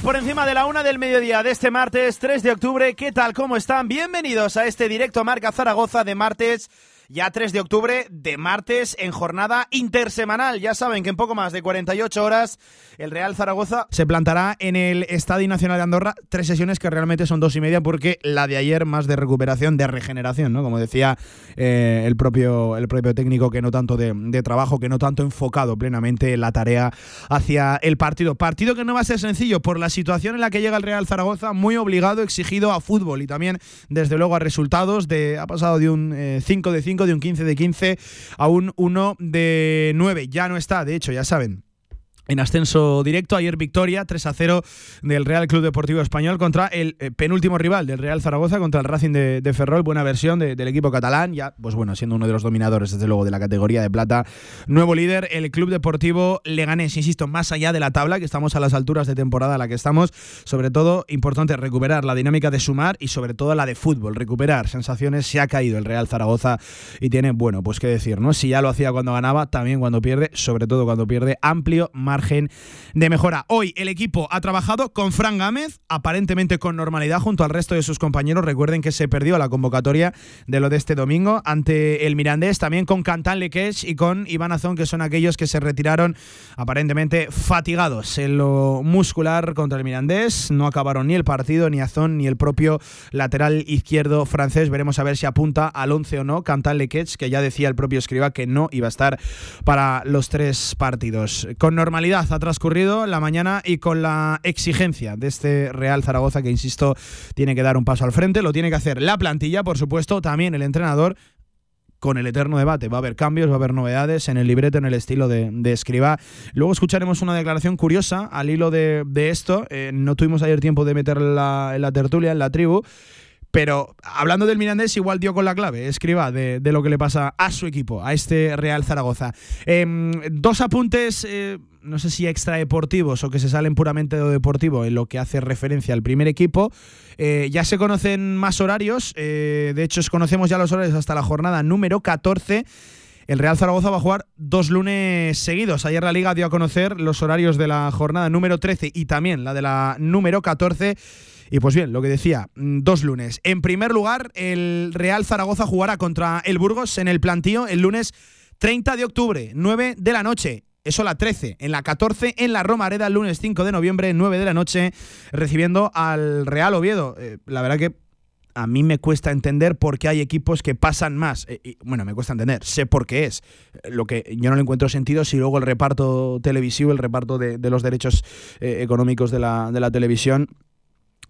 Por encima de la una del mediodía de este martes 3 de octubre. ¿Qué tal? ¿Cómo están? Bienvenidos a este directo Marca Zaragoza de martes ya 3 de octubre de martes en jornada intersemanal. Ya saben que en poco más de 48 horas el Real Zaragoza se plantará en el Estadio Nacional de Andorra. Tres sesiones que realmente son dos y media porque la de ayer más de recuperación, de regeneración, ¿no? Como decía eh, el, propio, el propio técnico, que no tanto de, trabajo, que no tanto enfocado plenamente la tarea hacia el partido. Partido que no va a ser sencillo por la situación en la que llega el Real Zaragoza, muy obligado, exigido a fútbol y también, desde luego, a resultados. De, ha pasado de un 5 eh, de 5 de un 15 de 15 a un 1 de 9. Ya no está, de hecho, ya saben, en ascenso directo. Ayer victoria 3 a 0 del Real Club Deportivo Español contra el eh, penúltimo rival del Real Zaragoza, contra el Racing de, Ferrol. Buena versión del equipo catalán, ya, pues bueno, siendo uno de los dominadores, desde luego, de la categoría de plata. Nuevo líder, el Club Deportivo Leganés. Insisto, más allá de la tabla, que estamos a las alturas de temporada a la que estamos, sobre todo, importante recuperar la dinámica de sumar y sobre todo la de fútbol. Recuperar sensaciones. Se ha caído el Real Zaragoza y tiene, bueno, pues qué decir, ¿no? Si ya lo hacía cuando ganaba, también cuando pierde, sobre todo cuando pierde, amplio más margen de mejora. Hoy el equipo ha trabajado con Fran Gámez, aparentemente con normalidad junto al resto de sus compañeros. Recuerden que se perdió la convocatoria de lo de este domingo ante el Mirandés, también con Cantan Lequech y con Iván Azón, que son aquellos que se retiraron aparentemente fatigados en lo muscular contra el Mirandés. No acabaron ni el partido, ni Azón, ni el propio lateral izquierdo francés. Veremos a ver si apunta al 11 o no. Cantan Lequech, que ya decía el propio escriba que no iba a estar para los tres partidos. Con normalidad ha transcurrido la mañana y con la exigencia de este Real Zaragoza que, insisto, tiene que dar un paso al frente, lo tiene que hacer la plantilla, por supuesto, también el entrenador con el eterno debate. Va a haber cambios, va a haber novedades en el libreto, en el estilo de, de Luego escucharemos una declaración curiosa al hilo de, esto. Eh, no tuvimos ayer tiempo de meterla en la tertulia, en la tribu. Pero hablando del Mirandés, igual dio con la clave, escriba, de, lo que le pasa a su equipo, a este Real Zaragoza. Em, dos apuntes, eh, no sé si extra deportivos o que se salen puramente de lo deportivo en lo que hace referencia al primer equipo. Eh, ya se conocen más horarios, eh, de hecho conocemos ya los horarios hasta la jornada número 14. El Real Zaragoza va a jugar dos lunes seguidos. Ayer la liga dio a conocer los horarios de la jornada número 13 y también la de la número 14. Y pues bien, lo que decía, mm, dos lunes. En primer lugar, el Real Zaragoza jugará contra el Burgos en el plantío el lunes 30 de octubre, 9 de la noche. Eso la 13. En la 14, en la Romareda, el lunes 5 de noviembre, 9 de la noche, recibiendo al Real Oviedo. Eh, la verdad que a mí me cuesta entender por qué hay equipos que pasan más. Eh, bueno, me cuesta entender, sé por qué es. Lo que yo no le encuentro sentido si luego el reparto televisivo, el reparto de, los derechos eh, económicos de la, de la televisión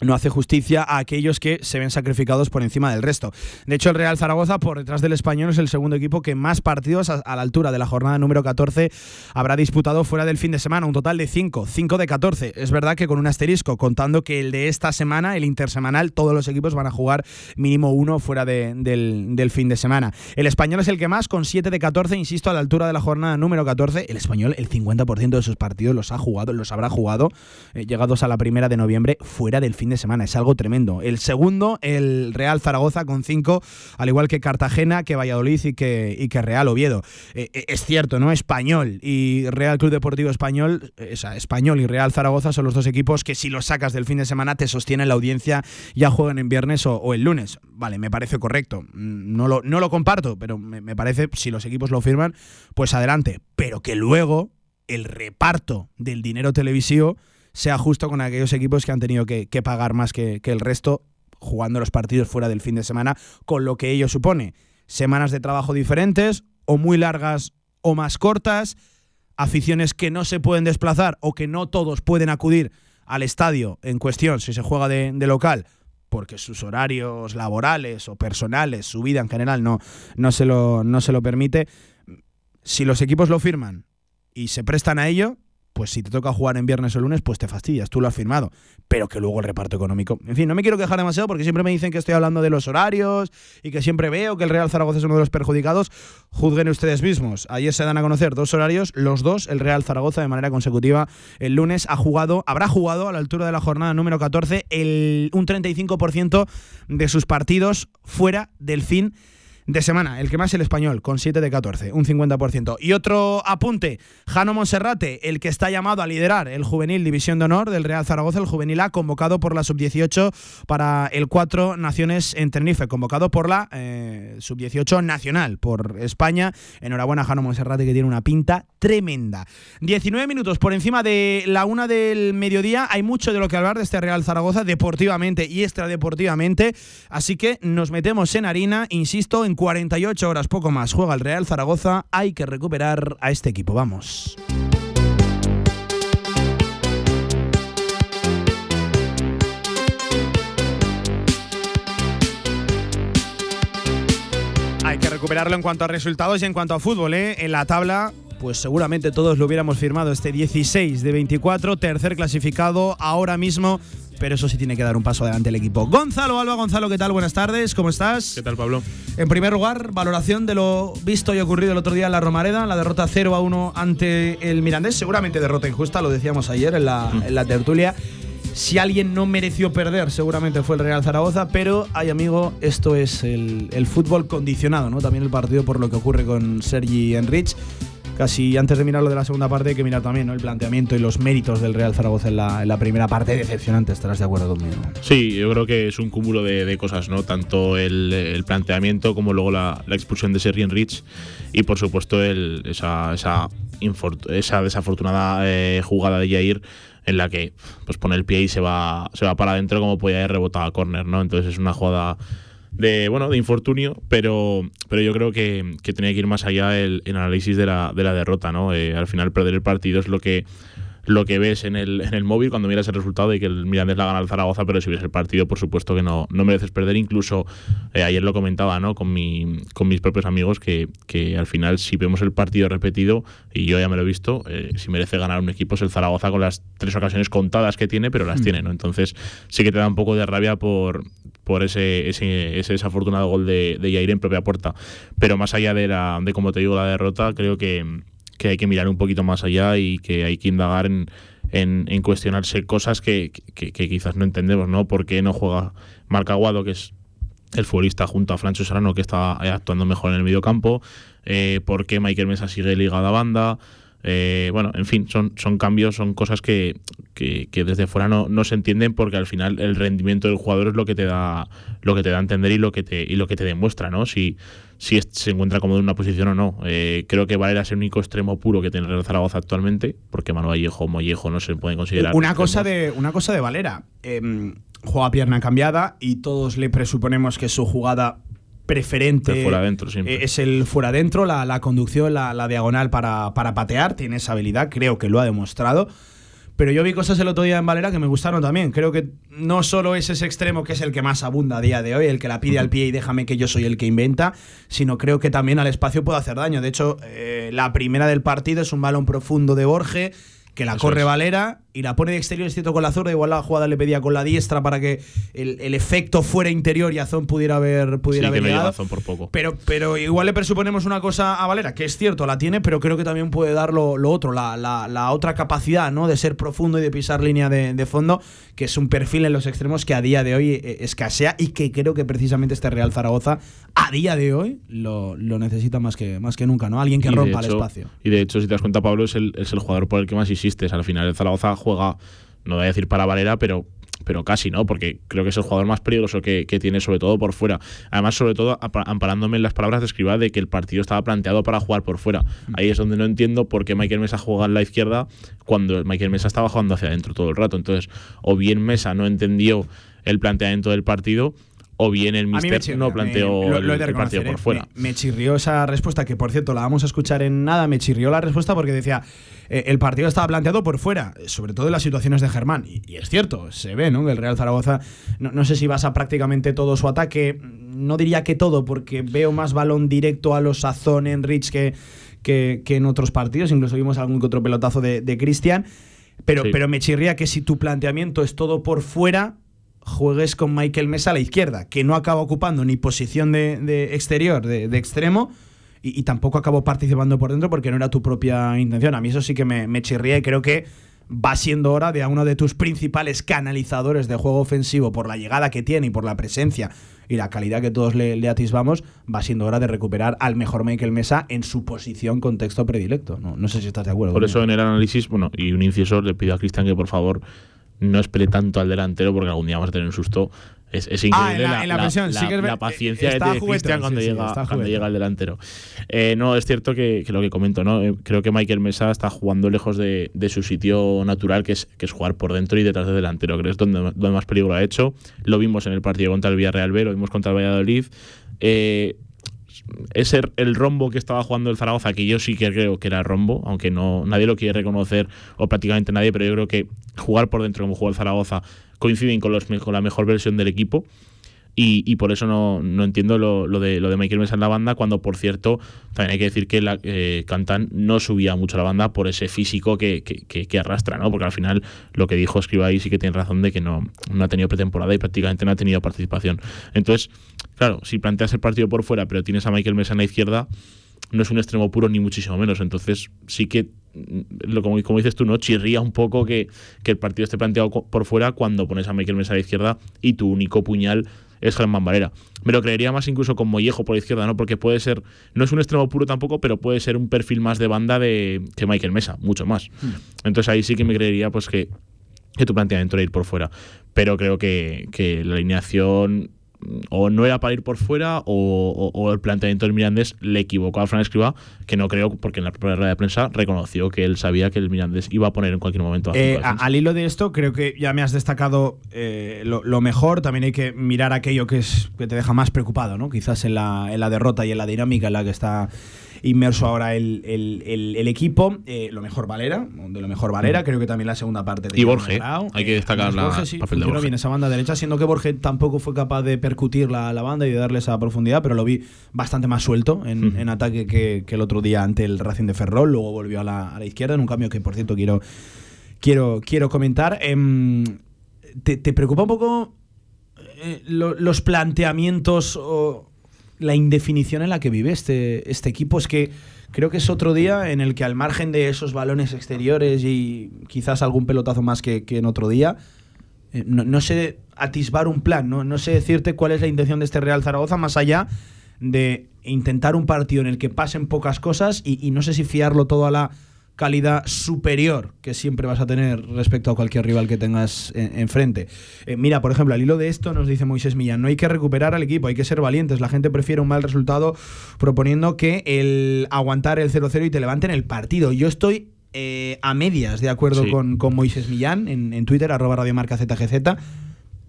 no hace justicia a aquellos que se ven sacrificados por encima del resto. De hecho, el Real Zaragoza, por detrás del español, es el segundo equipo que más partidos a, la altura de la jornada número 14 habrá disputado fuera del fin de semana, un total de 5, 5 de 14. Es verdad que con un asterisco, contando que el de esta semana, el intersemanal, todos los equipos van a jugar mínimo uno fuera del, fin de semana. El español es el que más, con 7 de 14, insisto, a la altura de la jornada número 14. El español, el 50% de sus partidos los ha jugado, los habrá jugado, eh, llegados a la primera de noviembre, fuera del fin de semana. Es algo tremendo. El segundo, el Real Zaragoza con cinco, al igual que Cartagena, que Valladolid y que, y que Real Oviedo. Eh, eh, es cierto, ¿no? Español y Real Club Deportivo Español, o sea, Español y Real Zaragoza son los dos equipos que si los sacas del fin de semana te sostienen la audiencia, ya juegan en viernes o, el lunes. Vale, me parece correcto. Mm, no lo, no lo comparto, pero me parece, si los equipos lo firman, pues adelante. Pero que luego el reparto del dinero televisivo sea justo con aquellos equipos que han tenido que, pagar más que, el resto jugando los partidos fuera del fin de semana, con lo que ello supone. Semanas de trabajo diferentes, o muy largas o más cortas, aficiones que no se pueden desplazar o que no todos pueden acudir al estadio en cuestión si se juega de, local, porque sus horarios laborales o personales, su vida en general no, no, se lo, no se lo permite. Si los equipos lo firman y se prestan a ello, pues si te toca jugar en viernes o lunes, pues te fastidias, tú lo has firmado. Pero que luego el reparto económico. En fin, no me quiero quejar demasiado porque siempre me dicen que estoy hablando de los horarios y que siempre veo que el Real Zaragoza es uno de los perjudicados. Juzguen ustedes mismos. Ayer se dan a conocer dos horarios, los dos, el Real Zaragoza de manera consecutiva el lunes ha jugado, habrá jugado a la altura de la jornada número 14 el, un 35% de sus partidos fuera del fin de semana, el que más el español, con 7 de 14, un 50%. Y otro apunte, Jano Monserrate, el que está llamado a liderar el juvenil División de Honor del Real Zaragoza, el juvenil A, convocado por la Sub-18 para el Cuatro Naciones en Tenerife, convocado por la eh, Sub-18 Nacional, por España. Enhorabuena Jano Monserrate, que tiene una pinta tremenda. 19 minutos por encima de la una del mediodía, hay mucho de lo que hablar de este Real Zaragoza, deportivamente y extradeportivamente, así que nos metemos en harina, insisto, en 48 horas, poco más, juega el Real Zaragoza. Hay que recuperar a este equipo. Vamos. Hay que recuperarlo en cuanto a resultados y en cuanto a fútbol. ¿eh? En la tabla, pues seguramente todos lo hubiéramos firmado este 16 de 24, tercer clasificado ahora mismo pero eso sí tiene que dar un paso adelante el equipo. Gonzalo Alba, Gonzalo, ¿qué tal? Buenas tardes, ¿cómo estás? ¿Qué tal, Pablo? En primer lugar, valoración de lo visto y ocurrido el otro día en la Romareda, la derrota 0 a 1 ante el Mirandés, seguramente derrota injusta, lo decíamos ayer en la, en la tertulia. Si alguien no mereció perder, seguramente fue el Real Zaragoza, pero, ay amigo, esto es el, el fútbol condicionado, ¿no? También el partido por lo que ocurre con Sergi Enrich casi antes de mirar lo de la segunda parte hay que mirar también ¿no? el planteamiento y los méritos del Real Zaragoza en la, en la, primera parte. Decepcionante, estarás de acuerdo conmigo. Sí, yo creo que es un cúmulo de, de cosas, ¿no? Tanto el, el, planteamiento como luego la, la expulsión de Sergio Rich y por supuesto el, esa, esa, esa desafortunada eh, jugada de Jair en la que pues pone el pie y se va, se va para adentro como podía haber rebotado a córner, ¿no? Entonces es una jugada de bueno de infortunio pero pero yo creo que, que tenía que ir más allá el, análisis de la, de la derrota no eh, al final perder el partido es lo que lo que ves en el, en el móvil cuando miras el resultado de que el Mirandés la gana al Zaragoza, pero si ves el partido, por supuesto que no, no mereces perder. Incluso eh, ayer lo comentaba ¿no? con, mi, con mis propios amigos que, que al final, si vemos el partido repetido, y yo ya me lo he visto, eh, si merece ganar un equipo es el Zaragoza con las tres ocasiones contadas que tiene, pero las mm. tiene. ¿no? Entonces, sí que te da un poco de rabia por, por ese, ese, ese desafortunado gol de, de Yair en propia puerta. Pero más allá de, la, de como te digo, la derrota, creo que que hay que mirar un poquito más allá y que hay que indagar en, en, cuestionarse cosas que, que, quizás no entendemos, ¿no? ¿Por qué no juega Marc Aguado, que es el futbolista junto a Francho Serrano, que está actuando mejor en el mediocampo? Eh, ¿Por qué Michael Mesa sigue ligado a banda? Eh, bueno, en fin, son, son cambios, son cosas que, que, que, desde fuera no, no se entienden porque al final el rendimiento del jugador es lo que te da lo que te da a entender y lo que te y lo que te demuestra, ¿no? Si, si se encuentra cómodo en una posición o no. Eh, creo que Valera es el único extremo puro que tiene el Zaragoza actualmente, porque Manuel Vallejo o Mollejo no se pueden considerar. Una cosa de, una cosa de Valera. Eh, juega pierna cambiada y todos le presuponemos que su jugada preferente fuera adentro, es el fuera adentro, la, la conducción, la, la diagonal para, para patear, tiene esa habilidad, creo que lo ha demostrado. Pero yo vi cosas el otro día en Valera que me gustaron también. Creo que no solo es ese extremo que es el que más abunda a día de hoy, el que la pide al pie y déjame que yo soy el que inventa, sino creo que también al espacio puede hacer daño. De hecho, eh, la primera del partido es un balón profundo de Borge que la Eso corre es. Valera y la pone de exterior, es cierto, con la zurda. Igual la jugada le pedía con la diestra para que el, el efecto fuera interior y Azón pudiera haber, pudiera sí, haber que llegado. Azón por poco. Pero, pero igual le presuponemos una cosa a Valera, que es cierto, la tiene, pero creo que también puede dar lo, lo otro, la, la, la, otra capacidad ¿no? de ser profundo y de pisar línea de, de, fondo, que es un perfil en los extremos que a día de hoy eh, escasea y que creo que precisamente este Real Zaragoza a día de hoy lo, lo necesita más que, más que nunca, ¿no? Alguien que y rompa hecho, el espacio. Y de hecho, si te das cuenta, Pablo, es el, es el jugador por el que más Al final, el Zaragoza juega, no voy a decir para Valera, pero pero casi no, porque creo que es el jugador más peligroso que, que, tiene, sobre todo por fuera. Además, sobre todo, amparándome en las palabras de Escribá de que el partido estaba planteado para jugar por fuera. Ahí es donde no entiendo por qué Michael Mesa juega en la izquierda cuando Michael Mesa estaba jugando hacia adentro todo el rato. Entonces, o bien Mesa no entendió el planteamiento del partido, o bien el Mister no planteó me, lo, lo el, partido ¿eh? por fuera. Me, me, chirrió esa respuesta, que por cierto la vamos a escuchar en nada, me chirrió la respuesta porque decía, eh, el partido estaba planteado por fuera, sobre todo en las situaciones de Germán. Y, y es cierto, se ve, ¿no? Que el Real Zaragoza, no, no, sé si basa prácticamente todo su ataque, no diría que todo, porque veo más balón directo a los Sazón, Enrich que que, en otros partidos, incluso vimos algún que otro pelotazo de, de Cristian. Pero, pero me chirría que si tu planteamiento es todo por fuera, juegues con Michael Mesa a la izquierda, que no acaba ocupando ni posición de, exterior, de, extremo, y, tampoco acabó participando por dentro porque no era tu propia intención. A mí eso sí que me, me chirría y creo que va siendo hora de a uno de tus principales canalizadores de juego ofensivo por la llegada que tiene y por la presencia y la calidad que todos le, atisbamos, va siendo hora de recuperar al mejor Michael Mesa en su posición, contexto predilecto. No, no sé si estás de acuerdo. Por eso en el análisis, bueno, y un inciso, le pido a Cristian que por favor no espere tanto al delantero porque algún día vamos a tener un susto. Es, increíble la, paciencia de Cristian cuando, llega, cuando llega el delantero. Eh, no, es cierto que, lo que comento, ¿no? Eh, creo que Michael Mesa está jugando lejos de, su sitio natural, que es, que es jugar por dentro y detrás del delantero, que es donde, donde más peligro ha hecho. Lo vimos en el partido contra el Villarreal B, lo vimos contra el Valladolid. Eh, ese el rombo que estaba jugando el Zaragoza, que yo sí que creo que era rombo, aunque no nadie lo quiere reconocer o prácticamente nadie, pero yo creo que jugar por dentro como jugó el Zaragoza coinciden con, los, con la mejor versión del equipo. Y, por eso no, entiendo lo, de, lo de Michael Mesa en la banda, cuando por cierto también hay que decir que la, eh, Cantan no subía mucho la banda por ese físico que, que, arrastra, ¿no? Porque al final lo que dijo Escriba ahí sí que tiene razón de que no, no ha tenido pretemporada y prácticamente no ha tenido participación. Entonces, claro, si planteas el partido por fuera, pero tienes a Michael Mesa en la izquierda, no es un extremo puro ni muchísimo menos. Entonces, sí que, lo, como, como dices tú, ¿no? Chirría un poco que, que el partido esté planteado por fuera cuando pones a Michael Mesa a la izquierda y tu único puñal es Germán Valera. Me lo creería más incluso con Mollejo por la izquierda, ¿no? Porque puede ser, no es un extremo puro tampoco, pero puede ser un perfil más de banda de que Michael Mesa, mucho más. Hmm. Entonces ahí sí que me creería pues que, que tu planteamiento era ir por fuera. Pero creo que, que la alineación o no era para ir por fuera o, el planteamiento del Mirandés le equivocó a Fran Escriba, que no creo, porque en la propia rueda de prensa reconoció que él sabía que el Mirandés iba a poner en cualquier momento. Eh, al hilo de esto, creo que ya me has destacado eh, lo, mejor. También hay que mirar aquello que, es, que te deja más preocupado, ¿no? quizás en la, en la derrota y en la dinámica en la que está inmerso ahora el, el, equipo. Eh, lo mejor Valera, de lo mejor Valera, mm. creo que también la segunda parte. De y Borges, hay que eh, destacar la Borges, sí, papel de bien esa banda derecha, siendo que Borges tampoco fue capaz de percutir la, la, banda y de darle esa profundidad, pero lo vi bastante más suelto en, en ataque que, que, el otro día ante el Racing de Ferrol, luego volvió a la, a la izquierda en un cambio que, por cierto, quiero, quiero, quiero comentar. Em, ¿te, ¿te, preocupa un poco eh, los planteamientos o la indefinición en la que vive este, este equipo. Es que creo que es otro día en el que al margen de esos balones exteriores y quizás algún pelotazo más que, en otro día, eh, no, sé atisbar un plan, ¿no? no sé decirte cuál es la intención de este Real Zaragoza más allá de intentar un partido en el que pasen pocas cosas y no sé si fiarlo todo a la calidad superior que siempre vas a tener respecto a cualquier rival que tengas enfrente. Eh, mira, por ejemplo, al hilo de esto nos dice Moisés Millán, no hay que recuperar al equipo, hay que ser valientes. La gente prefiere un mal resultado proponiendo que el aguantar el 0-0 y te levanten el partido. Yo estoy eh, a medias de acuerdo con, con, Moisés Millán en, en Twitter, arroba radiomarca ZGZ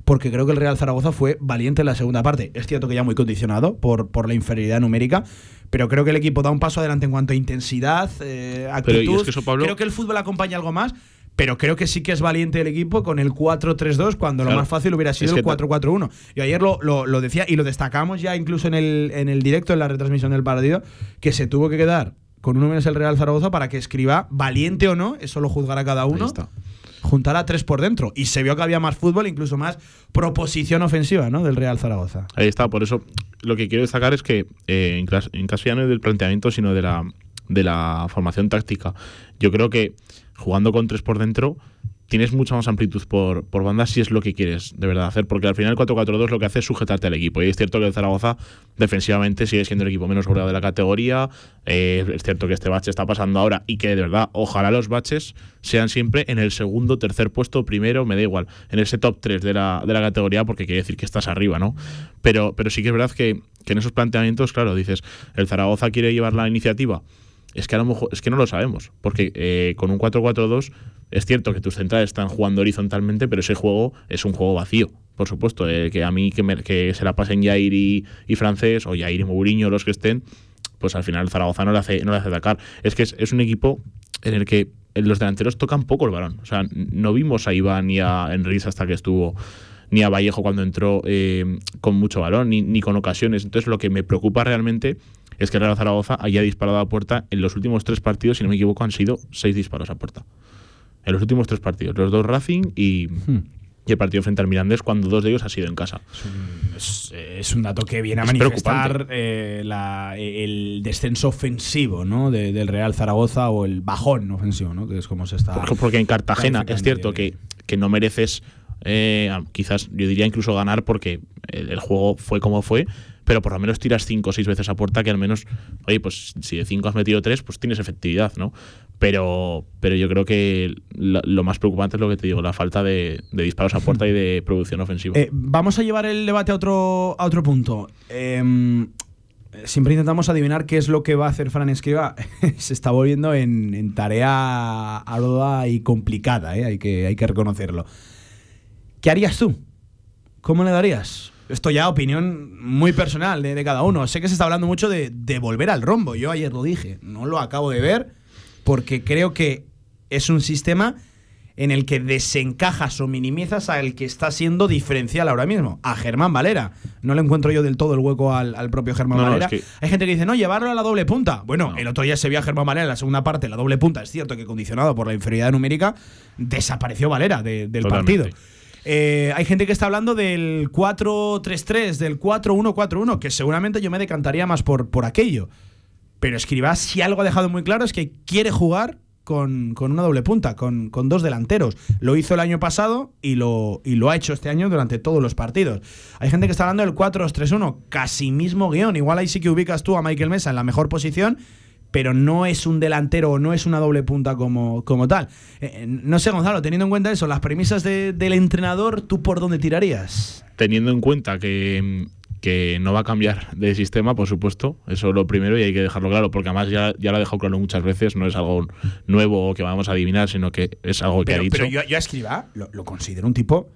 porque creo que el Real Zaragoza fue valiente en la segunda parte. Es cierto que ya muy condicionado por, por la inferioridad numérica, pero creo que el equipo da un paso adelante en cuanto a intensidad, eh, actitud. Creo que el fútbol acompaña algo más. Pero creo que sí que es valiente el equipo con el 4-3-2 cuando lo más fácil hubiera sido el 4-4-1. Y ayer lo, lo, decía y lo destacamos ya incluso en el, en el directo, en la retransmisión del partido, que se tuvo que quedar con uno menos el Real Zaragoza para que escriba, valiente o no, eso lo juzgará cada uno juntar a tres por dentro. Y se vio que había más fútbol, incluso más proposición ofensiva ¿no? del Real Zaragoza. Ahí está, por eso lo que quiero destacar es que eh, en, caso ya no del planteamiento, sino de la, de la formación táctica. Yo creo que jugando con tres por dentro tienes mucha más amplitud por, por banda si es lo que quieres de verdad hacer, porque al final el 4-4-2 lo que hace es sujetarte al equipo. Y es cierto que el Zaragoza defensivamente sigue siendo el equipo menos goleado de la categoría. Eh, es cierto que este bache está pasando ahora y que de verdad, ojalá los baches sean siempre en el segundo, tercer puesto, primero, me da igual, en ese top 3 de la, de la categoría, porque quiere decir que estás arriba, ¿no? Pero, pero sí que es verdad que, que en esos planteamientos, claro, dices, el Zaragoza quiere llevar la iniciativa es que a lo mejor es que no lo sabemos, porque eh, con un 4-4-2 es cierto que tus centrales están jugando horizontalmente, pero ese juego es un juego vacío, por supuesto, eh, que a mí que, que, se la pasen Jair y, Francés o Jair y Mourinho los que estén, pues al final Zaragoza no le hace, no le hace atacar. Es que es, un equipo en el que los delanteros tocan poco el balón. O sea, no vimos a Iván ni a Enrique hasta que estuvo ni a Vallejo cuando entró eh, con mucho balón, ni, ni, con ocasiones. Entonces lo que me preocupa realmente es que el Real Zaragoza haya disparado a puerta en los últimos tres partidos, si no me equivoco, han sido seis disparos a puerta. En los últimos tres partidos, los dos Racing y, Hmm. y el partido frente al Mirandés, cuando dos de ellos ha sido en casa. Es, es un dato que viene a Es manifestar eh, la- el descenso ofensivo ¿no? de- del Real Zaragoza o el bajón ofensivo, ¿no? que es como se está. Porque, porque en Cartagena es cierto que, que no mereces, eh, quizás yo diría incluso ganar porque el, el juego fue como fue, pero por lo menos tiras cinco o seis veces a puerta que al menos, oye, pues si de cinco has metido tres, pues tienes efectividad, ¿no? Pero, pero yo creo que lo, más preocupante es lo que te digo, la falta de, disparos a puerta y de producción ofensiva. Eh, vamos a llevar el debate a otro, a otro punto. Em, siempre intentamos adivinar qué es lo que va a hacer Fran Escriba. Se está volviendo en, en tarea ardua y complicada, ¿eh? hay, que, hay que reconocerlo. ¿Qué harías tú? ¿Cómo le darías? Esto ya opinión muy personal de, de cada uno. Sé que se está hablando mucho de, de volver al rombo. Yo ayer lo dije, no lo acabo de ver porque creo que es un sistema en el que desencajas o minimizas al que está siendo diferencial ahora mismo, a Germán Valera. No le encuentro yo del todo el hueco al, al propio Germán No, Valera. es que- Hay gente que dice, no, llevarlo a la doble punta. Bueno, No. el otro día se vio a Germán Valera en la segunda parte, la doble punta. Es cierto que condicionado por la inferioridad numérica, desapareció Valera de- del Totalmente. partido. Eh, hay gente que está hablando del 4-3-3, del 4-1-4-1, que seguramente yo me decantaría más por, aquello. Pero Escribá, si algo ha dejado muy claro es que quiere jugar con, una doble punta, con, con dos delanteros. Lo hizo el año pasado y lo, y lo ha hecho este año durante todos los partidos. Hay gente que está hablando del 4-2-3-1, casi mismo guion. Igual ahí sí que ubicas tú a Michael Mesa en la mejor posición, pero no es un delantero o no es una doble punta como, como tal. Eh, no sé, Gonzalo, teniendo en cuenta eso, las premisas de- del entrenador, ¿tú por dónde tirarías? Teniendo en cuenta que, que no va a cambiar de sistema, por supuesto, eso es lo primero y hay que dejarlo claro, porque además ya, ya lo ha dejado claro muchas veces, no es algo nuevo o que vamos a adivinar, sino que es algo que Pero, ha dicho. pero yo, yo a Escribá lo, lo considero un tipo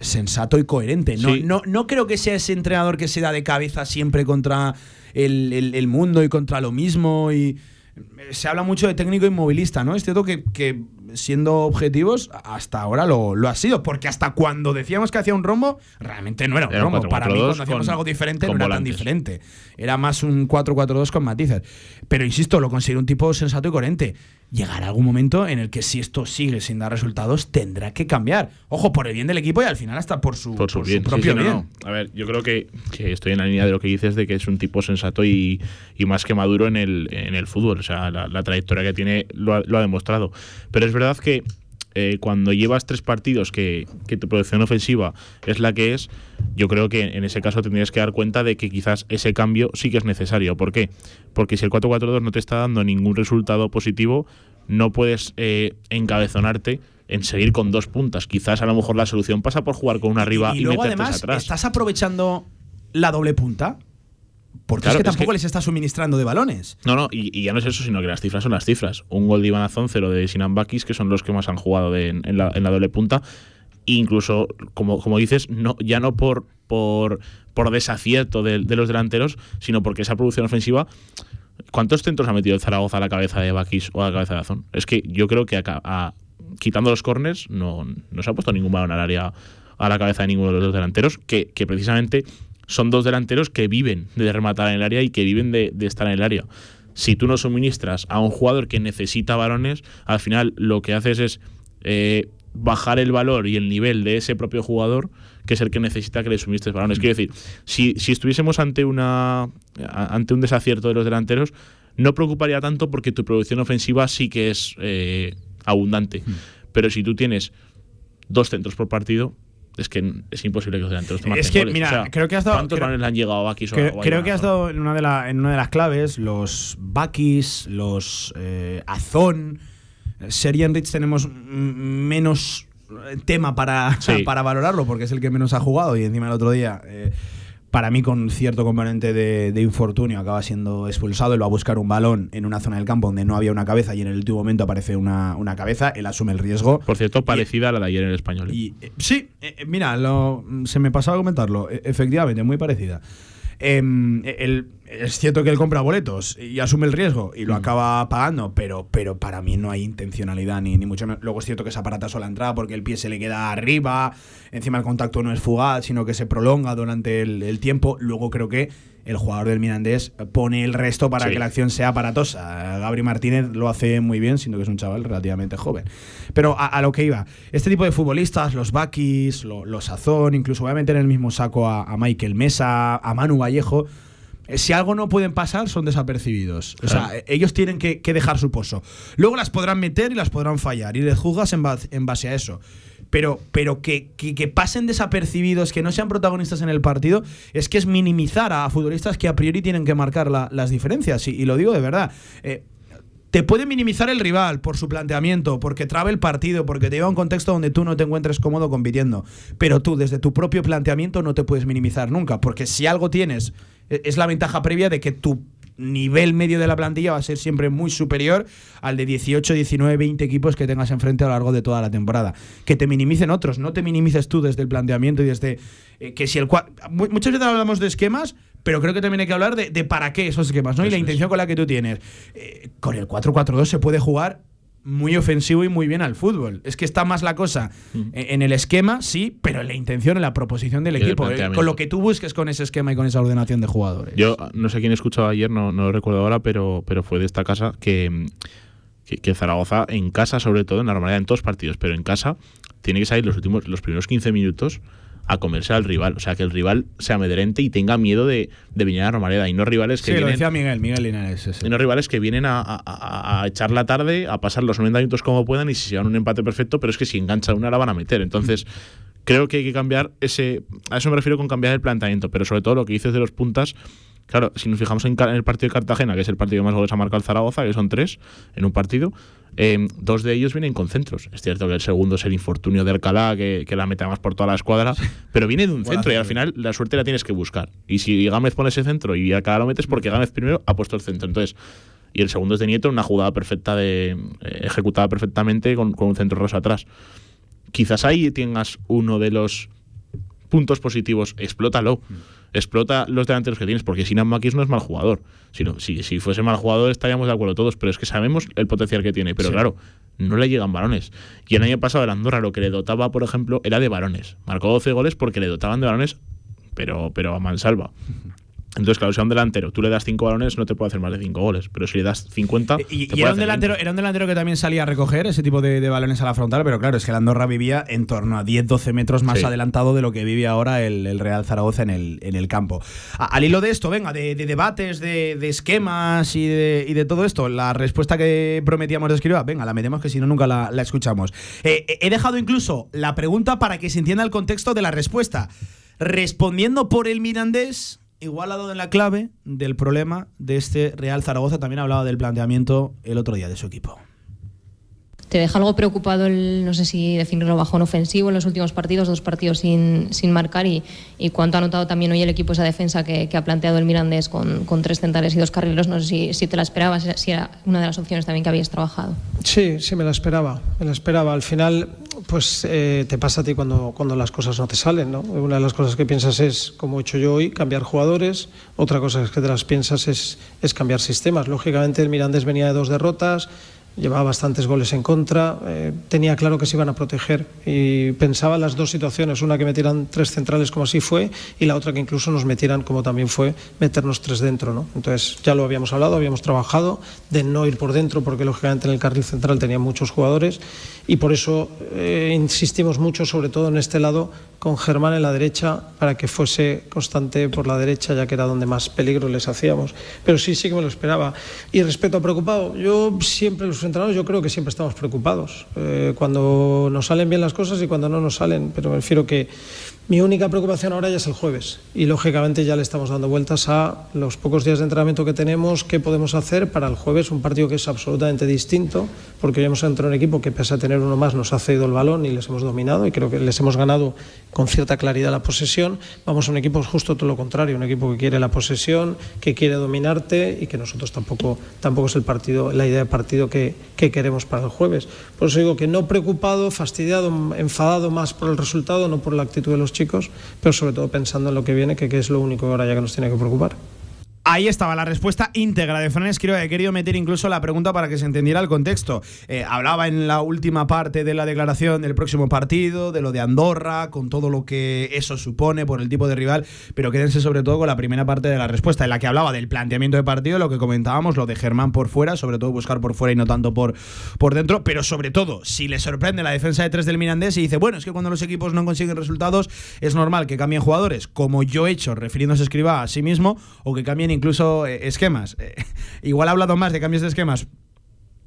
sensato y coherente. No, Sí. no, no creo que sea ese entrenador que se da de cabeza siempre contra el, el- el mundo y contra lo mismo. Y eh, se habla mucho de técnico inmovilista, ¿no? Es cierto que, que siendo objetivos, hasta ahora lo, lo ha sido. Porque hasta cuando decíamos que hacía un rombo, realmente no era un Era rombo. Para mí, 4-4-2 cuando hacíamos con- algo diferente, no era tan diferente. Era más un 4-4-2 con matices. Pero insisto, lo considero un tipo sensato y coherente. Llegará algún momento en el que si esto sigue sin dar resultados, tendrá que cambiar. Ojo, por el bien del equipo y al final hasta por su, por su por bien. Sí, propio sí, bien. no. A ver, yo creo que, que estoy en la línea de lo que dices de que es un tipo sensato y, y más que maduro en el, en el fútbol. O sea, la, la trayectoria que tiene lo ha, lo ha demostrado. Pero es verdad que eh, cuando llevas tres partidos que, que tu producción ofensiva es la que es, yo creo que en ese caso tendrías que dar cuenta de que quizás ese cambio sí que es necesario. ¿Por qué? Porque si el 4-4-2 no te está dando ningún resultado positivo, no puedes eh, encabezonarte en seguir con dos puntas. Quizás a lo mejor la solución pasa por jugar con una arriba y, y, luego meterte además atrás. estás aprovechando la doble punta. Porque Claro, es que es tampoco que- les está suministrando de balones. No, no, y, y ya no es eso, sino que las cifras son las cifras. Un gol de Iván Azón, cero de Sinan Bakis, que son los que más han jugado de- en, la, en la doble punta. E incluso, como, como dices, no, ya no por, por, por desacierto de, de los delanteros, sino porque esa producción ofensiva. ¿Cuántos centros ha metido el Zaragoza a la cabeza de Bakis o a la cabeza de Azón? Es que yo creo que a- a- quitando los corners no, no se ha puesto ningún balón al área a la cabeza de ninguno de los dos delanteros, que, que precisamente son dos delanteros que viven de rematar en el área y que viven de, de estar en el área. Si tú no suministras a un jugador que necesita balones, al final lo que haces es eh, bajar el valor y el nivel de ese propio jugador, que es el que necesita que le suministres balones. Quiero decir, si, si estuviésemos ante, una, ante un desacierto de los delanteros, no preocuparía tanto porque tu producción ofensiva sí que es eh, abundante. Pero si tú tienes dos centros por partido, es que es imposible que los delanteros te marquen Es que, goles. mira, O sea, creo que has dado- ¿Cuántos creo- han llegado a Bakis Creo, creo que has dado en una de, la- en una de las claves los Bakis, los eh, Azón. Serien Rich tenemos menos eh, tema para, Sí. para valorarlo porque es el que menos ha jugado y encima el otro día, eh, para mí con cierto componente de, de infortunio, acaba siendo expulsado. Él va a buscar un balón en una zona del campo donde no había una cabeza y en el último momento aparece una, una cabeza. Él asume el riesgo. Por cierto, parecida a la de ayer en el español. ¿eh? Y, eh, sí, eh, mira, lo- se me pasaba a comentarlo. E- efectivamente, muy parecida. Em, el, es cierto que él compra boletos y asume el riesgo y lo Mm. acaba pagando, pero, pero para mí no hay intencionalidad ni, ni mucho menos. Luego es cierto que es aparatazo la entrada porque el pie se le queda arriba, encima el contacto no es fugaz, sino que se prolonga durante el, el tiempo. Luego creo que el jugador del Mirandés pone el resto para Sí. que la acción sea aparatosa. Gabri Martínez lo hace muy bien, siendo que es un chaval relativamente joven. Pero a, a lo que iba, este tipo de futbolistas, los Bakis, lo- los Sazón, incluso voy a meter en el mismo saco a, a Michael Mesa, a Manu Vallejo. Eh, Si algo no pueden pasar, son desapercibidos. O sea, eh, ellos tienen que, que dejar su pozo. Luego las podrán meter y las podrán fallar. Y les juzgas en, base- en base a eso. Pero, pero que, que- que pasen desapercibidos, que no sean protagonistas en el partido, es que es minimizar a futbolistas que a priori tienen que marcar la- las diferencias. Y, y lo digo de verdad. Eh, te puede minimizar el rival por su planteamiento, porque trabe el partido, porque te lleva a un contexto donde tú no te encuentres cómodo compitiendo. Pero tú, desde tu propio planteamiento, no te puedes minimizar nunca, porque si algo tienes, es la ventaja previa de que tu nivel medio de la plantilla va a ser siempre muy superior al de 18, 19, 20 equipos que tengas enfrente a lo largo de toda la temporada. Que te minimicen otros, no te minimices tú desde el planteamiento y desde eh, que si el muchas veces hablamos de esquemas, pero creo que también hay que hablar de, de para qué esos esquemas, ¿no? y la es. intención con la que tú tienes. Eh, con el 4-4-2 se puede jugar muy ofensivo y muy bien al fútbol. Es que está más la cosa en en el esquema, sí, pero en la intención, en la proposición del Y equipo, eh, con lo que tú busques con ese esquema y con esa ordenación de jugadores. Yo no sé quién escuchaba ayer, no, no lo recuerdo ahora, pero, pero fue de esta casa que, que, que Zaragoza, en casa, sobre todo, en la normalidad en todos partidos, pero en casa, tiene que salir los últimos, los primeros 15 minutos a comerse al rival. O sea, que el rival se amedrente y tenga miedo de, de venir a Romareda. Y no rivales que sí, lo vienen. decía Miguel, Miguel Linares. ese. y no rivales que vienen a, a- a- a echar la tarde, a pasar los 90 minutos como puedan y si se dan un empate perfecto, pero es que si engancha una la van a meter. Entonces, creo que hay que cambiar ese. A eso me refiero con cambiar el planteamiento, pero sobre todo lo que dices de los puntas. Claro, si nos fijamos en, el partido de Cartagena, que es el partido que más goles ha marcado el Zaragoza, que son tres en un partido, eh, dos de ellos vienen con centros. Es cierto que el segundo es el infortunio de Alcalá, que, que la mete más por toda la escuadra, pero viene de un centro y al final la suerte la tienes que buscar. Y si Gámez pone ese centro y Alcalá lo metes porque Gámez primero ha puesto el centro. Entonces, y el segundo es de Nieto, una jugada perfecta de eh, ejecutada perfectamente con, con un centro rosa atrás. Quizás ahí tengas uno de los puntos positivos, explótalo. Explota los delanteros que tienes, porque Sinan Makis no es mal jugador. Si, no- si, si fuese mal jugador estaríamos de acuerdo todos, pero es que sabemos el potencial que tiene. Pero Sí. claro, no le llegan varones. Y el año pasado el Andorra lo que le dotaba, por ejemplo, era de varones. Marcó 12 goles porque le dotaban de varones, pero, pero a mansalva. Entonces, claro, si a un delantero tú le das 5 balones, no te puede hacer más de 5 goles. Pero si le das 50. Eh, Y, te y puede era, un delantero, 20. era un delantero que también salía a recoger ese tipo de, de balones a la frontal, pero claro, es que el Andorra vivía en torno a 10-12 metros más Sí. adelantado de lo que vive ahora el, el Real Zaragoza en el, en el campo. A- al hilo de esto, venga, de, de debates, de, de esquemas y de, y de todo esto, la respuesta que prometíamos de escribir, venga, la metemos que si no nunca la, la escuchamos. Eh, he dejado incluso la pregunta para que se entienda el contexto de la respuesta. Respondiendo por el Mirandés, igual ha dado en la clave del problema de este Real Zaragoza. También hablaba del planteamiento el otro día de su equipo. ¿Te deja algo preocupado el, no sé si definirlo bajón ofensivo en los últimos partidos, dos partidos sin, sin marcar y, y cuánto ha notado también hoy el equipo esa defensa que, que ha planteado el Mirandés con, con tres centrales y dos carrileros? No sé si, si te la esperabas, si era una de las opciones también que habías trabajado. Sí, sí, me la esperaba, me la esperaba. Al final, pues eh, te pasa a ti cuando, cuando las cosas no te salen, ¿no? Una de las cosas que piensas es, como he hecho yo hoy, cambiar jugadores. Otra cosa que te las piensas es, es cambiar sistemas. Lógicamente, el Mirandés venía de dos derrotas, llevaba bastantes goles en contra, eh, tenía claro que se iban a proteger y pensaba en las dos situaciones, una que metieran tres centrales como así fue y la otra que incluso nos metieran como también fue meternos tres dentro. ¿no? Entonces ya lo habíamos hablado, habíamos trabajado de no ir por dentro porque lógicamente en el carril central tenía muchos jugadores y por eso eh, insistimos mucho sobre todo en este lado con Germán en la derecha para que fuese constante por la derecha ya que era donde más peligro les hacíamos. Pero sí, sí que me lo esperaba. Y respecto a preocupado, yo siempre los entrenadores yo creo que siempre estamos preocupados. Eh, cuando nos salen bien las cosas y cuando no nos salen, pero me refiero que mi única preocupación ahora ya es el jueves y lógicamente ya le estamos dando vueltas a los pocos días de entrenamiento que tenemos, qué podemos hacer para el jueves, un partido que es absolutamente distinto, porque ya hemos entrado en un equipo que pese a tener uno más nos ha cedido el balón y les hemos dominado y creo que les hemos ganado con cierta claridad la posesión. Vamos a un equipo justo todo lo contrario, un equipo que quiere la posesión, que quiere dominarte y que nosotros tampoco, tampoco es el partido, la idea de partido que, que queremos para el jueves. Por eso digo que no preocupado, fastidiado, enfadado más por el resultado, no por la actitud de los chicos, pero sobre todo pensando en lo que viene, que, que es lo único ahora ya que nos tiene que preocupar. Ahí estaba la respuesta íntegra de Fran Escriba. He querido meter incluso la pregunta para que se entendiera el contexto. Eh, hablaba en la última parte de la declaración del próximo partido, de lo de Andorra, con todo lo que eso supone por el tipo de rival, pero quédense sobre todo con la primera parte de la respuesta, en la que hablaba del planteamiento de partido, lo que comentábamos, lo de Germán por fuera, sobre todo buscar por fuera y no tanto por, por dentro, pero sobre todo, si le sorprende la defensa de tres del Mirandés y dice, bueno, es que cuando los equipos no consiguen resultados, es normal que cambien jugadores, como yo he hecho, refiriéndose a Escriba a sí mismo, o que cambien incluso eh, esquemas. Eh, igual ha hablado más de cambios de esquemas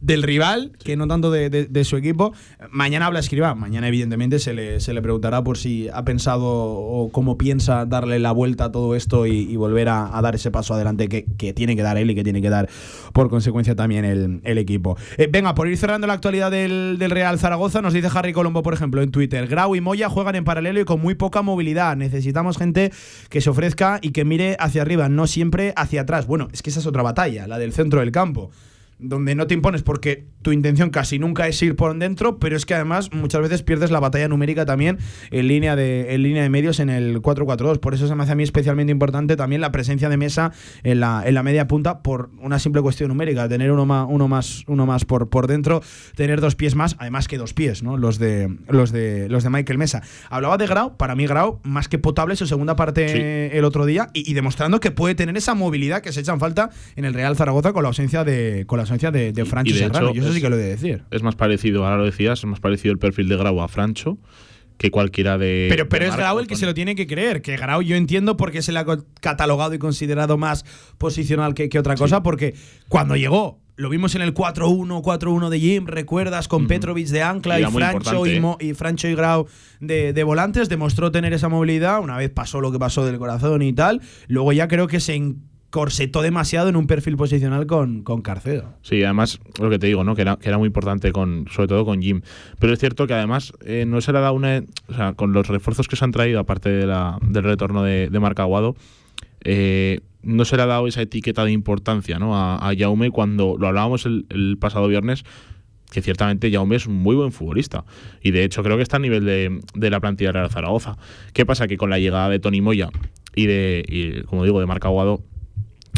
del rival, que no tanto de, de- de su equipo. Mañana habla Escribá. Mañana, evidentemente, se le, se le preguntará por si ha pensado o cómo piensa darle la vuelta a todo esto y, y volver a, a dar ese paso adelante que, que tiene que dar él y que tiene que dar, por consecuencia, también el, el equipo. Eh, venga, por ir cerrando la actualidad del, del Real Zaragoza, nos dice Harry Colombo, por ejemplo, en Twitter: Grau y Moya juegan en paralelo y con muy poca movilidad. Necesitamos gente que se ofrezca y que mire hacia arriba, no siempre hacia atrás. Bueno, es que esa es otra batalla, la del centro del campo donde no te impones porque tu intención casi nunca es ir por dentro, pero es que además muchas veces pierdes la batalla numérica también en línea de, en línea de medios en el 4-4-2. Por eso se me hace a mí especialmente importante también la presencia de mesa en la, en la media punta por una simple cuestión numérica, tener uno más, uno más, uno más por, por dentro, tener dos pies más, además que dos pies, ¿no? Los de los de los de Michael Mesa. Hablaba de Grau, para mí Grau más que potable su segunda parte Sí. el otro día y, y demostrando que puede tener esa movilidad que se echan falta en el Real Zaragoza con la ausencia de con la ausencia de, Francho y de Serrano. hecho Yo eso sí es- que lo he de decir. Es más parecido, ahora lo decías, es más parecido el perfil de Grau a Francho que cualquiera de. Pero, pero de es Grau el que se lo tiene que creer. Que Grau yo entiendo por qué se le ha catalogado y considerado más posicional que, que otra cosa, porque cuando llegó, lo vimos en el 4-1, 4-1 de Jim, recuerdas, con Petrovic de ancla Y Francho importante, y. Mo- y Francho y Grau de, de volantes, demostró tener esa movilidad. Una vez pasó lo que pasó del corazón y tal, luego ya creo que se encorsetó demasiado en un perfil posicional con, con Carcedo. Sí, además, lo que te digo, ¿no? Que era, que era muy importante, con, sobre todo con Jim. Pero es cierto que además eh, no se le ha dado una. Con los refuerzos que se han traído, aparte del retorno de, de Marc Aguado, eh, no se le ha dado esa etiqueta de importancia ¿no? a, a Jaume cuando lo hablábamos el, pasado viernes. Que ciertamente Jaume es un muy buen futbolista. Y de hecho, creo que está a nivel de, de la plantilla de Real Zaragoza. ¿Qué pasa? Que con la llegada de Tony Moya y de, y, como digo, de Marc Aguado,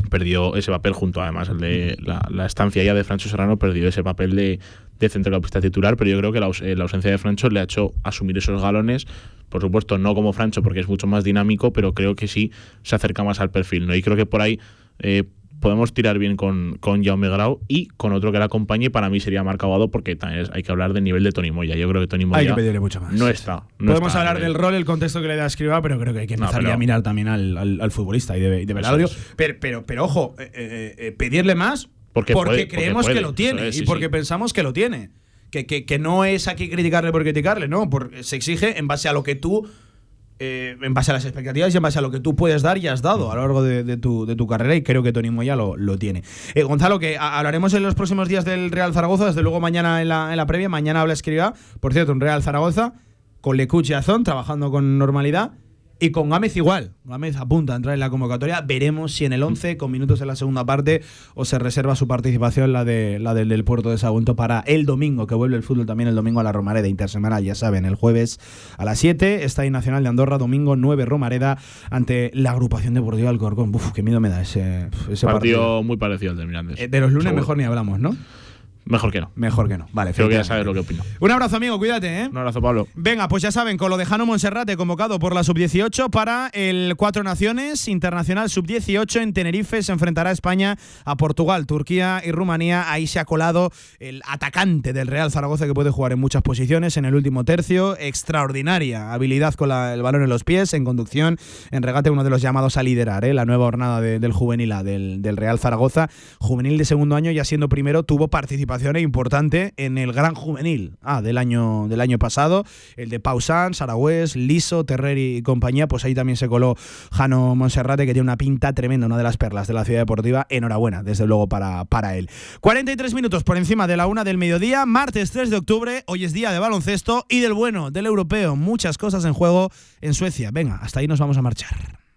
perdió ese papel junto además el de la, estancia ya de Francho Serrano perdió ese papel de, de centrocampista titular pero yo creo que eh, la ausencia de Francho le ha hecho asumir esos galones por supuesto no como Francho porque es mucho más dinámico pero creo que sí se acerca más al perfil ¿no? y creo que por ahí eh, podemos tirar bien con, con Jaume Grau y con otro que la acompañe para mí sería Marc Aguado porque también hay que hablar del nivel de Tony Moya yo creo que Tony Moya Hay que pedirle mucho más. no está no Podemos está hablar del rol, el contexto que le da a Escribá, pero creo que hay que empezar a mirar también al, al- al futbolista y de, de es. Pero, pero, pero ojo, eh, eh, eh, pedirle más Porque puede, porque creemos puede, que lo tiene y porque sí. pensamos que lo tiene. Que, que- que no es aquí criticarle por criticarle, no, porque se exige en base a lo que tú, eh, en base a las expectativas y en base a lo que tú puedes dar y has dado a lo largo de, de tu, de tu carrera y creo que Tony Moya lo, lo tiene. Eh, Gonzalo, que hablaremos en los próximos días del Real Zaragoza, desde luego mañana en la, en la previa, mañana habla Escribá, por cierto, un Real Zaragoza con Lecuch y Azón trabajando con normalidad. Y con Gámez igual. Gámez apunta a entrar en la convocatoria. Veremos si en el 11, con minutos en la segunda parte, o se reserva su participación, la, de, la del, del Puerto de Sagunto, para el domingo, que vuelve el fútbol también el domingo a la Romareda Intersemanal, ya saben, el jueves a las 7, Estadio Nacional de Andorra, domingo 9, Romareda, ante la agrupación deportiva Alcorcón. Uf, qué miedo me da ese, ese partido. partido muy parecido al del Mirandés Eh, de los lunes Seguro. mejor ni hablamos, ¿no? Mejor que no Mejor que no. Vale, creo que ya sabes lo que opino Un abrazo, amigo, cuídate, ¿eh? un abrazo Pablo Venga, pues ya saben, con lo de Jano Monserrate convocado por la Sub-18 para el Cuatro Naciones Internacional Sub-18 en Tenerife. Se enfrentará a España, a Portugal, Turquía y Rumanía. Ahí se ha colado el atacante del Real Zaragoza que puede jugar en muchas posiciones en el último tercio. Extraordinaria habilidad con la- el balón en los pies, en conducción, en regate, uno de los llamados a liderar ¿eh? la nueva jornada de- del juvenil A del, del Real Zaragoza. Juvenil de segundo año, ya siendo primero, tuvo participación importante en el Gran Juvenil ah, del, año, del año pasado. El de Pausan, Saragüés, Liso, Terreri y compañía. Pues ahí también se coló Jano Monserrate, que tiene una pinta tremenda, una de las perlas de la ciudad deportiva. Enhorabuena, desde luego, para, para él. 43 minutos por encima de la una del mediodía, martes 3 de octubre. Hoy es día de baloncesto y del bueno, del europeo. Muchas cosas en juego en Suecia. Venga, hasta ahí nos vamos a marchar.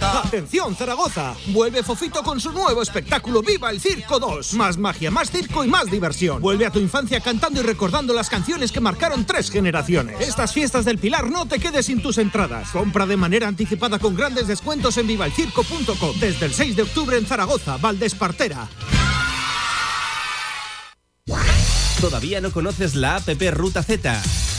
Atención Zaragoza, vuelve Fofito con su nuevo espectáculo Viva el Circo 2. Más magia, más circo y más diversión. Vuelve a tu infancia cantando y recordando las canciones que marcaron tres generaciones. Estas fiestas del Pilar no te quedes sin tus entradas. Compra de manera anticipada con grandes descuentos en vivalcirco.com. Desde el 6 de octubre en Zaragoza, Valdespartera. ¿Todavía no conoces la APP Ruta Z?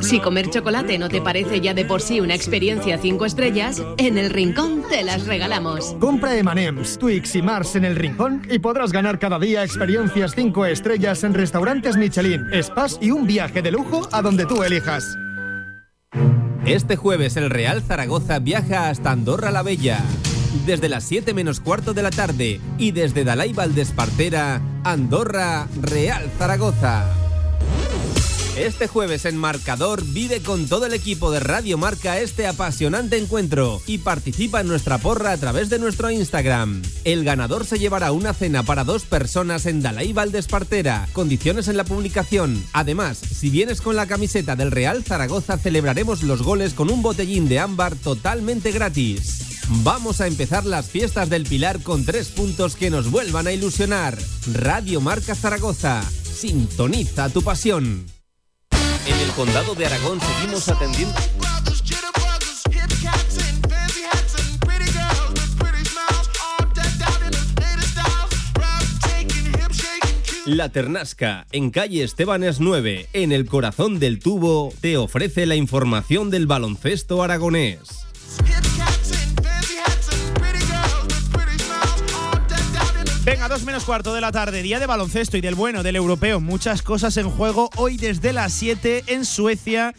Si comer chocolate no te parece ya de por sí una experiencia 5 estrellas, en el Rincón te las regalamos. Compra M&M's, Twix y Mars en el Rincón y podrás ganar cada día experiencias 5 estrellas en restaurantes Michelin, spas y un viaje de lujo a donde tú elijas. Este jueves el Real Zaragoza viaja hasta Andorra la Bella. Desde las 7 menos cuarto de la tarde y desde Dalai Valdespartera, Andorra, Real Zaragoza. Este jueves en Marcador vive con todo el equipo de Radio Marca este apasionante encuentro y participa en nuestra porra a través de nuestro Instagram. El ganador se llevará una cena para dos personas en Dalai Valdespartera. Condiciones en la publicación. Además, si vienes con la camiseta del Real Zaragoza celebraremos los goles con un botellín de ámbar totalmente gratis. Vamos a empezar las fiestas del Pilar con tres puntos que nos vuelvan a ilusionar. Radio Marca Zaragoza. Sintoniza tu pasión. En el condado de Aragón seguimos atendiendo. La Ternasca, en calle Estebanes 9, en el corazón del tubo, te ofrece la información del baloncesto aragonés. Venga, dos menos cuarto de la tarde, día de baloncesto y del bueno, del europeo. Muchas cosas en juego hoy desde las 7 en Suecia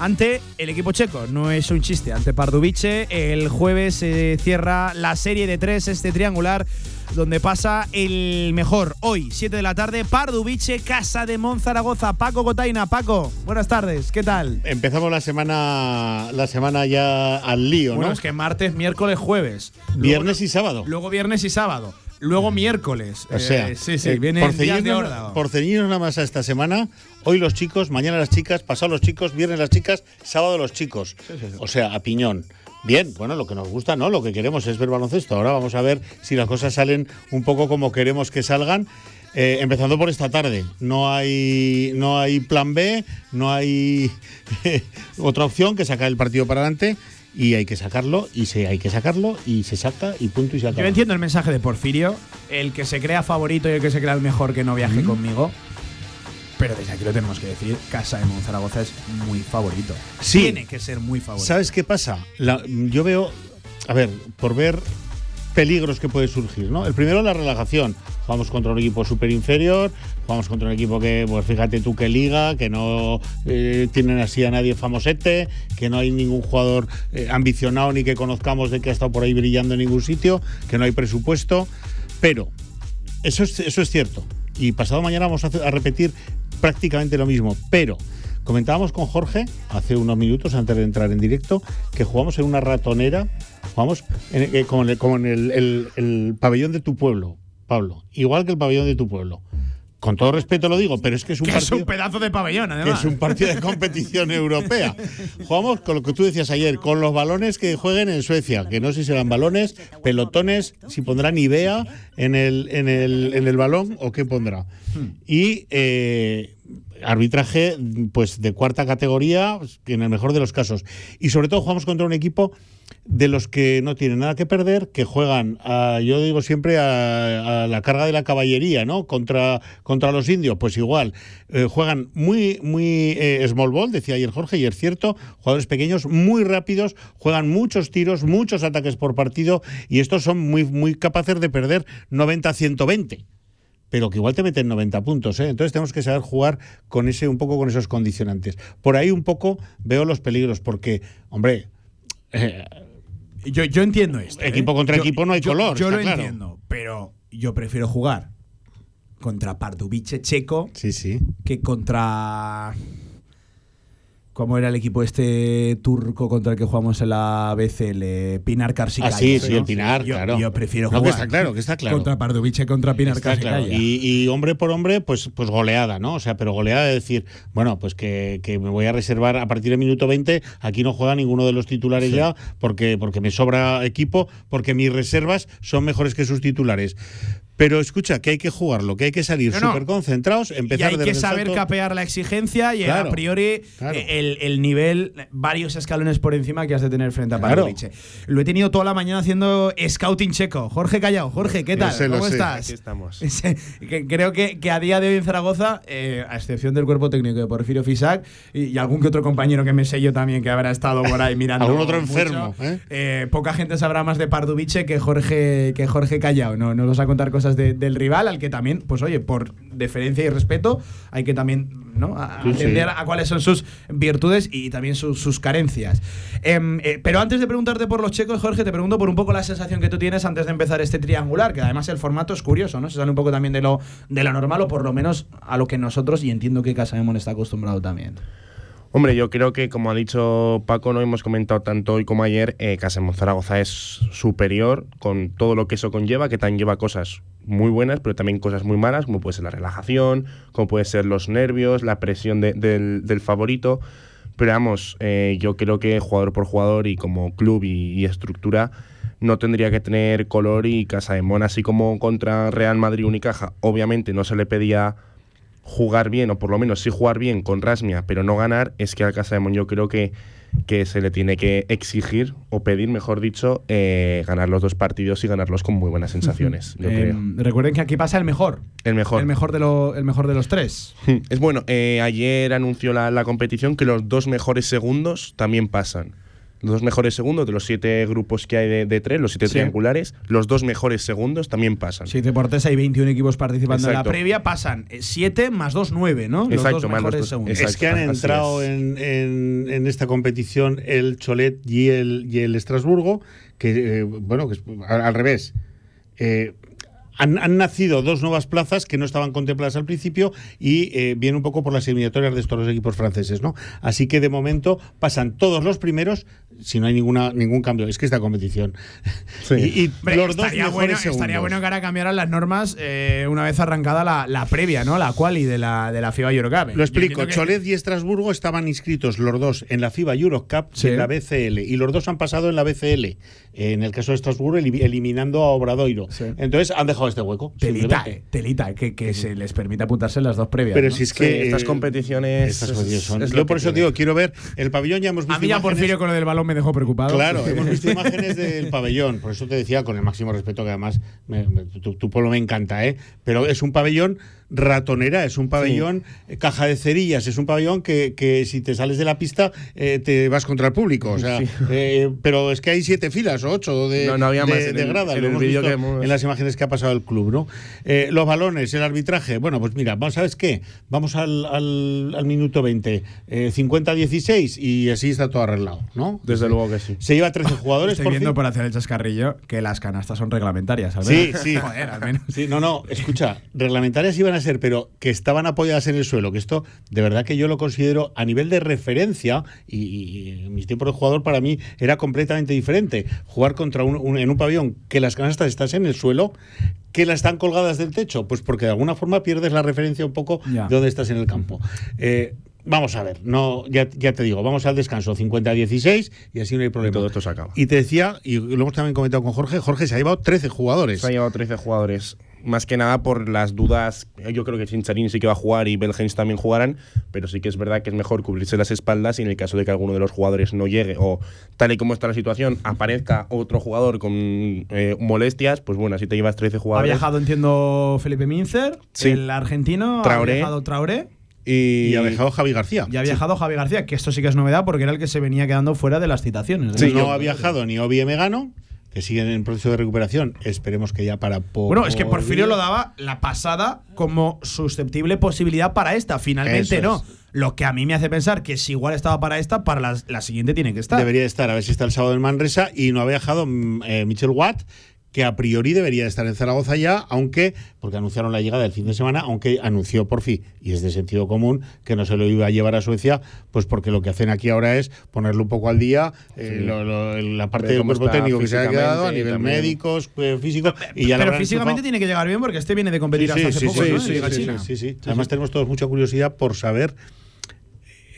ante el equipo checo. No es un chiste, ante Pardubice. El jueves se cierra la serie de tres, este triangular, donde pasa el mejor. Hoy, 7 de la tarde, Pardubice, Casa de Monzaragoza. Paco Cotaina. Paco, buenas tardes, ¿qué tal? Empezamos la semana, la semana ya al lío, Bueno, ¿no? es que martes, miércoles, jueves. Viernes y sábado. Luego viernes y sábado. Luego miércoles. O sea, Eh, sí, sí, eh, viene por de ceñirnos- por ceñirnos nada más a esta semana, hoy los chicos, mañana las chicas, pasado los chicos, viernes las chicas, sábado los chicos. O sea, a piñón. Bien, bueno, lo que nos gusta, ¿no? Lo que queremos es ver baloncesto. Ahora vamos a ver si las cosas salen un poco como queremos que salgan. Eh, empezando por esta tarde. No hay, no hay plan B, no hay otra opción que sacar el partido para adelante. Y hay que sacarlo, y se, hay que sacarlo, y se saca, y punto, y se acaba. Yo entiendo el mensaje de Porfirio, el que se crea favorito y el que se crea el mejor que no viaje conmigo. Pero desde aquí lo tenemos que decir, Casa de Monzaragoza es muy favorito. Sí. Tiene que ser muy favorito. ¿Sabes qué pasa? La- yo veo, a ver, por ver peligros que puede surgir, ¿no? El primero, la relajación. Jugamos contra un equipo súper inferior, jugamos contra un equipo que, pues fíjate tú qué liga, que no eh, tienen así a nadie famosete, que no hay ningún jugador eh, ambicionado ni que conozcamos de que ha estado por ahí brillando en ningún sitio, que no hay presupuesto. Pero eso es, cierto. Y pasado mañana vamos a repetir prácticamente lo mismo. Pero comentábamos con Jorge hace unos minutos antes de entrar en directo que jugamos en una ratonera, jugamos en- eh, como en, el, como en el- el- el pabellón de tu pueblo, Pablo. Igual que el pabellón de tu pueblo. Con todo respeto lo digo, pero es que es un que es un pedazo de pabellón, que además. es un partido de competición europea. Jugamos con lo que tú decías ayer, con los balones que jueguen en Suecia, que no sé si serán balones, pelotones, si pondrán Ivea en el, en el, en el balón o qué pondrá. Y eh, arbitraje pues de cuarta categoría, en el mejor de los casos. Y sobre todo jugamos contra un equipo de los que no tienen nada que perder, que juegan, yo digo siempre, a, a, la carga de la caballería, ¿no? Contra, contra los indios, pues igual. Eh, juegan muy, muy eh, small ball, decía ayer Jorge, y es cierto, jugadores pequeños, muy rápidos, juegan muchos tiros, muchos ataques por partido, y estos son muy, muy capaces de perder 90-120 pero que igual te meten 90 puntos. ¿eh? Entonces tenemos que saber jugar con ese, un poco con esos condicionantes. Por ahí un poco veo los peligros, porque, hombre, eh, yo, yo, entiendo esto. Equipo ¿eh? contra yo, equipo no hay yo, color. Yo lo claro. entiendo, pero yo prefiero jugar contra Pardubice checo sí, sí. que contra. ¿Cómo era el equipo este turco contra el que jugamos en la BCL? Pinar Karsikaya. Ah, sí, sí, el Pinar, yo, claro. Yo prefiero no, jugar. que está claro, que está claro. Contra Pardubice, contra Pinar Karsikaya. Claro. Y, y, hombre por hombre, pues, pues goleada, ¿no? O sea, pero goleada de decir, bueno, pues que, que, me voy a reservar a partir del minuto 20, aquí no juega ninguno de los titulares sí. ya, porque, porque me sobra equipo, porque mis reservas son mejores que sus titulares. Pero escucha, que hay que jugarlo, que hay que salir no, no. súper concentrados, empezar Y hay que saber salto. capear la exigencia y claro, a priori claro. el, el, nivel, varios escalones por encima que has de tener frente a Pardubice. Claro. Lo he tenido toda la mañana haciendo scouting checo. Jorge Callao, Jorge, ¿qué tal? Sé, ¿Cómo sé. estás? Aquí estamos. Creo que, que, a día de hoy en Zaragoza, eh, a excepción del cuerpo técnico de Porfirio Fisac y, y, algún que otro compañero que me sé yo también que habrá estado por ahí mirando. algún otro mucho, enfermo. ¿eh? Eh, poca gente sabrá más de Pardubice que Jorge, que Jorge Callao. No, no nos va a contar cosas de, del rival al que también, pues oye, por deferencia y respeto, hay que también ¿no? a Sí, sí. atender a cuáles son sus virtudes y también sus, sus carencias. Em, eh, pero antes de preguntarte por los checos, Jorge, te pregunto por un poco la sensación que tú tienes antes de empezar este triangular, que además el formato es curioso, ¿no? Se sale un poco también de lo, de lo normal o por lo menos a lo que nosotros, y entiendo que Casamemón está acostumbrado también. Hombre, yo creo que, como ha dicho Paco, no hemos comentado tanto hoy como ayer, eh, Casemón Zaragoza es superior con todo lo que eso conlleva, que también lleva cosas muy buenas, pero también cosas muy malas, como puede ser la relajación, como puede ser los nervios, la presión de, del, favorito. Pero vamos, eh, yo creo que jugador por jugador y como club y, y estructura no tendría que tener color y Casamón, así como contra Real Madrid Unicaja, obviamente no se le pedía jugar bien, o por lo menos sí jugar bien con Rasmia, pero no ganar, es que al Casa de yo creo que, que se le tiene que exigir, o pedir, mejor dicho, eh, ganar los dos partidos y ganarlos con muy buenas sensaciones. yo Eh, creo. recuerden que aquí pasa el mejor. El mejor. El mejor de, lo, el mejor de los tres. Es bueno, eh, ayer anunció la, la competición que los dos mejores segundos también pasan los dos mejores segundos de los siete grupos que hay de, de tres, los siete Sí. triangulares, los dos mejores segundos también pasan. Siete por tres, hay 21 equipos participando en la previa. Pasan 7 más 2, 9, ¿no? Los Exacto, dos mejores dos- segundos. exacto. Es que han entrado es. en, en- en esta competición el Cholet y el, y el Estrasburgo, que, eh, bueno, que es al, al revés. Eh, han, han nacido dos nuevas plazas que no estaban contempladas al principio y eh, viene un poco por las eliminatorias de estos dos equipos franceses, ¿no? Así que de momento pasan todos los primeros, si no hay ninguna ningún cambio. Es que esta competición. Sí. Y, y Hombre, los dos estaría, bueno, segundos. estaría bueno que ahora cambiaran las normas eh, una vez arrancada la, la previa, ¿no? La quali de la, de la FIBA Eurocup. Lo explico. que- Cholet y Estrasburgo estaban inscritos los dos en la FIBA Eurocup Sí. y en la BCL. Y los dos han pasado en la BCL. En el caso de Estrasburgo, eli- eliminando a Obradoiro. Sí. Entonces han dejado este hueco. Telita, eh, telita, que, que se les permite apuntarse en las dos previas. Pero ¿no? si es Sí, que. estas competiciones. estas competiciones son- es lo Yo por eso tiene. digo, quiero ver el pabellón. Ya hemos visto. A mí ya imágenes- Porfirio con lo del balón me dejó preocupado. Claro, hemos visto imágenes del pabellón, por eso te decía con el máximo respeto que además me- me- tu, tu pueblo me encanta, ¿eh? Pero es un pabellón ratonera, es un pabellón eh, caja de cerillas, es un pabellón que, que si te sales de la pista eh, te vas contra el público, o sea, Sí. eh, pero es que hay siete filas o ocho de, No, no había de- más en de el- gradas, en lo el hemos vídeo visto que hemos- en las imágenes que ha pasado el club, ¿no? Eh, los balones, el arbitraje, bueno, pues mira, ¿sabes qué? Vamos al, al- al minuto 20, eh, 50-16 y así está todo arreglado, ¿no? Desde luego que sí. Se lleva 13 jugadores Estoy por viendo fin. por hacer el chascarrillo que las canastas son reglamentarias. al Sí, sí. Joder, al menos. Sí, no, no, escucha, reglamentarias iban a ser, pero que estaban apoyadas en el suelo, que esto de verdad que yo lo considero a nivel de referencia, y, y en mis tiempos de jugador para mí era completamente diferente. Jugar contra un, un- en un pabellón que las canastas están en el suelo, que las están colgadas del techo, pues porque de alguna forma pierdes la referencia un poco Ya. de dónde estás en el campo. Eh, Vamos a ver, no, ya, ya te digo, vamos al descanso 50-16 y así no hay problema. Y todo esto se acaba. Y te decía, y lo hemos también comentado con Jorge, Jorge se ha llevado 13 jugadores. Se han llevado 13 jugadores. Más que nada por las dudas. Yo creo que Chincharín sí que va a jugar y Belgens también jugarán, pero sí que es verdad que es mejor cubrirse las espaldas y en el caso de que alguno de los jugadores no llegue o tal y como está la situación, aparezca otro jugador con eh, molestias, pues bueno, así te llevas 13 Ha jugadores. viajado, entiendo, Felipe Mincer, Sí. el argentino. Traoré. Ha viajado Traoré. Y, Y ha dejado Javi García. Y ha viajado Javi García, que esto sí que es novedad porque era el que se venía quedando fuera de las citaciones. Sí, no ha viajado ni Obi Megano, que siguen en proceso de recuperación. Esperemos que ya para poco. Bueno, es que Porfirio lo daba la pasada como susceptible posibilidad para esta. Finalmente Eso no. es. Lo que a mí me hace pensar que si igual estaba para esta, para la, la siguiente tiene que estar. Debería estar, a ver si está el sábado en Manresa. Y no ha viajado mm, eh, Michel Watt, que a priori debería estar en Zaragoza ya, aunque, porque anunciaron la llegada del fin de semana, aunque anunció por fin, y es de sentido común, que no se lo iba a llevar a Suecia, pues porque lo que hacen aquí ahora es ponerlo un poco al día, eh, Sí. lo- lo- la parte del cuerpo técnico que se ha quedado a nivel médicos, pues, físico, y ya Pero físicamente tiene que llegar bien porque este viene de competir hasta hace poco. ¿no? sí, China. sí, sí. Además tenemos todos mucha curiosidad por saber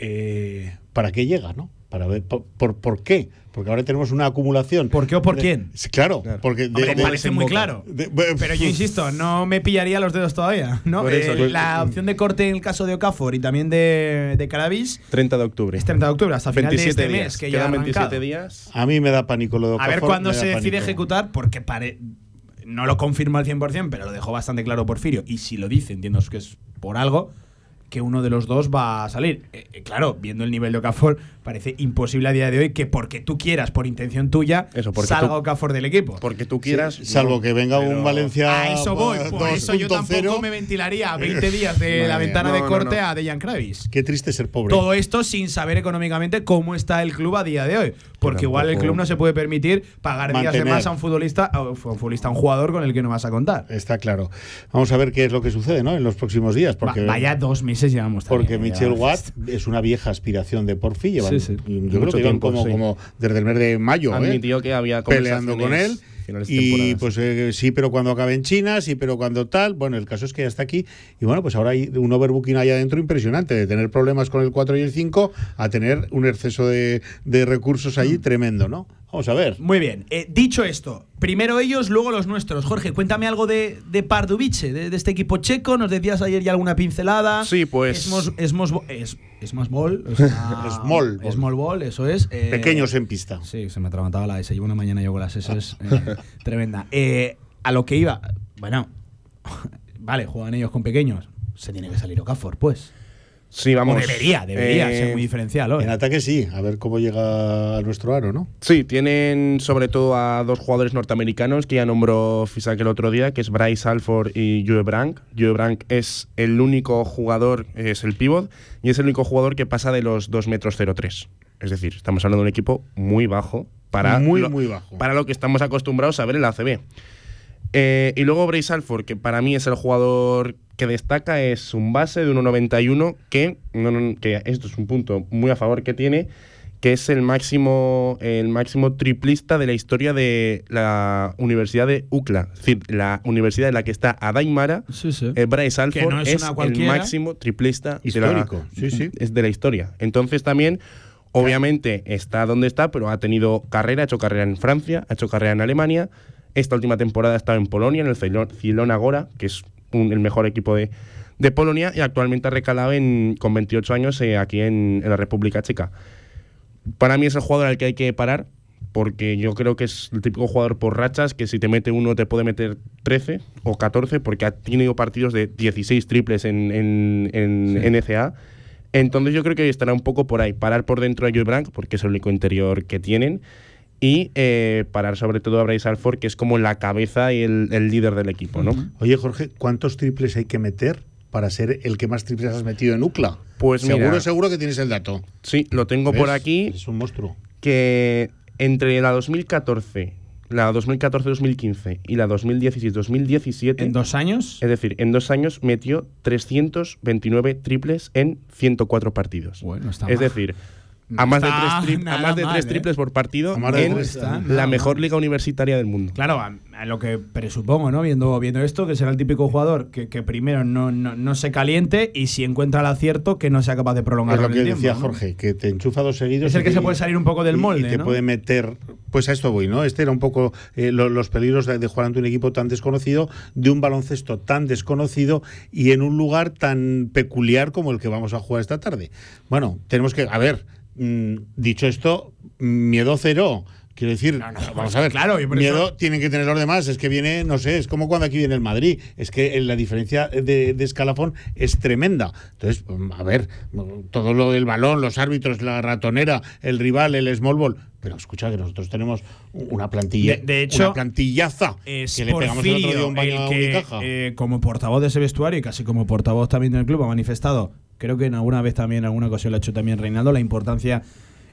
eh, para qué llega, ¿no? Para ver por, por, por qué. Porque ahora tenemos una acumulación. ¿Por qué o por de- quién? Sí, Claro, porque de- Hombre, de- parece muy claro. de- Pero yo insisto, no me pillaría los dedos todavía. ¿no? Eso, Eh, pues- la opción de corte en el caso de Okafor y también de, de Caravis 30 de octubre. es 30 de octubre, hasta final de 27 este días. mes, que ya ha Quedan 27 arrancado. días. a mí me da pánico lo de A ver Okafor, cuándo se decide pánico. ejecutar, porque pare- no lo confirma al 100%, pero lo dejó bastante claro Porfirio. Y si lo dice, entiendo que es por algo, que uno de los dos va a salir. Eh, eh, claro, viendo el nivel de Okafor, parece imposible a día de hoy que porque tú quieras, por intención tuya, Eso, salga tú- Okafor del equipo. Porque tú quieras. Salvo no, que venga un Valencia A eso voy, por eso yo 2.0. tampoco me ventilaría 20 días de Madre la mía. ventana No, de no, corte no. a Dejan Kravis. Qué triste ser pobre. Todo esto sin saber económicamente cómo está el club a día de hoy. Porque igual el club no se puede permitir pagar días de más a un futbolista, a un futbolista, a un jugador con el que no vas a contar. Está claro. Vamos a ver qué es lo que sucede, ¿no? En los próximos días. Porque, Va- vaya dos meses llevamos también, Porque ya. Michel Watt es una vieja aspiración de Porfi. Llevan, Sí, sí. Yo creo que llevan como, sí. como desde el mes de mayo. ¿eh? Admitió que había peleando con él. Finales Y pues eh, sí, pero cuando acabe en China, sí, pero cuando tal. Bueno, el caso es que ya está aquí. Y bueno, pues ahora hay un overbooking ahí adentro impresionante. De tener problemas con el 4 y el 5 a tener un exceso de, de recursos Mm. ahí tremendo, ¿no? Vamos a ver. Muy bien. Eh, dicho esto, primero ellos, luego los nuestros. Jorge, cuéntame algo de, de Pardubice, de, de este equipo checo. Nos decías ayer ya alguna pincelada. Sí, pues- Es, mos- es, es, es más ball. o sea, Small ball. Small ball, eso es. eh, Pequeños en pista. Sí, se me atragantaba la S. Llevo una mañana yo con las S. eh, tremenda. Eh, a lo que iba. Bueno, vale, juegan ellos con pequeños. Se tiene que salir Okafor, pues. Sí, vamos. o debería, debería eh, ser muy diferencial. hoy. En ataque sí, a ver cómo llega a nuestro aro, ¿no? Sí, tienen sobre todo a dos jugadores norteamericanos que ya nombró Fisak el otro día, que es Bryce Alford y Joe Brank. Joe Brank es el único jugador, es el pivot, y es el único jugador que pasa de los 2 metros 03. Es decir, estamos hablando de un equipo muy bajo para, Muy, lo, muy bajo. para lo que estamos acostumbrados a ver en la ACB. Eh, y luego Bryce Alford, que para mí es el jugador que destaca, es un base de 1.91, que, no, no, que esto es un punto muy a favor que tiene, que es el máximo, el máximo triplista de la historia de la Universidad de UCLA. Es decir, la universidad en la que está Adaimara, Sí, sí. eh, Bryce Alford Que no es es, el máximo triplista Histórico, de la, sí, sí. es de la historia. Entonces también, obviamente, está donde está, pero ha tenido carrera, ha hecho carrera en Francia, ha hecho carrera en Alemania. Esta última temporada ha estado en Polonia, en el Cilón Agora, que es un- el mejor equipo de, de Polonia, y actualmente ha recalado en, con 28 años eh, aquí en, en la República Checa. Para mí es el jugador al que hay que parar, porque yo creo que es el típico jugador por rachas, que si te mete uno te puede meter 13 o 14, porque ha tenido partidos de 16 triples en, en, en NCA. Entonces yo creo que estará un poco por ahí, parar por dentro a Joe Brank, porque es el único interior que tienen, y eh, parar sobre todo a Bryce Alford, que es como la cabeza y el, el líder del equipo, ¿no? Oye, Jorge, ¿cuántos triples hay que meter para ser el que más triples has metido en UCLA? Pues seguro, mira, seguro que tienes el dato. Sí, lo tengo por aquí. Es un monstruo. que entre la 2014, la 2014-2015 y la 2016-2017, ¿En dos años? es decir, en dos años metió 329 triples en 104 partidos. Bueno, está es mal. decir, No a más de tres, tri- a nada más de mal, tres ¿eh? triples por partido en está la mejor liga universitaria del mundo. Claro, a, a lo que presupongo, ¿no? Viendo, viendo esto, que será el típico jugador que, que primero no, no, no se caliente y si encuentra el acierto, que no sea capaz de Es prolongar lo el que tiempo. decía ¿no? Jorge, que te enchufa dos seguidos. Es el que se puede salir un poco del y- molde, Y te ¿no? puede meter pues a esto voy, ¿no? Este era un poco eh, lo- los peligros de, de jugar ante un equipo tan desconocido, de un baloncesto tan desconocido y en un lugar tan peculiar como el que vamos a jugar esta tarde. Bueno, tenemos que, a ver, dicho esto, miedo cero. Quiero decir, vamos a ver, claro, miedo eso- tienen que tener los demás. Es que viene, no sé, es como cuando aquí viene el Madrid. Es que la diferencia de, de escalafón es tremenda. Entonces, mm, a ver, mm, todo lo del balón, los árbitros, la ratonera, el rival, el small ball. Pero escucha que nosotros tenemos una plantilla, De- de hecho, una plantillaza Es que le pegamos el otro día un baño el a que, Unicaja. eh, como portavoz de ese vestuario y casi como portavoz también del club, ha manifestado, creo que en alguna vez también, en alguna ocasión lo ha hecho también Reinaldo, la importancia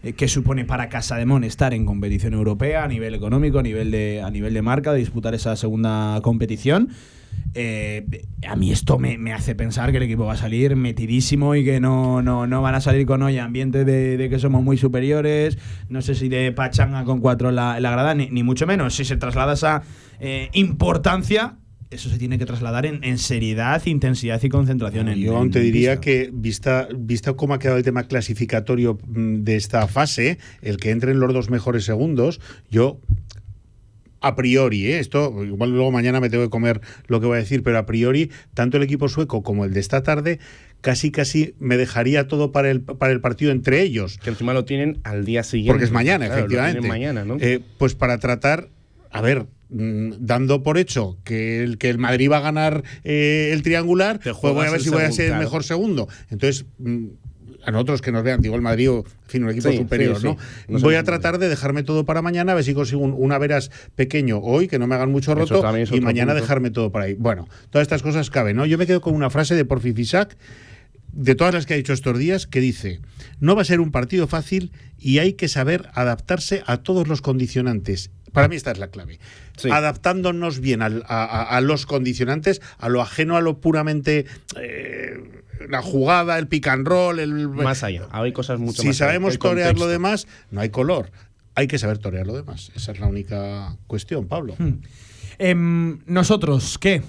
eh, que supone para Casa de Mon estar en competición europea a nivel económico, a nivel de, a nivel de marca, de disputar esa segunda competición. Eh, a mí esto me, hace pensar que el equipo va a salir metidísimo y que no, no, no van a salir con hoy ambiente de, que somos muy superiores. No sé si de pachanga con cuatro la, la grada, ni, mucho menos. Si se traslada esa eh, importancia, eso se tiene que trasladar en, en seriedad, intensidad y concentración. en, Yo en te diría que, vista, vista cómo ha quedado el tema clasificatorio mm, de esta fase, el que entren los dos mejores segundos, yo a priori, ¿eh? esto igual luego mañana me tengo que comer lo que voy a decir, pero a priori, tanto el equipo sueco como el de esta tarde, casi casi me dejaría todo para el, para el partido entre ellos. Que encima lo tienen al día siguiente. Porque es mañana, Claro, lo tienen efectivamente. mañana, ¿no? Eh, pues para tratar, a ver, dando por hecho que el, que el Madrid va a ganar eh, el triangular, pues voy a ver si voy a ser el mejor segundo. Entonces, mm, a nosotros que nos vean, digo el Madrid, o, en fin, un equipo Sí, superior, sí. ¿no? Voy a tratar de dejarme todo para mañana, a ver si consigo un, una veras pequeño hoy, que no me hagan mucho roto, y mañana punto. dejarme todo por ahí. Bueno, todas estas cosas caben, ¿no? Yo me quedo con una frase de Porfi Fisac, de todas las que ha dicho estos días, que dice, no va a ser un partido fácil y hay que saber adaptarse a todos los condicionantes. Para mí esta es la clave. Adaptándonos bien al- a, a- a los condicionantes, a lo ajeno a lo puramente eh, la jugada, el pick and roll, el Más allá. Hay cosas mucho si más allá. sabemos torear lo demás, no hay color. Hay que saber torear lo demás. Esa es la única cuestión, Pablo. Hmm. Em, Nosotros, ¿qué?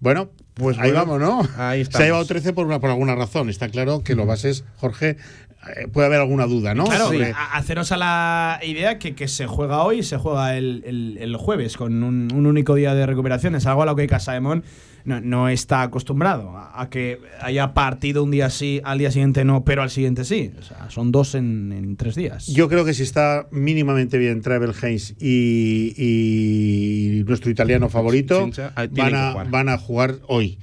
Bueno, pues ahí bueno, vamos, ¿no? ahí Se ha llevado 13 por, una- por alguna razón. Está claro que lo bases, Jorge, puede haber alguna duda, ¿no? Claro, Sobre- a- haceros a la idea que, que se juega hoy y se juega el, el- el jueves con un, un único día de recuperación. Es algo a lo que Casaemón no, no está acostumbrado. A, a que haya partido un día sí, al día siguiente no, pero al siguiente sí. O sea, son dos en, en tres días. Yo creo que si está mínimamente bien Travel Haynes y, y nuestro italiano favorito, Chincha, van a, van a jugar hoy.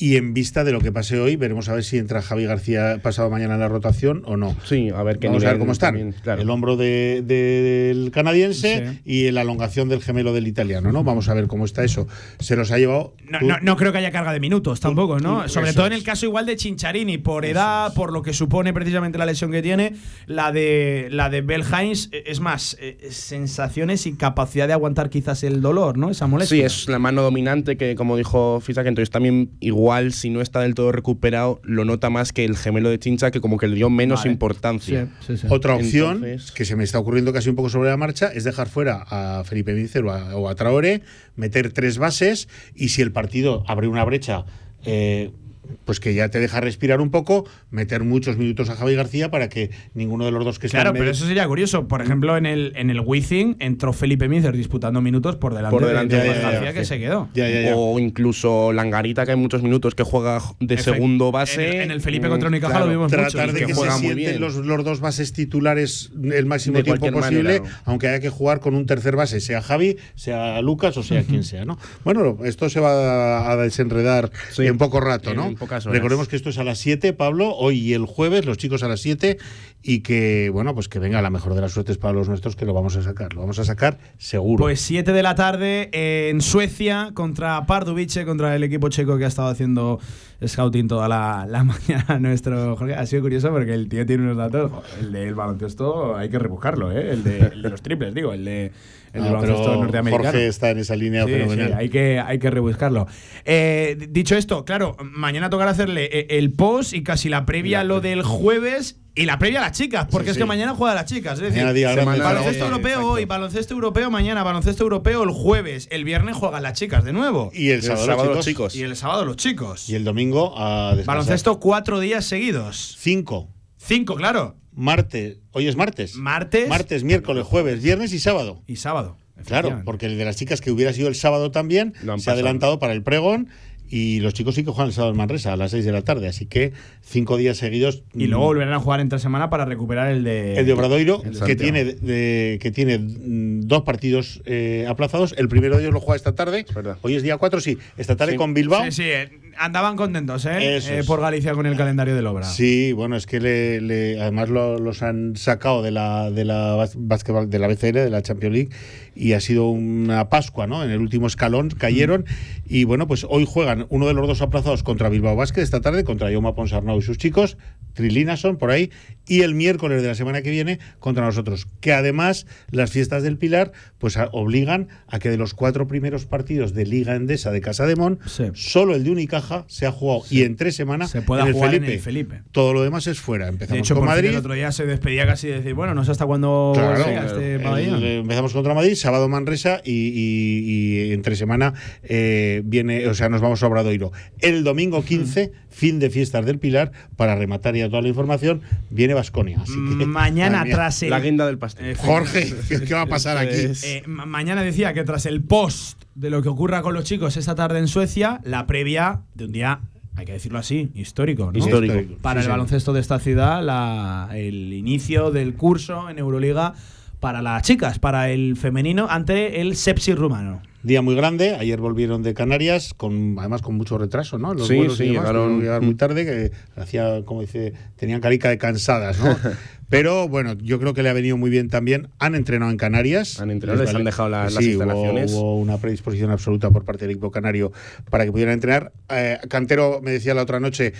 Y en vista de lo que pase hoy, veremos a ver si entra Javi García pasado mañana en la rotación o no. Sí, a ver qué Vamos a ver nivel cómo están. también, claro. El hombro de- de- del canadiense Sí. y la elongación del gemelo del italiano, ¿no? Vamos a ver cómo está eso. Se los ha llevado. No, no- no creo que haya carga de minutos tampoco, ¿no? Sobre eso todo en el caso igual de Chincharini, por edad, por lo que supone precisamente la lesión que tiene, la de la de Bell Hines, eh, es más, eh, sensaciones y capacidad de aguantar quizás el dolor, ¿no? Esa molestia. Sí, es la mano dominante que, como dijo Fisak, entonces también igual si no está del todo recuperado, lo nota más que el gemelo de Chincha, que como que le dio menos Vale. importancia. Sí, sí, sí. Otra opción Entonces- que se me está ocurriendo casi un poco sobre la marcha es dejar fuera a Felipe Vincer o a, o a Traoré, meter tres bases y si el partido abre una brecha, eh, pues que ya te deja respirar un poco, meter muchos minutos a Javi García para que ninguno de los dos que están Claro, en pero medio- eso sería curioso. Por ejemplo, en el, en el Wizzing entró Felipe Mincer disputando minutos por delante, Por delante de, García, que sí. se quedó. Ya, ya, ya. O incluso Langarita, que hay muchos minutos que juega de segundo base. en el- en el Felipe Mm, contra Unicaja lo vimos tratar mucho, de que, que se juega sienten los, los dos bases titulares el máximo De tiempo posible, manera. aunque haya que jugar con un tercer base, sea Javi, sea Lucas o sea quien sea, ¿no? Bueno, esto se va a desenredar Sí, en poco rato, en ¿no? Pocas horas. Recordemos que esto es a las 7, Pablo, hoy y el jueves, los chicos a las 7, y que, bueno, pues que venga la mejor de las suertes para los nuestros, que lo vamos a sacar, lo vamos a sacar seguro. Pues 7 de la tarde en Suecia contra Pardubice, contra el equipo checo que ha estado haciendo scouting toda la, la mañana nuestro Jorge. Ha sido curioso porque el tío tiene unos datos. El del baloncesto hay que rebuscarlo, ¿eh? El de, el de los triples, digo, el de el Ah, baloncesto norteamericano. Jorge está en esa línea Sí, fenomenal. sí, hay que, hay que rebuscarlo. Eh, dicho esto, claro, mañana tocará hacerle eh, el post y casi la previa a lo del jueves y la previa a las chicas, porque Sí, es que sí. mañana juegan las chicas. Es decir, grande baloncesto europeo hoy, baloncesto europeo mañana, baloncesto europeo el jueves, el viernes juegan las chicas de nuevo. Y el El sábado, sábado los chicos. Y el sábado los chicos. Y el domingo a descansar. baloncesto cuatro días seguidos. Cinco. Cinco, claro. Martes. Hoy es martes. Martes. Martes, miércoles, jueves, viernes y sábado. Y sábado. Claro, porque el de las chicas que hubiera sido el sábado también se ha adelantado para el pregón y los chicos sí que juegan el sábado en Manresa a las 6 de la tarde. Así que cinco días seguidos. Y luego volverán a jugar entre semana para recuperar el de. El de Obradoiro, el que tiene, de- que tiene mm, dos partidos eh, aplazados. El primero de ellos lo juega esta tarde. Hoy es día 4, sí. Esta tarde Sí. con Bilbao. Sí, sí, eh, andaban contentos, ¿eh? Eh, por Galicia con el calendario del Obra. Sí, bueno, es que le, le- además lo- los han sacado de la de la de la BCL, de la Champions League, y ha sido una Pascua, ¿no? En el último escalón cayeron y bueno, pues hoy juegan uno de los dos aplazados contra Bilbao Basket esta tarde, contra Jaume Ponsarnau y sus chicos, Trilinason por ahí, y el miércoles de la semana que viene contra nosotros. Que además las fiestas del Pilar pues a- obligan a que de los cuatro primeros partidos de Liga Endesa de Casa de Mon, solo el de Unicaja se ha jugado y en tres semanas Se el jugar Felipe. en el Felipe. Todo lo demás es fuera. De Empezamos hecho, con Madrid. el otro día se despedía casi de decir, bueno, no sé hasta cuándo Claro, este el- empezamos contra Madrid, sábado Manresa y, y- y entre semana eh, viene, o sea, nos vamos a Obradoiro. El domingo 15, fin de fiestas del Pilar, para rematar ya toda la información, viene Vasconia. Mañana Madre mía. tras el. La guinda del pastel. Jorge, ¿qué, va a pasar aquí? Eh, ma- mañana decía que tras el post de lo que ocurra con los chicos esta tarde en Suecia, la previa de un día, hay que decirlo así, histórico, ¿no? Histórico. Para Sí, el sí. baloncesto de esta ciudad, la- el inicio del curso en Euroliga para las chicas, para el femenino, ante el Sepsi rumano. Día muy grande, ayer volvieron de Canarias, con además con mucho retraso, ¿no? Los Sí, vuelos y sí, demás, llegaron- llegar muy tarde, que hacía, como dice, tenían carica de cansadas, ¿no? Pero bueno, yo creo que le ha venido muy bien también. Han entrenado en Canarias. Han entrenado, les han dejado la- las hubo- instalaciones. Hubo, una predisposición absoluta por parte del equipo canario para que pudieran entrenar. Eh, Cantero me decía la otra noche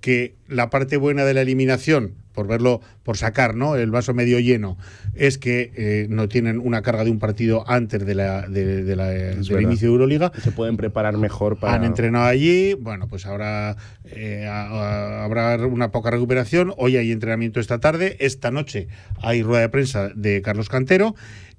que la parte buena de la eliminación, por verlo, por sacar ¿no? el vaso medio lleno, es que eh, no tienen una carga de un partido antes de la, de- de la- del verdad. inicio de Euroliga. Se pueden preparar mejor para. Han entrenado allí, bueno, pues ahora eh, a- a- habrá una poca recuperación. Hoy hay entrenamiento esta tarde, esta noche hay rueda de prensa de Carlos Cantero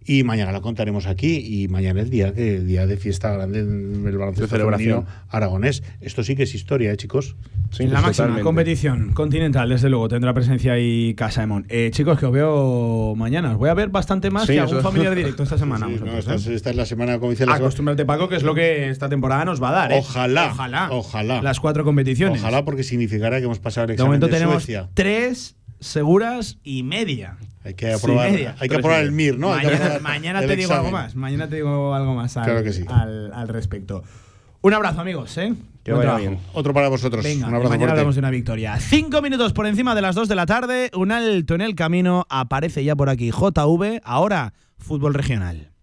y mañana la contaremos aquí y mañana es día que día de fiesta grande en el baloncesto De celebración. femenino aragonés. Esto sí que es historia, ¿eh, chicos. Sí, la máxima totalmente. competición continental, desde luego, tendrá presencia ahí Casa de Mon. Eh, chicos, que os veo mañana. Os voy a ver bastante más Sí, que algún familiar directo esta semana. Sí, no, vosotros, esta, ¿eh? esta es la semana, como dice la. Acostúmbrate, Paco, que es lo que esta temporada nos va a dar. ¿eh? Ojalá, Ojalá. ojalá. Las cuatro competiciones. Ojalá porque significará que hemos pasado el De examen momento de tenemos Suecia. tres seguras y media. Hay que aprobar, media. hay que aprobar el MIR, ¿no? Mañana, te digo algo más. Mañana te digo algo más al, Claro que sí. al, al respecto. Un abrazo, amigos. ¿eh? Que vaya bien. Otro para vosotros. Venga, Un abrazo mañana hablamos de una victoria. Cinco minutos por encima de las dos de la tarde. Un alto en el camino. Aparece ya por aquí JV. Ahora, fútbol regional.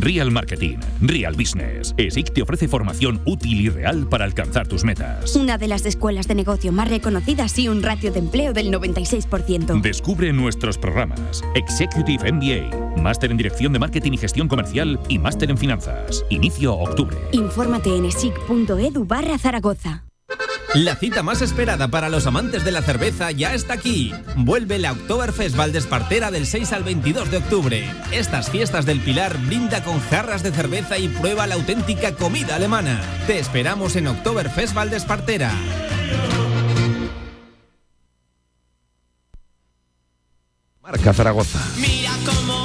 Real Marketing, Real Business. ESIC te ofrece formación útil y real para alcanzar tus metas. Una de las escuelas de negocio más reconocidas y un ratio de empleo del 96%. Descubre nuestros programas. Executive MBA, Máster en Dirección de Marketing y Gestión Comercial y Máster en Finanzas. Inicio octubre. Infórmate en esic.edu barra Zaragoza. La cita más esperada para los amantes de la cerveza ya está aquí. Vuelve la Oktoberfest Valdespartera del 6 al 22 de octubre. Estas fiestas del Pilar brinda con jarras de cerveza y prueba la auténtica comida alemana. Te esperamos en Oktoberfest Valdespartera. Marca Zaragoza. Mira cómo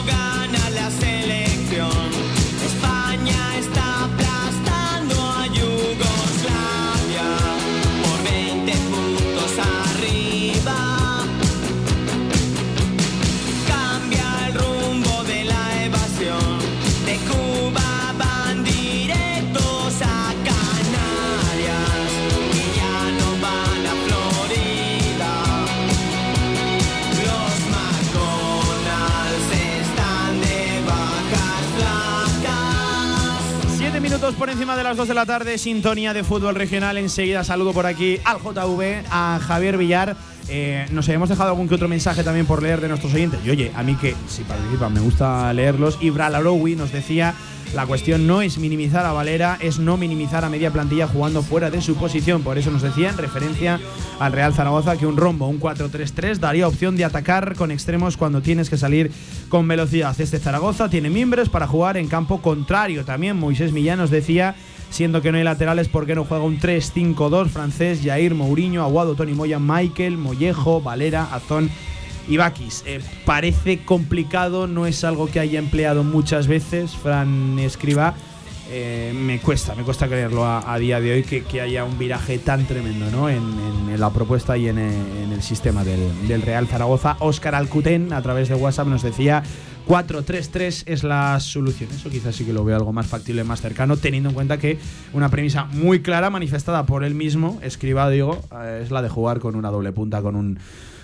2 de la tarde, sintonía de fútbol regional. Enseguida saludo por aquí al JV, a Javier Villar. Eh, nos habíamos dejado algún que otro mensaje también por leer de nuestros oyentes. Y oye, a mí que si participan me gusta leerlos. Ibra Laroui nos decía La cuestión no es minimizar a Valera, es no minimizar a media plantilla jugando fuera de su posición. Por eso nos decía en referencia al Real Zaragoza que un rombo, un 4-3-3, daría opción de atacar con extremos cuando tienes que salir con velocidad. Este Zaragoza tiene miembros para jugar en campo contrario. También Moisés Millán nos decía siendo que no hay laterales, ¿por qué no juega un 3-5-2 francés? Jair, Mourinho, Aguado, Tony Moya, Michael, Mollejo, Valera, Azón y Bakis. Eh, parece complicado, no es algo que haya empleado muchas veces Fran Escriba. Eh, me cuesta, me cuesta creerlo a, día de hoy que, que haya un viraje tan tremendo ¿no? en, la propuesta y en, eh, en el sistema del, del Real Zaragoza. Óscar Alcuten, a través de WhatsApp, nos decía 4-3-3 es la solución. Eso quizás sí que lo veo algo más factible, más cercano, teniendo en cuenta que una premisa muy clara, manifestada por él mismo, escriba, digo, eh, es la de jugar con una doble punta, con un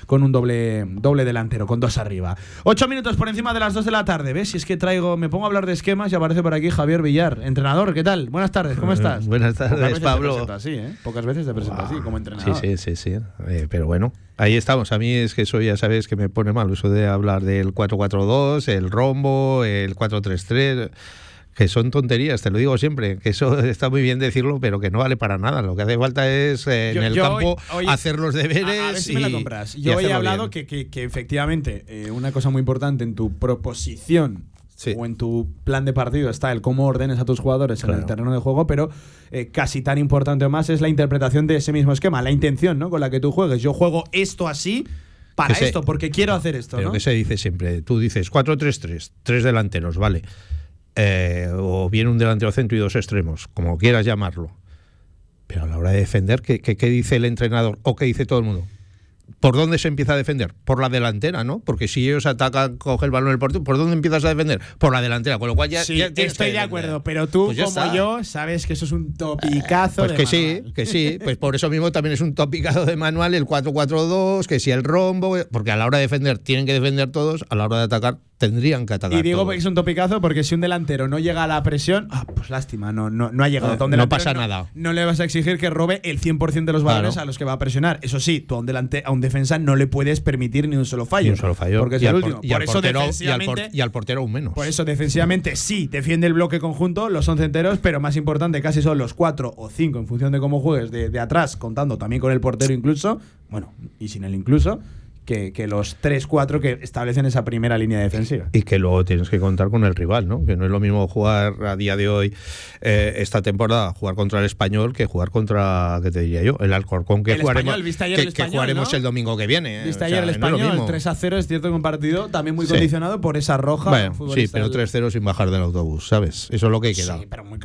con un doble, doble delantero, con dos arriba. Ocho minutos por encima de las dos de la tarde. ¿Ves? Si es que traigo, me pongo a hablar de esquemas y aparece por aquí Javier Villar, entrenador. ¿Qué tal? Buenas tardes, ¿cómo estás? Buenas Pocas tardes, veces te Pablo. presento así, ¿eh? Pocas veces te presento así, como Sí, entrenador. sí, sí, sí. Eh, pero bueno, ahí estamos. A mí es que eso ya sabes que me pone mal, eso de hablar del 4-4-2, el rombo, el 4-3-3, que son tonterías, te lo digo siempre, que eso está muy bien decirlo, pero que no vale para nada. Lo que hace falta es eh, Yo- en el campo hoy- hoy- hacer los deberes A, a ver si y, me la Yo hoy he hablado que, que- que efectivamente eh, una cosa muy importante en tu proposición o en tu plan de partido está el cómo ordenes a tus jugadores en el Claro. terreno de juego, pero eh, casi tan importante o más es la interpretación de ese mismo esquema, la intención ¿no? con la que tú juegues. Yo juego esto así para Que se- esto, porque quiero hacer esto. Pero ¿no? que se dice siempre, tú dices 4-3-3, tres delanteros, vale. Eh, o bien un delantero centro y dos extremos, como quieras llamarlo. Pero a la hora de defender, ¿qué, qué, qué dice el entrenador o qué dice todo el mundo? ¿Por dónde se empieza a defender? Por la delantera, ¿no? Porque si ellos atacan, coge el balón el portero, ¿por dónde empiezas a defender? Por la delantera, con lo cual ya, Sí, ya estoy de acuerdo, pero tú, Pues como está. yo, sabes que eso es un topicazo. Pues de que manual. sí, que sí. Pues por eso mismo también es un topicado de manual el 4-4-2, que si el rombo, porque a la hora de defender tienen que defender todos, a la hora de atacar tendrían que atacar Y digo todos. que es un topicazo porque si un delantero no llega a la presión, ah, pues lástima, no, no, no ha llegado. Eh, no pasa nada. No le vas a exigir que robe el 100% de los balones Claro. a los que va a presionar. Eso sí, tú a un, delante, a un defensa no le puedes permitir ni un solo fallo. Y un solo fallo. Porque es y el último. y Por al eso portero, y, al por- defensivamente. y al portero aún menos. Por eso, defensivamente sí, defiende el bloque conjunto, los 11 enteros, pero más importante, casi son los 4 o 5 en función de cómo juegues de, de atrás, contando también con el portero incluso, bueno, y sin el incluso, que, que los 3-4 que establecen esa primera línea defensiva. Y que luego tienes que contar con el rival, ¿no? Que no es lo mismo jugar a día de hoy, eh, esta temporada, jugar contra el español que jugar contra, ¿qué te diría yo? El Alcorcón que El jugaremos, Español, viste ayer que, el que Español, jugaremos ¿no? el domingo que viene. ¿eh? Viste O ayer sea, el no es español, mismo. 3 a 0, es cierto que un partido también muy Sí. condicionado por esa roja. Bueno, sí, pero del- 3-0 sin bajar del autobús, ¿sabes? Eso es lo que hay que dar. pero muy,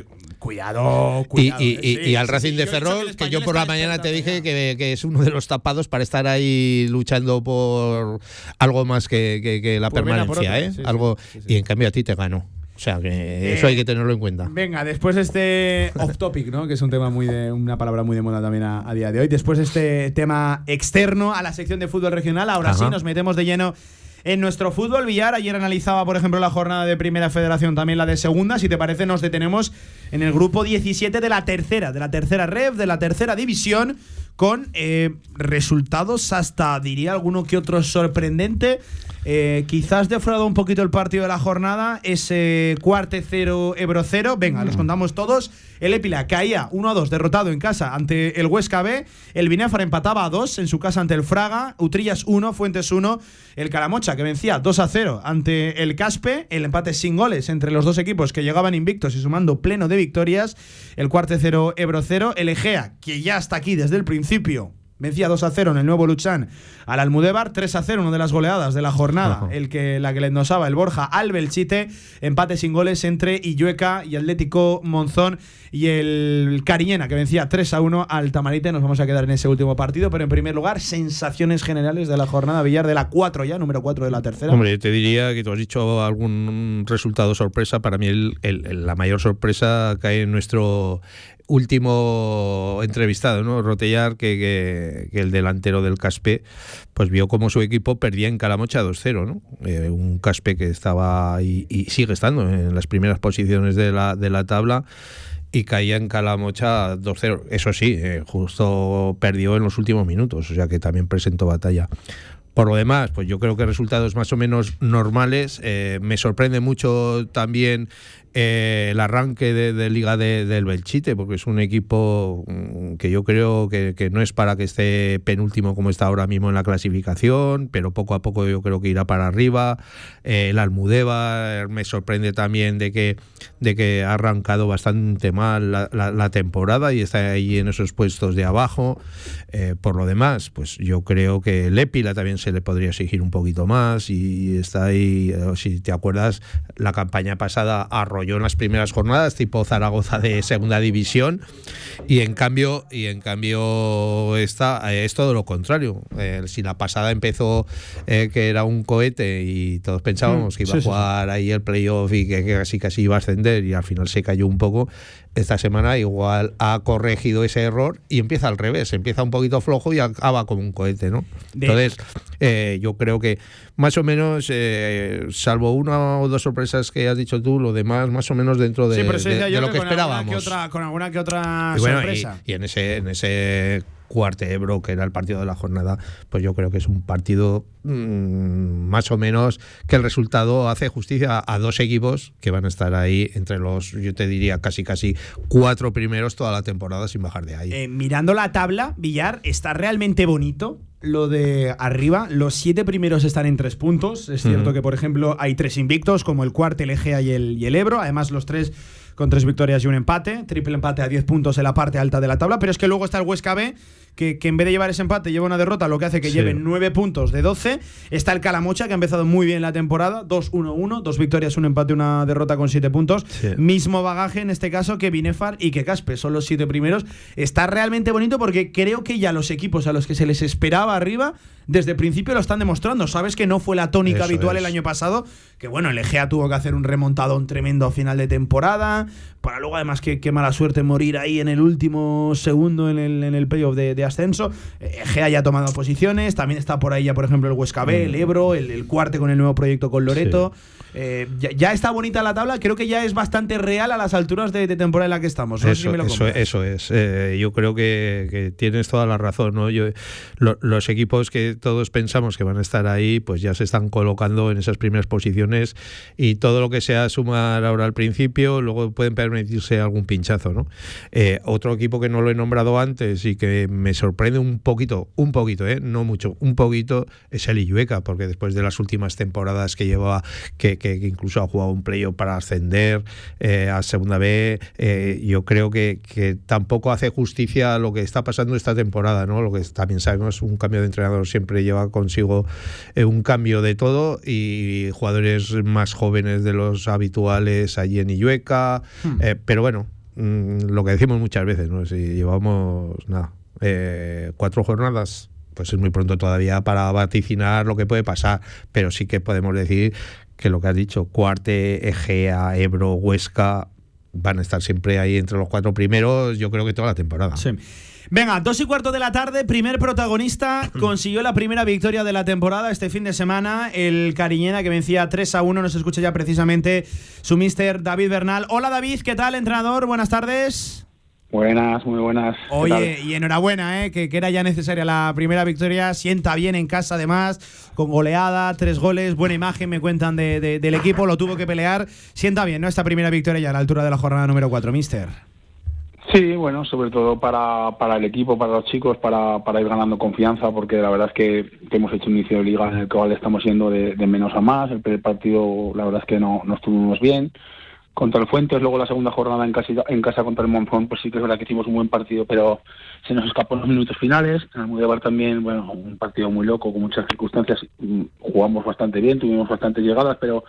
cuidado, cuidado. y- eh, y- sí, y al Racing sí. de que Ferrol, que, yo por la mañana te dije que, que es uno de los tapados para estar ahí luchando por algo más que, la Por permanencia, otra, ¿eh? sí, algo, Y en cambio a ti te ganó. O sea que eso Eh, hay que tenerlo en cuenta. Venga, después de este off topic, ¿no? Que es un tema muy de una palabra muy de moda también a, a día de hoy. Después de este tema externo a la sección de fútbol regional, ahora sí nos metemos de lleno en nuestro fútbol. Villar ayer analizaba, por ejemplo, la jornada de Primera Federación, también la de Segunda. Si te parece, nos detenemos en el grupo 17 de la tercera, de la tercera rev, de la tercera división, con eh, resultados hasta, diría alguno que otro sorprendente. Eh, quizás defraudó un poquito el partido de la jornada, ese cuarte 0 Ebro 0. Venga, los contamos todos. El Épila caía 1 a 2, derrotado en casa ante el Huesca B. El Binéfar empataba a 2 en su casa ante el Fraga. Utrillas 1, Fuentes 1. El Calamocha que vencía 2 a 0 ante el Caspe. El empate sin goles entre los dos equipos que llegaban invictos y sumando pleno de victorias. El cuarte 0 Ebro 0. El Egea, que ya está aquí desde el principio. Vencía 2 a 0 en el nuevo Luchán al Almudévar, 3 a 0, una de las goleadas de la jornada, el que, la que le endosaba el Borja al Belchite, empate sin goles entre Illueca y Atlético Monzón y el Cariñena que vencía 3 a 1 al Tamarite. Nos vamos a quedar en ese último partido, pero en primer lugar, sensaciones generales de la jornada Villar de la 4 ya, número 4 de la tercera. Hombre, te diría que tú has dicho algún resultado sorpresa. Para mí el- el- el- la mayor sorpresa cae en nuestro último entrevistado, ¿no? Rotellar, que, el delantero del Caspe, pues vio cómo su equipo perdía en Calamocha 2-0, ¿no? Eh, un Caspe que estaba y, y sigue estando en las primeras posiciones de la, de la tabla y caía en Calamocha 2-0. Eso sí, eh, justo perdió en los últimos minutos, o sea que también presentó batalla. Por lo demás, pues yo creo que resultados más o menos normales. Eh, me sorprende mucho también eh, el arranque de, de Liga de- del Belchite, porque es un equipo mm, que yo creo que, no es para que esté penúltimo como está ahora mismo en la clasificación, pero poco a poco yo creo que irá para arriba. Eh, el Almudeva me sorprende también de que, de que ha arrancado bastante mal la, temporada y está ahí en esos puestos de abajo. Eh, por lo demás, pues yo creo que Lépila también se le podría exigir un poquito más y está ahí, eh, si te acuerdas, la campaña pasada arrolló en las primeras jornadas, tipo Zaragoza de segunda división, y en cambio, y en cambio esta eh, es todo lo contrario. Eh, si la pasada empezó eh, que era un cohete y todos pensábamos Mm, que iba sí, a sí, sí. jugar ahí el playoff y que, que casi casi iba a ascender y al final se cayó un poco. Esta semana igual ha corregido ese error y empieza al revés, empieza un poquito flojo y acaba como un cohete, ¿no? De- Entonces, eh, yo creo que más o menos, eh, salvo una o dos sorpresas que has dicho tú, lo demás más o menos dentro de, sí, de- de lo que con alguna esperábamos. que otra, con alguna que otra Y bueno, y- sorpresa. y en ese, en ese cuarte Ebro, que era el partido de la jornada, pues yo creo que es un partido mm, más o menos que el resultado hace justicia a, a dos equipos que van a estar ahí entre los, yo te diría, casi casi cuatro primeros toda la temporada sin bajar de ahí. Eh, mirando la tabla, Villar, está realmente bonito lo de arriba. Los siete primeros están en tres puntos. Es cierto que, por ejemplo, hay tres invictos, como el Cuarte, el Egea y el, y el Ebro. Además, los tres con tres victorias y un empate. Triple empate a 10 puntos en la parte alta de la tabla. Pero es que luego está el Huesca B, que, que en vez de llevar ese empate lleva una derrota, lo que hace que Sí. lleven 9 puntos de 12. Está el Calamocha, que ha empezado muy bien la temporada. 2-1-1, dos victorias, un empate, una derrota con 7 puntos. Sí. Mismo bagaje en este caso que Binefar y que Caspe, son los siete primeros. Está realmente bonito porque creo que ya los equipos a los que se les esperaba arriba, desde el principio lo están demostrando. Sabes que no fue la tónica Eso habitual es. el año pasado, que bueno, el Egea tuvo que hacer un remontadón tremendo a final de temporada, para luego además que, qué mala suerte morir ahí en el último segundo en el, en el playoff de, de ascenso. Eh, Egea ya ha tomado posiciones, también está por ahí ya, por ejemplo, el Huesca B, Mm. el Ebro, el, el Cuarte con el nuevo proyecto con Loreto. Eh, ya, ya está bonita la tabla, creo que ya es bastante real a las alturas de, de temporada en la que estamos. No sé si Eso, me lo eso, compras. eso es. Eh, yo creo que, que tienes toda la razón. ¿no? Yo, lo- los equipos que todos pensamos que van a estar ahí, pues ya se están colocando en esas primeras posiciones y todo lo que sea sumar ahora al principio, luego pueden permitirse algún pinchazo. ¿no? Eh, otro equipo que no lo he nombrado antes y que me sorprende un poquito, un poquito, ¿eh? no mucho, un poquito, es el Illueca, porque después de las últimas temporadas que llevaba, que, que- que incluso ha jugado un playoff para ascender eh, a Segunda B, eh, yo creo que, que tampoco hace justicia a lo que está pasando esta temporada, ¿no? Lo que también sabemos, un cambio de entrenador siempre lleva consigo eh, un cambio de todo y jugadores más jóvenes de los habituales allí en Illueca, Hmm. pero bueno, mm, lo que decimos muchas veces, ¿no? Si llevamos nada, eh, cuatro jornadas, pues es muy pronto todavía para vaticinar lo que puede pasar, pero sí que podemos decir que lo que has dicho, Cuarte, Egea, Ebro, Huesca, van a estar siempre ahí entre los cuatro primeros, yo creo que toda la temporada. Sí. Venga, dos y cuarto de la tarde, primer protagonista, consiguió la primera victoria de la temporada este fin de semana, el Cariñena que vencía 3 a 1, nos escucha ya precisamente su mister David Bernal. Hola David, ¿qué tal, entrenador? Buenas tardes. Buenas, muy buenas. ¿Qué Oye, y enhorabuena, ¿eh? que, que era ya necesaria la primera victoria. Sienta bien en casa, además, con goleada, tres goles, buena imagen, me cuentan de- de- del equipo. Lo tuvo que pelear. Sienta bien, ¿no? Esta primera victoria ya a la altura de la jornada número 4, mister. Sí, bueno, sobre todo para, para el equipo, para los chicos, para, para ir ganando confianza, porque la verdad es que, que hemos hecho un inicio de liga en el cual estamos yendo de, de menos a más. El primer partido, la verdad es que no, no estuvimos bien. Contra el Fuentes, luego la segunda jornada en casa, en casa contra el Monzón, pues sí que es verdad que hicimos un buen partido, pero se nos escapó en los minutos finales. En el Mudebar también, bueno, un partido muy loco, con muchas circunstancias. Mm, Jugamos bastante bien, tuvimos bastantes llegadas, pero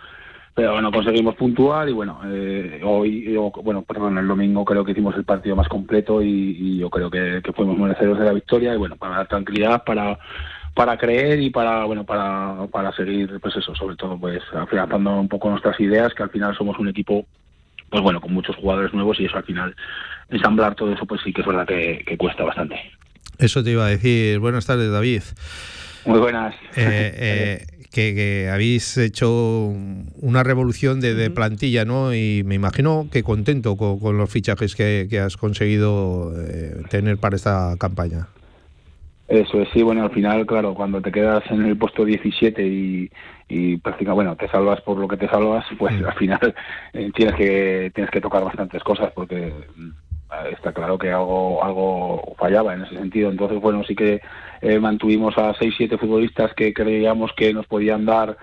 pero bueno, conseguimos puntuar y bueno, eh, hoy, bueno, perdón, el domingo creo que hicimos el partido más completo y, y yo creo que, que fuimos merecedores de la victoria y bueno, para dar tranquilidad, para para creer y para bueno para, para seguir pues eso sobre todo pues afianzando un poco nuestras ideas que al final somos un equipo pues bueno con muchos jugadores nuevos y eso al final ensamblar todo eso pues sí que es verdad que, que cuesta bastante Eso te iba a decir. Buenas tardes, David. muy buenas Eh, eh, que, que habéis hecho una revolución de, de plantilla, ¿no? Y me imagino que contento con, con los fichajes que, que has conseguido eh, tener para esta campaña. Eso es, sí, bueno, al final, claro, cuando te quedas en el puesto 17 y, y prácticamente, bueno, te salvas por lo que te salvas, pues al final eh, tienes que tienes que tocar bastantes cosas porque mm, está claro que algo algo fallaba en ese sentido. Entonces, bueno, sí que eh, mantuvimos a 6 7 futbolistas que creíamos que nos podían dar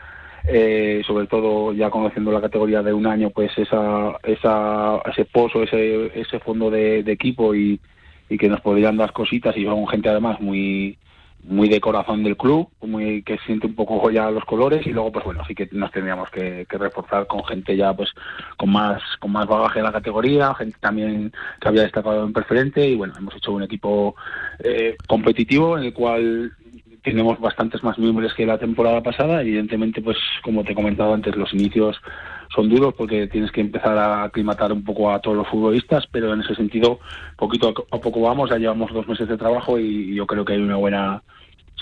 eh, sobre todo ya conociendo la categoría de un año, pues esa, esa ese pozo, ese ese fondo de, de equipo y, y que nos podrían dar cositas y con gente además muy muy de corazón del club, muy que siente un poco ya los colores y luego pues bueno sí que nos tendríamos que, que reforzar con gente ya pues con más con más bagaje de la categoría, gente también que había destacado en preferente y bueno hemos hecho un equipo eh, competitivo en el cual tenemos bastantes más miembros que la temporada pasada. Evidentemente, pues como te he comentado antes, los inicios son duros porque tienes que empezar a aclimatar un poco a todos los futbolistas, pero en ese sentido, poquito a poco vamos. Ya llevamos dos meses de trabajo y yo creo que hay una buena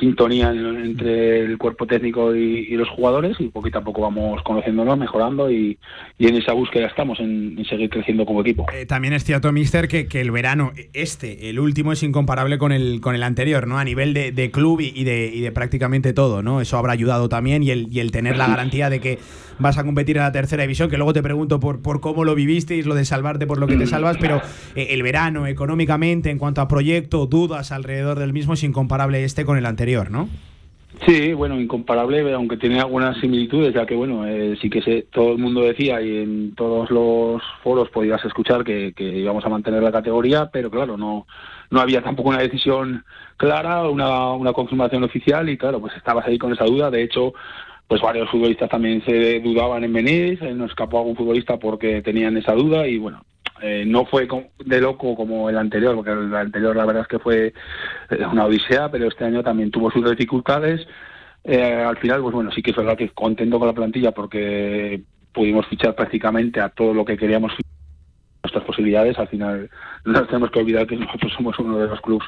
sintonía en- entre el cuerpo técnico y, y los jugadores y poquito a poco vamos conociéndonos, mejorando y, y en esa búsqueda estamos, en, en seguir creciendo como equipo. Eh, también es cierto, Mister, que, que el verano, este, el último, es incomparable con el, con el anterior, ¿no? A nivel de, de club y, y de, y de prácticamente todo, ¿no? Eso habrá ayudado también y el, y el tener la garantía de que vas a competir en la tercera división, que luego te pregunto por, por cómo lo vivisteis, lo de salvarte por lo que te salvas, pero eh, el verano, económicamente, en cuanto a proyecto, dudas alrededor del mismo, es incomparable este con el anterior, ¿no? Sí, bueno, incomparable, aunque tiene algunas similitudes, ya que bueno, eh, sí que se, todo el mundo decía y en todos los foros podías escuchar que, íbamos a mantener la categoría, pero claro, no no había tampoco una decisión clara, una, una confirmación oficial y claro, pues estabas ahí con esa duda. De hecho, pues varios futbolistas también se dudaban en venir, eh, nos escapó algún futbolista porque tenían esa duda y bueno, eh, no fue de loco como el anterior, porque el anterior la verdad es que fue eh, una odisea, pero este año también tuvo sus dificultades. Eh, al final, pues bueno, sí que es verdad que contento con la plantilla porque pudimos fichar prácticamente a todo lo que queríamos nuestras posibilidades. Al final, no nos tenemos que olvidar que nosotros somos uno de los clubes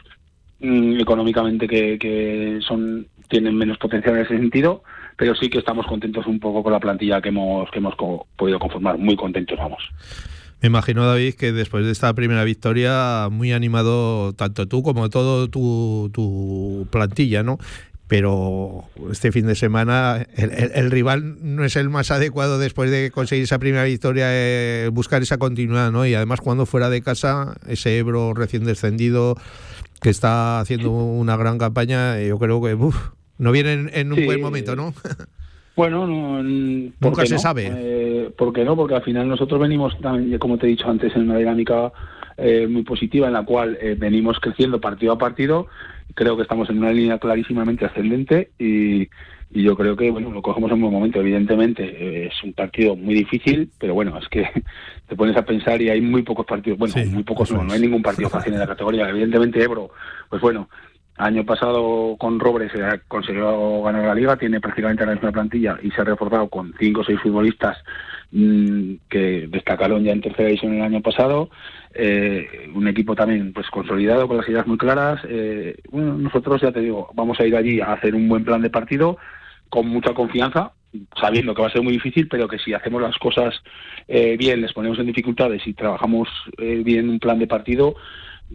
mm, económicamente que, que son tienen menos potencial en ese sentido, pero sí que estamos contentos un poco con la plantilla que hemos que hemos co- podido conformar. Muy contentos, vamos. Me imagino, David, que después de esta primera victoria, muy animado tanto tú como todo tu, tu plantilla, ¿no? Pero este fin de semana el, el- el rival no es el más adecuado después de conseguir esa primera victoria, eh, buscar esa continuidad, ¿no? Y además cuando fuera de casa, ese Ebro recién descendido que está haciendo una gran campaña, yo creo que uf, no viene en, en un Sí. buen momento, ¿no? Bueno, no, mm, ¿por Nunca se no? sabe. Eh, ¿Por qué no? Porque al final nosotros venimos, como te he dicho antes, en una dinámica eh, muy positiva en la cual eh, venimos creciendo partido a partido. Creo que estamos en una línea clarísimamente ascendente y, y yo creo que bueno lo cogemos en un buen momento. Evidentemente eh, es un partido muy difícil, pero bueno, es que te pones a pensar y hay muy pocos partidos. Bueno, muy pocos no, no hay ningún partido fácil en la categoría. Evidentemente Ebro, pues bueno, Año pasado con Robres eh, consiguió ganar la liga, tiene prácticamente la misma plantilla y se ha reforzado con cinco o seis futbolistas mm, que destacaron ya en tercera división el año pasado. Eh, un equipo también pues consolidado con las ideas muy claras. Eh, bueno, nosotros ya te digo, vamos a ir allí a hacer un buen plan de partido con mucha confianza, sabiendo que va a ser muy difícil, pero que si hacemos las cosas eh, bien, les ponemos en dificultades y trabajamos eh, bien un plan de partido,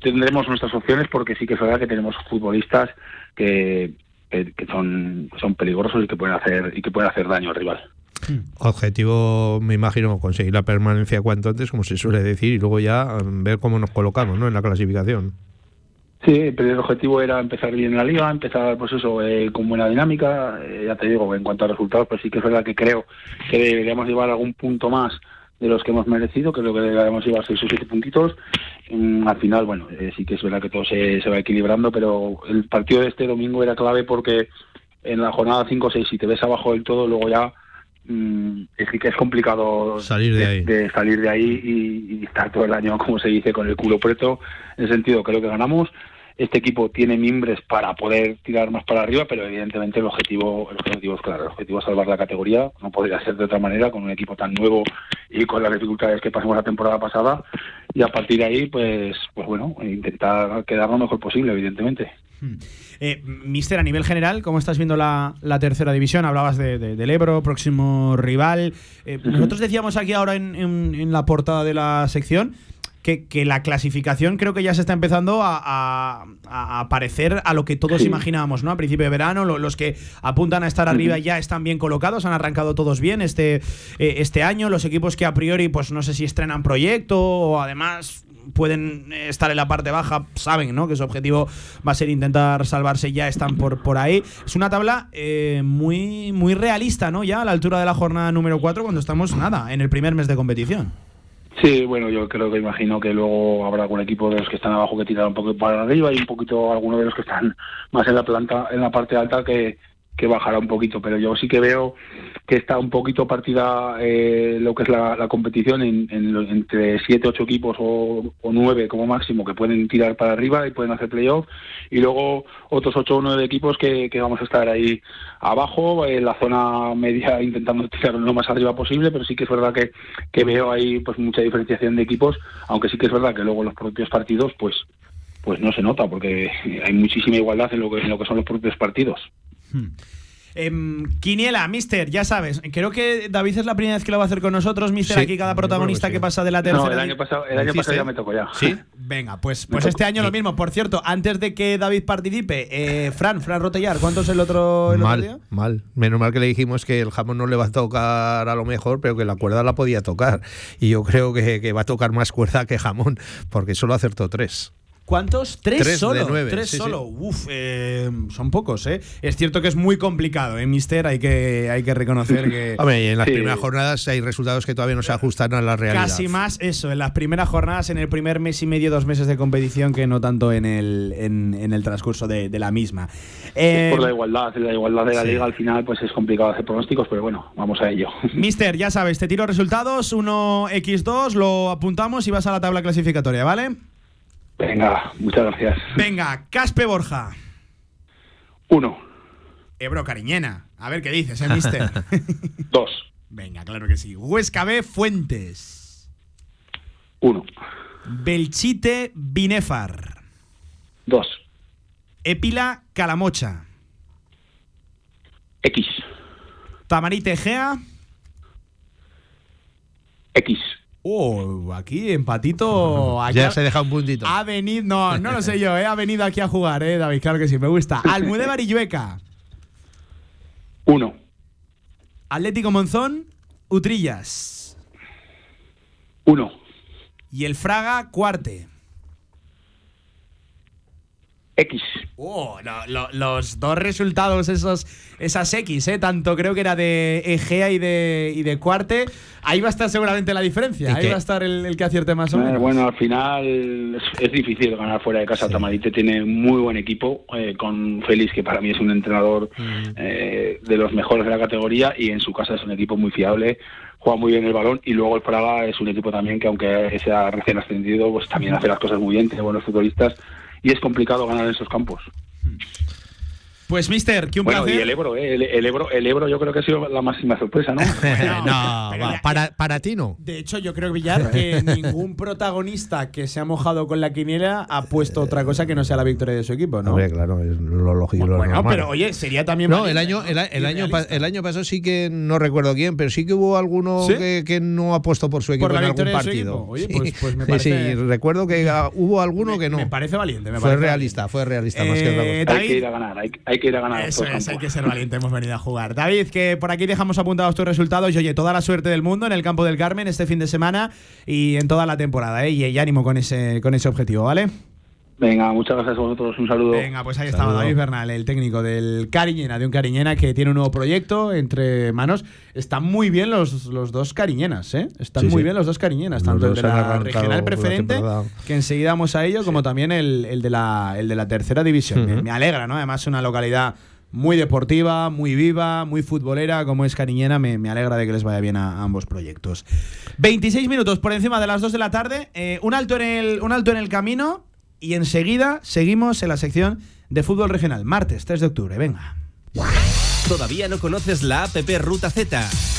tendremos nuestras opciones porque sí que es verdad que tenemos futbolistas que, que, que son, que son peligrosos y que pueden hacer y que pueden hacer daño al rival. Objetivo, me imagino, conseguir la permanencia cuanto antes, como se suele decir, y luego ya mm, ver cómo nos colocamos ¿no? en la clasificación. Sí, pero el objetivo era empezar bien la liga, empezar pues eso eh, con buena dinámica. Eh, ya te digo, en cuanto a resultados, pues sí que es verdad que creo que deberíamos llevar algún punto más de los que hemos merecido, creo que deberíamos llevar seis o siete puntitos. Mm, al final, bueno, eh, sí que es verdad que todo se, se va equilibrando, pero el partido de este domingo era clave porque en la jornada 5 o 6, si te ves abajo del todo, luego ya mm, es que es complicado Salir de ahí. de salir de ahí y, y estar todo el año, como se dice, con el culo preto. En ese sentido, creo que ganamos. Este equipo tiene mimbres para poder tirar más para arriba, pero evidentemente el objetivo, el objetivo es claro, el objetivo es salvar la categoría. No podría ser de otra manera con un equipo tan nuevo y con las dificultades que pasamos la temporada pasada. Y a partir de ahí, pues, pues bueno, intentar quedar lo mejor posible, evidentemente. Eh, Mister, a nivel general, ¿cómo estás viendo la, la tercera división? Hablabas de, de- del Ebro, próximo rival. Eh, nosotros decíamos aquí ahora en, en- en la portada de la sección que, que la clasificación creo que ya se está empezando a, a- a- parecer a lo que todos Sí. imaginábamos, ¿no? A principio de verano, lo- los que apuntan a estar arriba ya están bien colocados, han arrancado todos bien este, eh, este año. Los equipos que a priori, pues no sé si estrenan proyecto o además pueden estar en la parte baja, saben ¿no? que su objetivo va a ser intentar salvarse, ya están por, por ahí. Es una tabla eh, muy, muy realista, ¿no? Ya a la altura de la jornada número 4, cuando estamos, nada, en el primer mes de competición. Sí, bueno, yo creo que imagino que luego habrá algún equipo de los que están abajo que tirará un poco para arriba y un poquito alguno de los que están más en la planta, en la parte alta que, que bajará un poquito. Pero yo sí que veo que está un poquito partida eh, lo que es la, competición en, en entre siete, ocho equipos o, o nueve como máximo que pueden tirar para arriba y pueden hacer playoff. Y luego otros ocho o nueve equipos que, vamos a estar ahí abajo en la zona media intentando tirar lo más arriba posible pero sí que es verdad que, que veo ahí pues mucha diferenciación de equipos aunque sí que es verdad que luego los propios partidos pues pues no se nota porque hay muchísima igualdad en lo que, en lo que son los propios partidos Em, Quiniela, Mister, ya sabes, creo que David es la primera vez que lo va a hacer con nosotros, Mister, Sí, aquí cada protagonista que pasa de la tercera. no el año pasado el año pasado ya me tocó ya ¿Sí? Venga, pues, pues este año lo mismo. Por cierto, antes de que David participe, eh, Fran, Fran Rotellar, ¿cuánto es el otro, el otro día? Mal, mal. Menos mal que le dijimos que el jamón no le va a tocar a lo mejor, pero que la cuerda la podía tocar. Y yo creo que, que va a tocar más cuerda que jamón, porque solo acertó tres. ¿Cuántos? Tres, Tres de solo. nueve, Tres sí, sí. solo. Uf, eh, son pocos, ¿eh? Es cierto que es muy complicado, ¿eh, Mister? Hay que, hay que reconocer que. Hombre, y en las Sí. primeras jornadas hay resultados que todavía no se ajustan a la realidad. Casi más eso, en las primeras jornadas, en el primer mes y medio, dos meses de competición, que no tanto en el, en, en el transcurso de, de la misma. Eh, por la igualdad la igualdad de la sí. liga al final pues es complicado hacer pronósticos pero bueno vamos a ello Mister, ya sabes, te tiro resultados, 1x2, lo apuntamos y vas a la tabla clasificatoria, ¿vale? Venga muchas gracias Venga, Caspe Borja. uno Ebro Cariñena. A ver qué dices, ¿eh, Mister? dos Venga, claro que sí. Huesca B Fuentes. uno Belchite Binefar. dos Epila Calamocha. X Tamarite Egea. X Oh, aquí empatito. Aquí Ya ha- se deja un puntito. Ha venido, no, no lo sé yo, ¿eh? ha venido aquí a jugar, ¿eh, David? Claro que sí, me gusta. Almudévar y Llueca. uno Atlético Monzón, Utrillas. uno Y el Fraga, Cuarte. X Oh, lo- lo- los dos resultados, esos, esas X, ¿eh? Tanto creo que era de Egea y de, y de Cuarte. Ahí va a estar seguramente la diferencia. ¿Y Ahí qué? va a estar el, el que acierte más o Eh, menos. bueno, al final es, es difícil ganar fuera de casa. Tamarite tiene muy buen equipo, eh, con Félix, que para mí es un entrenador eh, de los mejores de la categoría, y en su casa es un equipo muy fiable, juega muy bien el balón, y luego el Praga es un equipo también que, aunque sea recién ascendido, pues también hace las cosas muy bien, tiene buenos futbolistas, y es complicado ganar en esos campos. Pues, mister, que un bueno, placer. y el Ebro, eh, el, el Ebro, el Ebro yo creo que ha sido la máxima sorpresa, ¿no? Bueno, no, va, para, para ti no. De hecho, yo creo, Villar, que ningún protagonista que se ha mojado con la quiniela ha puesto otra cosa que no sea la victoria de su equipo, ¿no? Hombre, claro, es lo lógico. lo bueno, normal. pero oye, sería también. No, el año, ¿no? el, año, el año pasado sí que no recuerdo quién, pero sí que hubo alguno ¿Sí? que, que no apostó por su equipo Por la en algún victoria de su partido. equipo. Oye, Sí. pues- pues me parece- sí, recuerdo que hubo alguno que no. Me parece valiente, me fue parece realista, fue realista más que Eh, otra cosa. hay David. que ir a ganar, hay, hay que ir a ganar. Eso es, hay que ser valiente, hemos venido a jugar. David, que por aquí dejamos apuntados tus resultados y oye, toda la suerte del mundo en el campo del Carmen este fin de semana y en toda la temporada, ¿eh? Y, y ánimo con ese, con ese objetivo, ¿vale? Venga, muchas gracias a vosotros, un saludo. Venga, pues ahí estaba. David Bernal, el técnico del Cariñena, de un Cariñena que tiene un nuevo proyecto entre manos. Están muy bien los, los dos Cariñenas, ¿eh? Están Sí, muy sí. bien los dos Cariñenas, Los tanto el de la regional preferente, que enseguida vamos a ello, como también el, el de, la, el de la tercera división. me, alegra, ¿no? Además, una localidad muy deportiva, muy viva, muy futbolera, como es Cariñena. Me, me alegra de que les vaya bien a, a ambos proyectos. 26 minutos por encima de las 2 de la tarde. eh, un, alto en el, un alto en el camino y enseguida seguimos en la sección de fútbol regional. Martes 3 de octubre, venga. ¿Todavía no conoces la APP Ruta Z?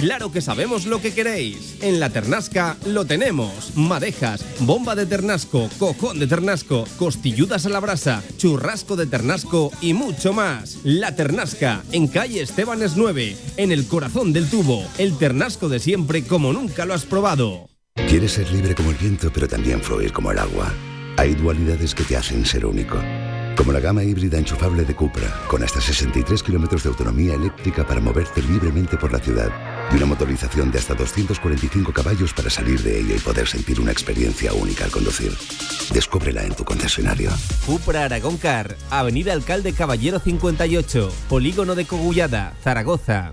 Claro que sabemos lo que queréis. En la Ternasca lo tenemos. Madejas, bomba de ternasco, cojón de ternasco, costilludas a la brasa, churrasco de ternasco y mucho más. La Ternasca, en calle Estebanes 9, en el corazón del tubo. El ternasco de siempre como nunca lo has probado. Quieres ser libre como el viento, pero también fluir como el agua. Hay dualidades que te hacen ser único. Como la gama híbrida enchufable de Cupra, con hasta 63 kilómetros de autonomía eléctrica para moverte libremente por la ciudad. Y una motorización de hasta 245 caballos para salir de ella y poder sentir una experiencia única al conducir. Descúbrela en tu concesionario. Cupra Aragón Car, Avenida Alcalde Caballero 58, Polígono de Cogullada, Zaragoza.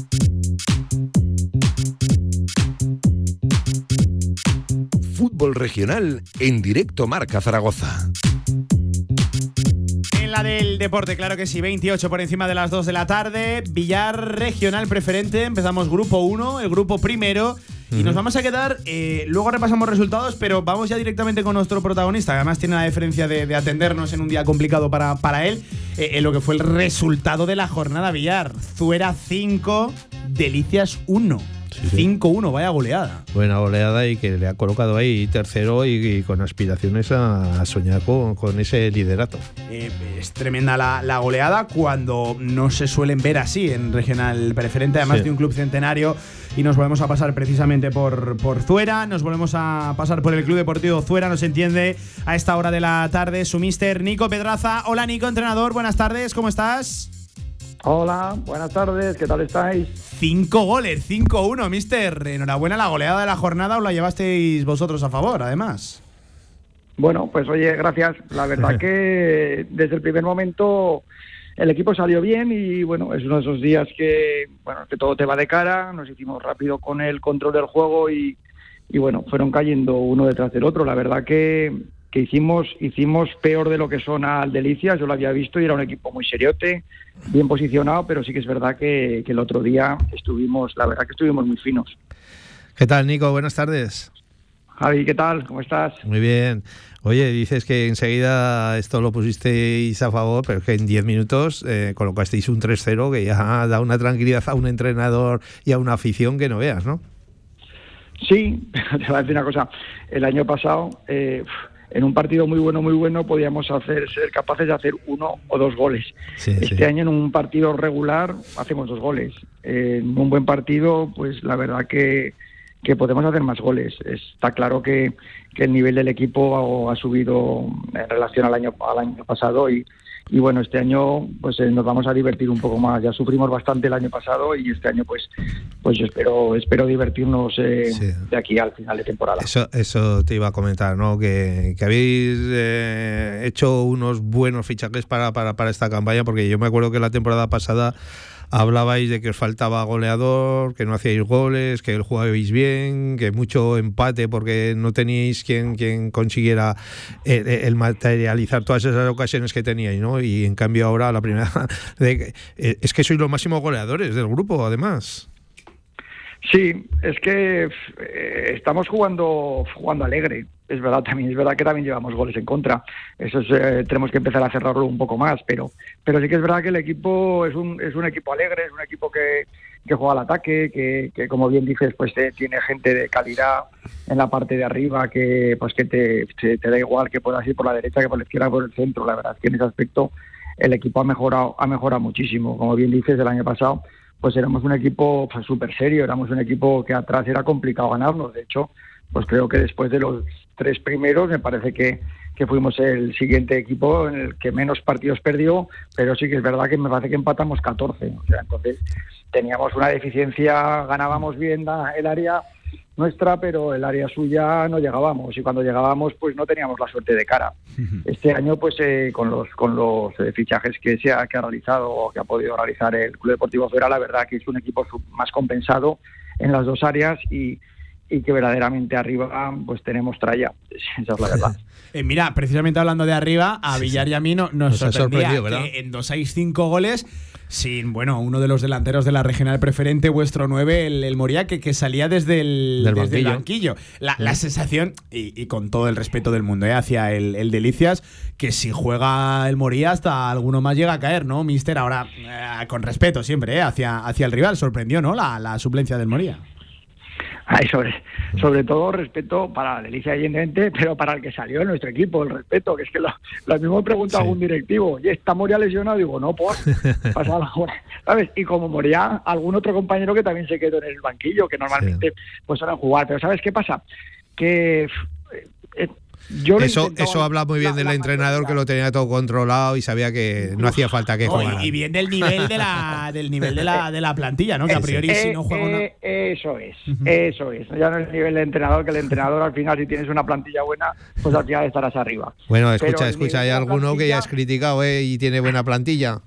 Fútbol regional en directo Marca Zaragoza. En la del deporte, claro que sí, 28 por encima de las 2 de la tarde. Villar regional preferente. Empezamos grupo 1, el grupo primero. Y nos vamos a quedar, eh, luego repasamos resultados, pero vamos ya directamente con nuestro protagonista, que además tiene la diferencia de, de atendernos en un día complicado para, para él, eh, en lo que fue el resultado de la jornada Villar. Zuera 5, Delicias 1. 5-1, vaya goleada. Buena goleada y que le ha colocado ahí tercero y, y con aspiraciones a, a soñar con, con ese liderato. Eh, es tremenda la, la goleada cuando no se suelen ver así en regional preferente, además Sí. de un club centenario. Y nos volvemos a pasar precisamente por, por Zuera, nos volvemos a pasar por el Club Deportivo Zuera, nos entiende a esta hora de la tarde su mister Nico Pedraza. Hola Nico, entrenador, buenas tardes, ¿cómo estás? Hola, buenas tardes, ¿qué tal estáis? Cinco goles, 5-1, mister. Enhorabuena, la goleada de la jornada os la llevasteis vosotros a favor, además. Bueno, pues oye, gracias. La verdad que desde el primer momento el equipo salió bien y bueno, es uno de esos días que, bueno, que todo te va de cara, nos hicimos rápido con el control del juego y, y bueno, fueron cayendo uno detrás del otro. La verdad que, que hicimos, hicimos peor de lo que son al Delicias, yo lo había visto y era un equipo muy seriote, bien posicionado, pero sí que es verdad que, que el otro día estuvimos, la verdad que estuvimos muy finos. ¿Qué tal, Nico? Buenas tardes. Javi, ¿qué tal? ¿Cómo estás? Muy bien. Oye, dices que enseguida esto lo pusisteis a favor, pero es que en 10 minutos eh, colocasteis un 3-0 que ya da una tranquilidad a un entrenador y a una afición que no veas, ¿no? Sí, te voy a decir una cosa. El año pasado, eh, en un partido muy bueno, muy bueno, podíamos hacer, ser capaces de hacer uno o dos goles. Sí, este sí. año en un partido regular hacemos dos goles. En un buen partido, pues la verdad que, que podemos hacer más goles. Está claro que, que el nivel del equipo ha, ha subido en relación al año, al año pasado y, y bueno, este año pues eh, nos vamos a divertir un poco más. Ya sufrimos bastante el año pasado y este año pues pues yo espero espero divertirnos eh, de aquí al final de temporada. Eso, eso te iba a comentar, ¿no? Que, que habéis eh, hecho unos buenos fichajes para, para, para esta campaña, porque yo me acuerdo que la temporada pasada hablabais de que os faltaba goleador, que no hacíais goles, que jugabais bien, que mucho empate porque no teníais quien, quien consiguiera el, el materializar todas esas ocasiones que teníais, ¿no? Y en cambio ahora la primera de eh, es que sois los máximos goleadores del grupo, además. Sí, es que eh, estamos jugando jugando alegre. Es verdad también, es verdad que también llevamos goles en contra. Eso es, eh, tenemos que empezar a cerrarlo un poco más, pero pero sí que es verdad que el equipo es un es un equipo alegre, es un equipo que juega al ataque, que, como bien dices, pues eh, tiene gente de calidad en la parte de arriba que pues que te, da igual que puedas ir por la derecha que por la izquierda por el centro. La verdad es que en ese aspecto el equipo ha mejorado, ha mejorado muchísimo. Como bien dices, el año pasado pues éramos un equipo pues, súper serio, éramos un equipo que atrás era complicado ganarnos. De hecho, pues creo que después de los tres primeros me parece que, que fuimos el siguiente equipo en el que menos partidos perdió, pero sí que es verdad que me parece que empatamos 14. O sea, entonces teníamos una deficiencia, ganábamos bien el área nuestra, pero el área suya no llegábamos y cuando llegábamos pues no teníamos la suerte de cara. Este año pues eh, con los con los eh, fichajes que se ha, que ha realizado o que ha podido realizar el Club Deportivo Fera, la verdad que es un equipo más compensado en las dos áreas y, y que verdaderamente arriba pues tenemos tralla. Esa es la verdad. Eh, mira, precisamente hablando de arriba, a Villar y a mí no- nos, Nos ha sorprendía que en 2 6 5 goles sin, bueno, uno de los delanteros de la regional preferente, vuestro 9, el, el Moría, que, que salía desde el, Del desde el banquillo. banquillo. La, la sensación, y, y con todo el respeto del mundo, ¿eh? hacia el, el Delicias, que si juega el Moría hasta alguno más llega a caer, ¿no, Mister? Ahora, eh, con respeto siempre, ¿eh? hacia, hacia el rival. Sorprendió, ¿no? La, la suplencia del Moría. Ay, sobre, sobre todo respeto para la Delicia, evidentemente, pero para el que salió de nuestro equipo, el respeto, que es que lo, lo mismo pregunta algún directivo, ¿y está Moria lesionado? Digo, no, por, pasa la hora, ¿sabes? Y como moría algún otro compañero que también se quedó en el banquillo, que normalmente pues suelen jugar, pero ¿sabes qué pasa? Que eh, yo Eso, eso habla muy bien del entrenador que lo tenía todo controlado y sabía que no hacía falta que jugara. y, y bien del nivel de la, del nivel de la, de la plantilla, ¿no? Que a priori si Eh, no juega una... eh, Eso es, eso es. Ya no es el nivel de entrenador, que el entrenador al final, si tienes una plantilla buena, pues al final estarás arriba. Bueno, escucha, escucha, hay alguno que ya has criticado ¿eh? y tiene buena plantilla.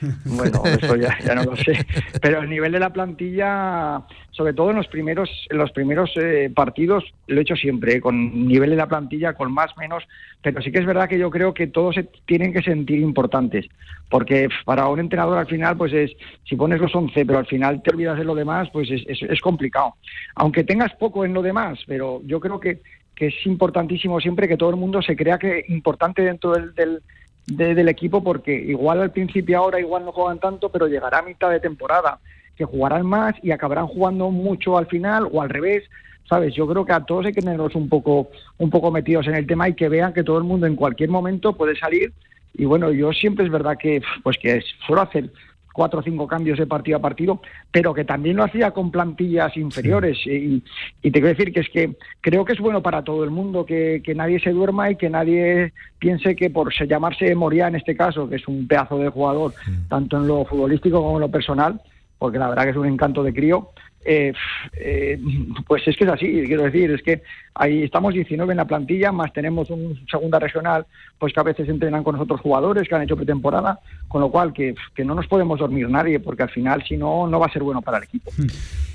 Bueno, eso ya, no lo sé. Pero el nivel de la plantilla, sobre todo en los primeros, en los primeros eh, partidos, lo he hecho siempre, eh, con nivel de la plantilla, con más, menos. Pero sí que es verdad que yo creo que todos se tienen que sentir importantes. Porque para un entrenador al final, pues es, si pones los 11, pero al final te olvidas de lo demás, pues es, es, es complicado. Aunque tengas poco en lo demás, pero yo creo que, que es importantísimo siempre que todo el mundo se crea que importante dentro del, del, de- del equipo porque igual al principio ahora igual no juegan tanto, pero llegará mitad de temporada que jugarán más y acabarán jugando mucho al final o al revés, ¿sabes? Yo creo que a todos hay que tenerlos un poco un poco metidos en el tema y que vean que todo el mundo en cualquier momento puede salir y bueno, yo siempre es verdad que pues que suelo hacer cuatro o cinco cambios de partido a partido, pero que también lo hacía con plantillas inferiores. Y, y te quiero decir que es que creo que es bueno para todo el mundo que, que nadie se duerma y que nadie piense que por se- llamarse Moria en este caso, que es un pedazo de jugador, tanto en lo futbolístico como en lo personal, porque la verdad que es un encanto de crío, eh, eh, pues es que es así, quiero decir, es que ahí estamos 19 en la plantilla, más tenemos un segunda regional, pues que a veces entrenan con nosotros jugadores que han hecho pretemporada, con lo cual que, no nos podemos dormir nadie, porque al final si no, no va a ser bueno para el equipo.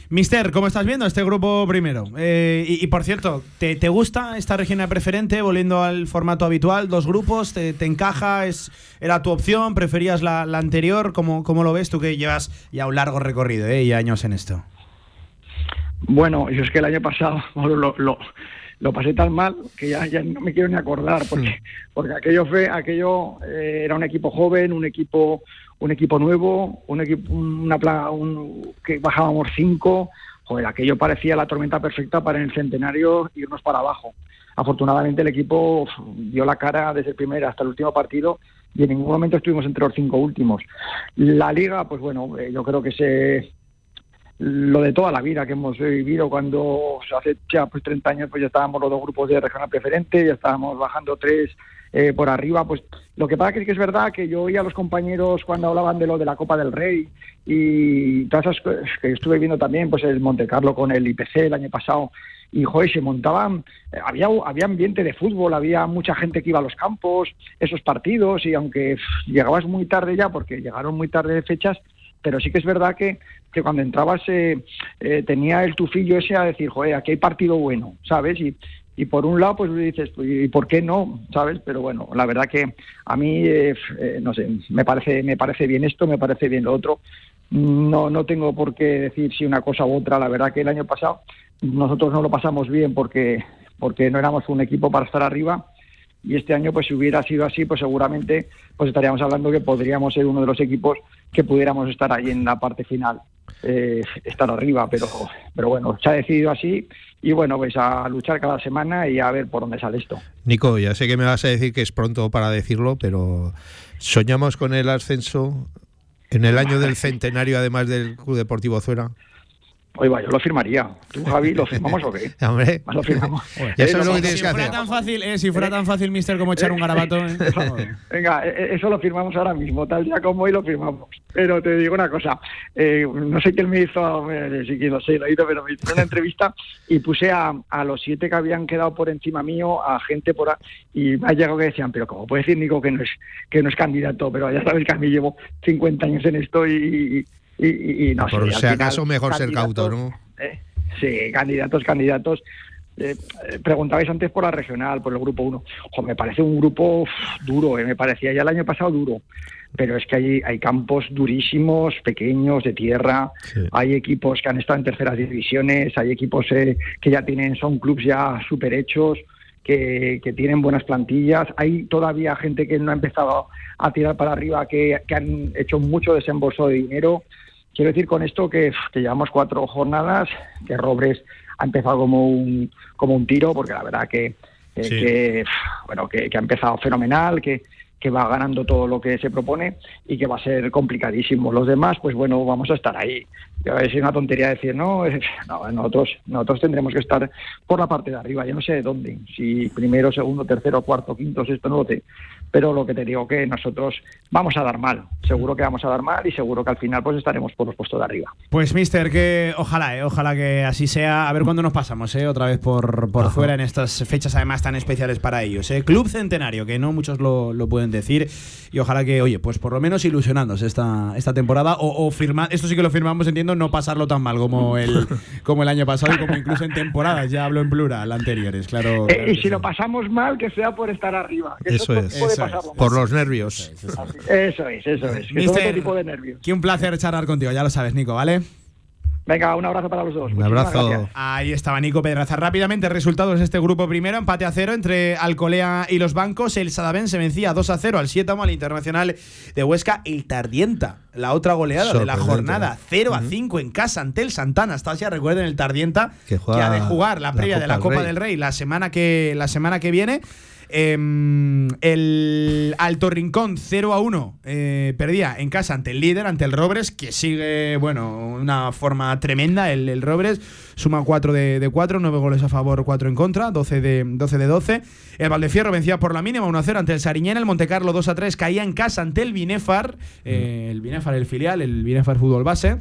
Mister, ¿cómo estás viendo este grupo primero? Eh, y, por cierto, ¿te, gusta esta regional preferente, volviendo al formato habitual? ¿Dos grupos? ¿Te, encaja? ¿Es, ¿Era tu opción? ¿Preferías la, la anterior? ¿Cómo, ¿Cómo lo ves tú que llevas ya un largo recorrido eh, y años en esto? Bueno, yo es que el año pasado lo, lo, lo pasé tan mal que ya, ya no me quiero ni acordar, porque, porque aquello fue, aquello eh, era un equipo joven, un equipo, un equipo nuevo, un equipo, una un, que bajábamos cinco, joder, aquello parecía la tormenta perfecta para en el centenario irnos para abajo. Afortunadamente el equipo dio la cara desde el primer hasta el último partido y en ningún momento estuvimos entre los cinco últimos. La liga, pues bueno, eh, yo creo que se lo de toda la vida que hemos vivido cuando hace ya pues 30 años pues ya estábamos los dos grupos de regional preferente, ya estábamos bajando tres eh, por arriba, pues lo que pasa es que es verdad que yo oía a los compañeros cuando hablaban de lo de la Copa del Rey y todas esas cosas que estuve viendo también, pues el Monte Carlo con el IPC el año pasado, y joder, se montaban, eh, había, había ambiente de fútbol, había mucha gente que iba a los campos, esos partidos, y aunque llegabas muy tarde ya, porque llegaron muy tarde de fechas, pero sí que es verdad que, que cuando entrabas eh, tenía el tufillo ese a decir, joder, aquí hay partido bueno, ¿sabes? Y, y por un lado, pues dices, pues, ¿y por qué no? ¿Sabes? Pero bueno, la verdad que a mí, eh, eh, no sé, me parece, me parece bien esto, me parece bien lo otro. No, no tengo por qué decir si una cosa u otra. La verdad que el año pasado nosotros no lo pasamos bien porque, porque no éramos un equipo para estar arriba y este año pues si hubiera sido así pues seguramente pues estaríamos hablando que podríamos ser uno de los equipos que pudiéramos estar ahí en la parte final eh, estar arriba, pero, pero bueno, se ha decidido así y bueno, pues a luchar cada semana y a ver por dónde sale esto. Nico, ya sé que me vas a decir que es pronto para decirlo, pero ¿soñamos con el ascenso en el año del centenario, además del Club Deportivo Zuera? Oiga, yo lo firmaría. ¿Tú, Javi, lo firmamos o qué? Hombre, lo firmamos. lo que Eh, tienes Si que fuera hacer. tan fácil, eh, si fuera tan fácil, mister, como echar un garabato. eh. Venga, e- eso lo firmamos ahora mismo, tal día como hoy lo firmamos. Pero te digo una cosa, eh, no sé quién me hizo, eh, sí que lo sé, lo hizo, pero me hizo una entrevista y puse a, a los siete que habían quedado por encima mío, a gente por ahí, y me ha llegado que decían, pero ¿cómo puede decir Nico que no es que no es candidato? Pero ya sabes que a mí llevo 50 años en esto y, y, y- y no Por sé. si acaso, mejor ser cauto, ¿no? eh, sí, candidatos, candidatos. Eh, eh, preguntabais antes por la regional, por el grupo 1. me parece un grupo uf, duro, eh, me parecía ya el año pasado duro. Pero es que hay, hay campos durísimos, pequeños, de tierra. Hay equipos que han estado en terceras divisiones, hay equipos eh, que ya tienen, son clubes ya súper hechos, que, que tienen buenas plantillas. Hay todavía gente que no ha empezado a tirar para arriba, que, que han hecho mucho desembolso de dinero. Quiero decir con esto que, que llevamos cuatro jornadas, que Robres ha empezado como un, como un tiro, porque la verdad que, eh, Sí. que, bueno, que, que ha empezado fenomenal, que, que va ganando todo lo que se propone y que va a ser complicadísimo. Los demás, pues bueno, vamos a estar ahí. Yo, Es una tontería decir, no, es- no, nosotros, nosotros tendremos que estar por la parte de arriba. Yo no sé de dónde, si primero, segundo, tercero, cuarto, quinto, sexto, no lo sé. Pero lo que te digo que nosotros vamos a dar mal. Seguro que vamos a dar mal y seguro que al final pues estaremos por los puestos de arriba. Pues, mister, que ojalá, eh, ojalá que así sea. A ver cuándo nos pasamos, eh, otra vez por, por fuera en estas fechas además tan especiales para ellos. Eh. Club Centenario, que no muchos lo, lo pueden decir. Y ojalá que, oye, pues por lo menos ilusionándose esta, esta temporada. O, o firma, esto sí que lo firmamos, entiendo, no pasarlo tan mal como el, como el año pasado y como incluso en temporadas, ya hablo en plural, anteriores, claro. Eh, claro y si sí. lo pasamos mal, que sea por estar arriba. que Eso es. Eso es. Pasarlo. Por los nervios. Eso es, eso es. Que Mister, otro tipo de nervios. Que un placer charlar contigo, ya lo sabes, Nico, ¿vale? Venga, un abrazo para los dos. Un Muchísimas abrazo. gracias. Ahí estaba Nico Pedraza. Rápidamente, resultados de este grupo primero: empate a cero entre Alcolea y los bancos. El Sadavén se vencía 2 a 0 al Sietamo, al Internacional de Huesca. El Tardienta, la otra goleada de la jornada, 0 a 5 en casa ante el Santana. Estasia, recuerden el Tardienta, Que que, ha de jugar la la previa de la Copa del del Rey la semana que, la semana que viene. Em, el Alto Rincón 0 a 1 eh, perdía en casa ante el líder, ante el Robres, que sigue, bueno, una forma tremenda. El, el Robres suma 4 de, de 4, 9 goles a favor, 4 en contra, 12 de 12. De 12. El Valdefierro vencía por la mínima 1 a 0 ante el Sariñena. El Montecarlo 2 a 3 caía en casa ante el Binefar, eh, el Binefar, el filial, el Binefar Fútbol Base.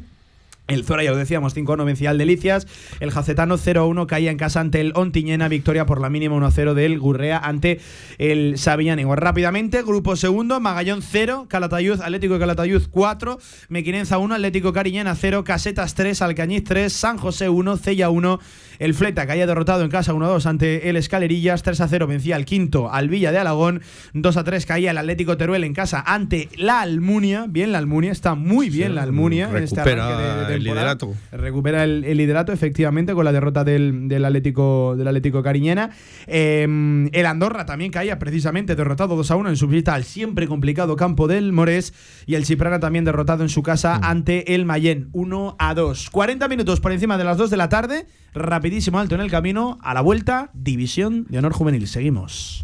El Zora, ya lo decíamos, 5-1 vencía al Delicias. El Jacetano 0-1 caía en casa ante el Ontiñena. Victoria por la mínima 1-0 del Gurrea ante el. Igual rápidamente, grupo segundo, Magallón 0, Calatayud, Atlético de Calatayud 4, Mequinenza 1, Atlético Cariñena 0, Casetas 3, Alcañiz 3, San José 1, Cella 1. El Fleta caía derrotado en casa 1-2 ante el Escalerillas. 3-0 vencía al quinto al Villa de Alagón. 2-3 caía el Atlético Teruel en casa ante la Almunia. Bien la Almunia, está muy bien la Almunia. en este arranque de- de el liderato. Recupera el, el liderato, efectivamente, con la derrota del, del Atlético del Atlético Cariñena. Eh, el Andorra también caía precisamente derrotado 2 a 1 en su visita al siempre complicado campo del Morés. Y el Chiprana también derrotado en su casa ante el Mayén 1 a 2. 40 minutos por encima de las 2 de la tarde. Rapidísimo alto en el camino. A la vuelta, División de Honor Juvenil. Seguimos.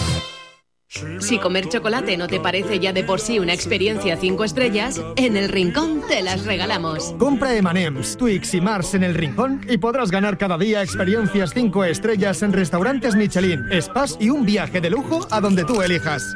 Si comer chocolate no te parece ya de por sí una experiencia 5 estrellas, en el rincón te las regalamos. Compra M&M's, Twix y Mars en el rincón y podrás ganar cada día experiencias 5 estrellas en restaurantes Michelin, spas y un viaje de lujo a donde tú elijas.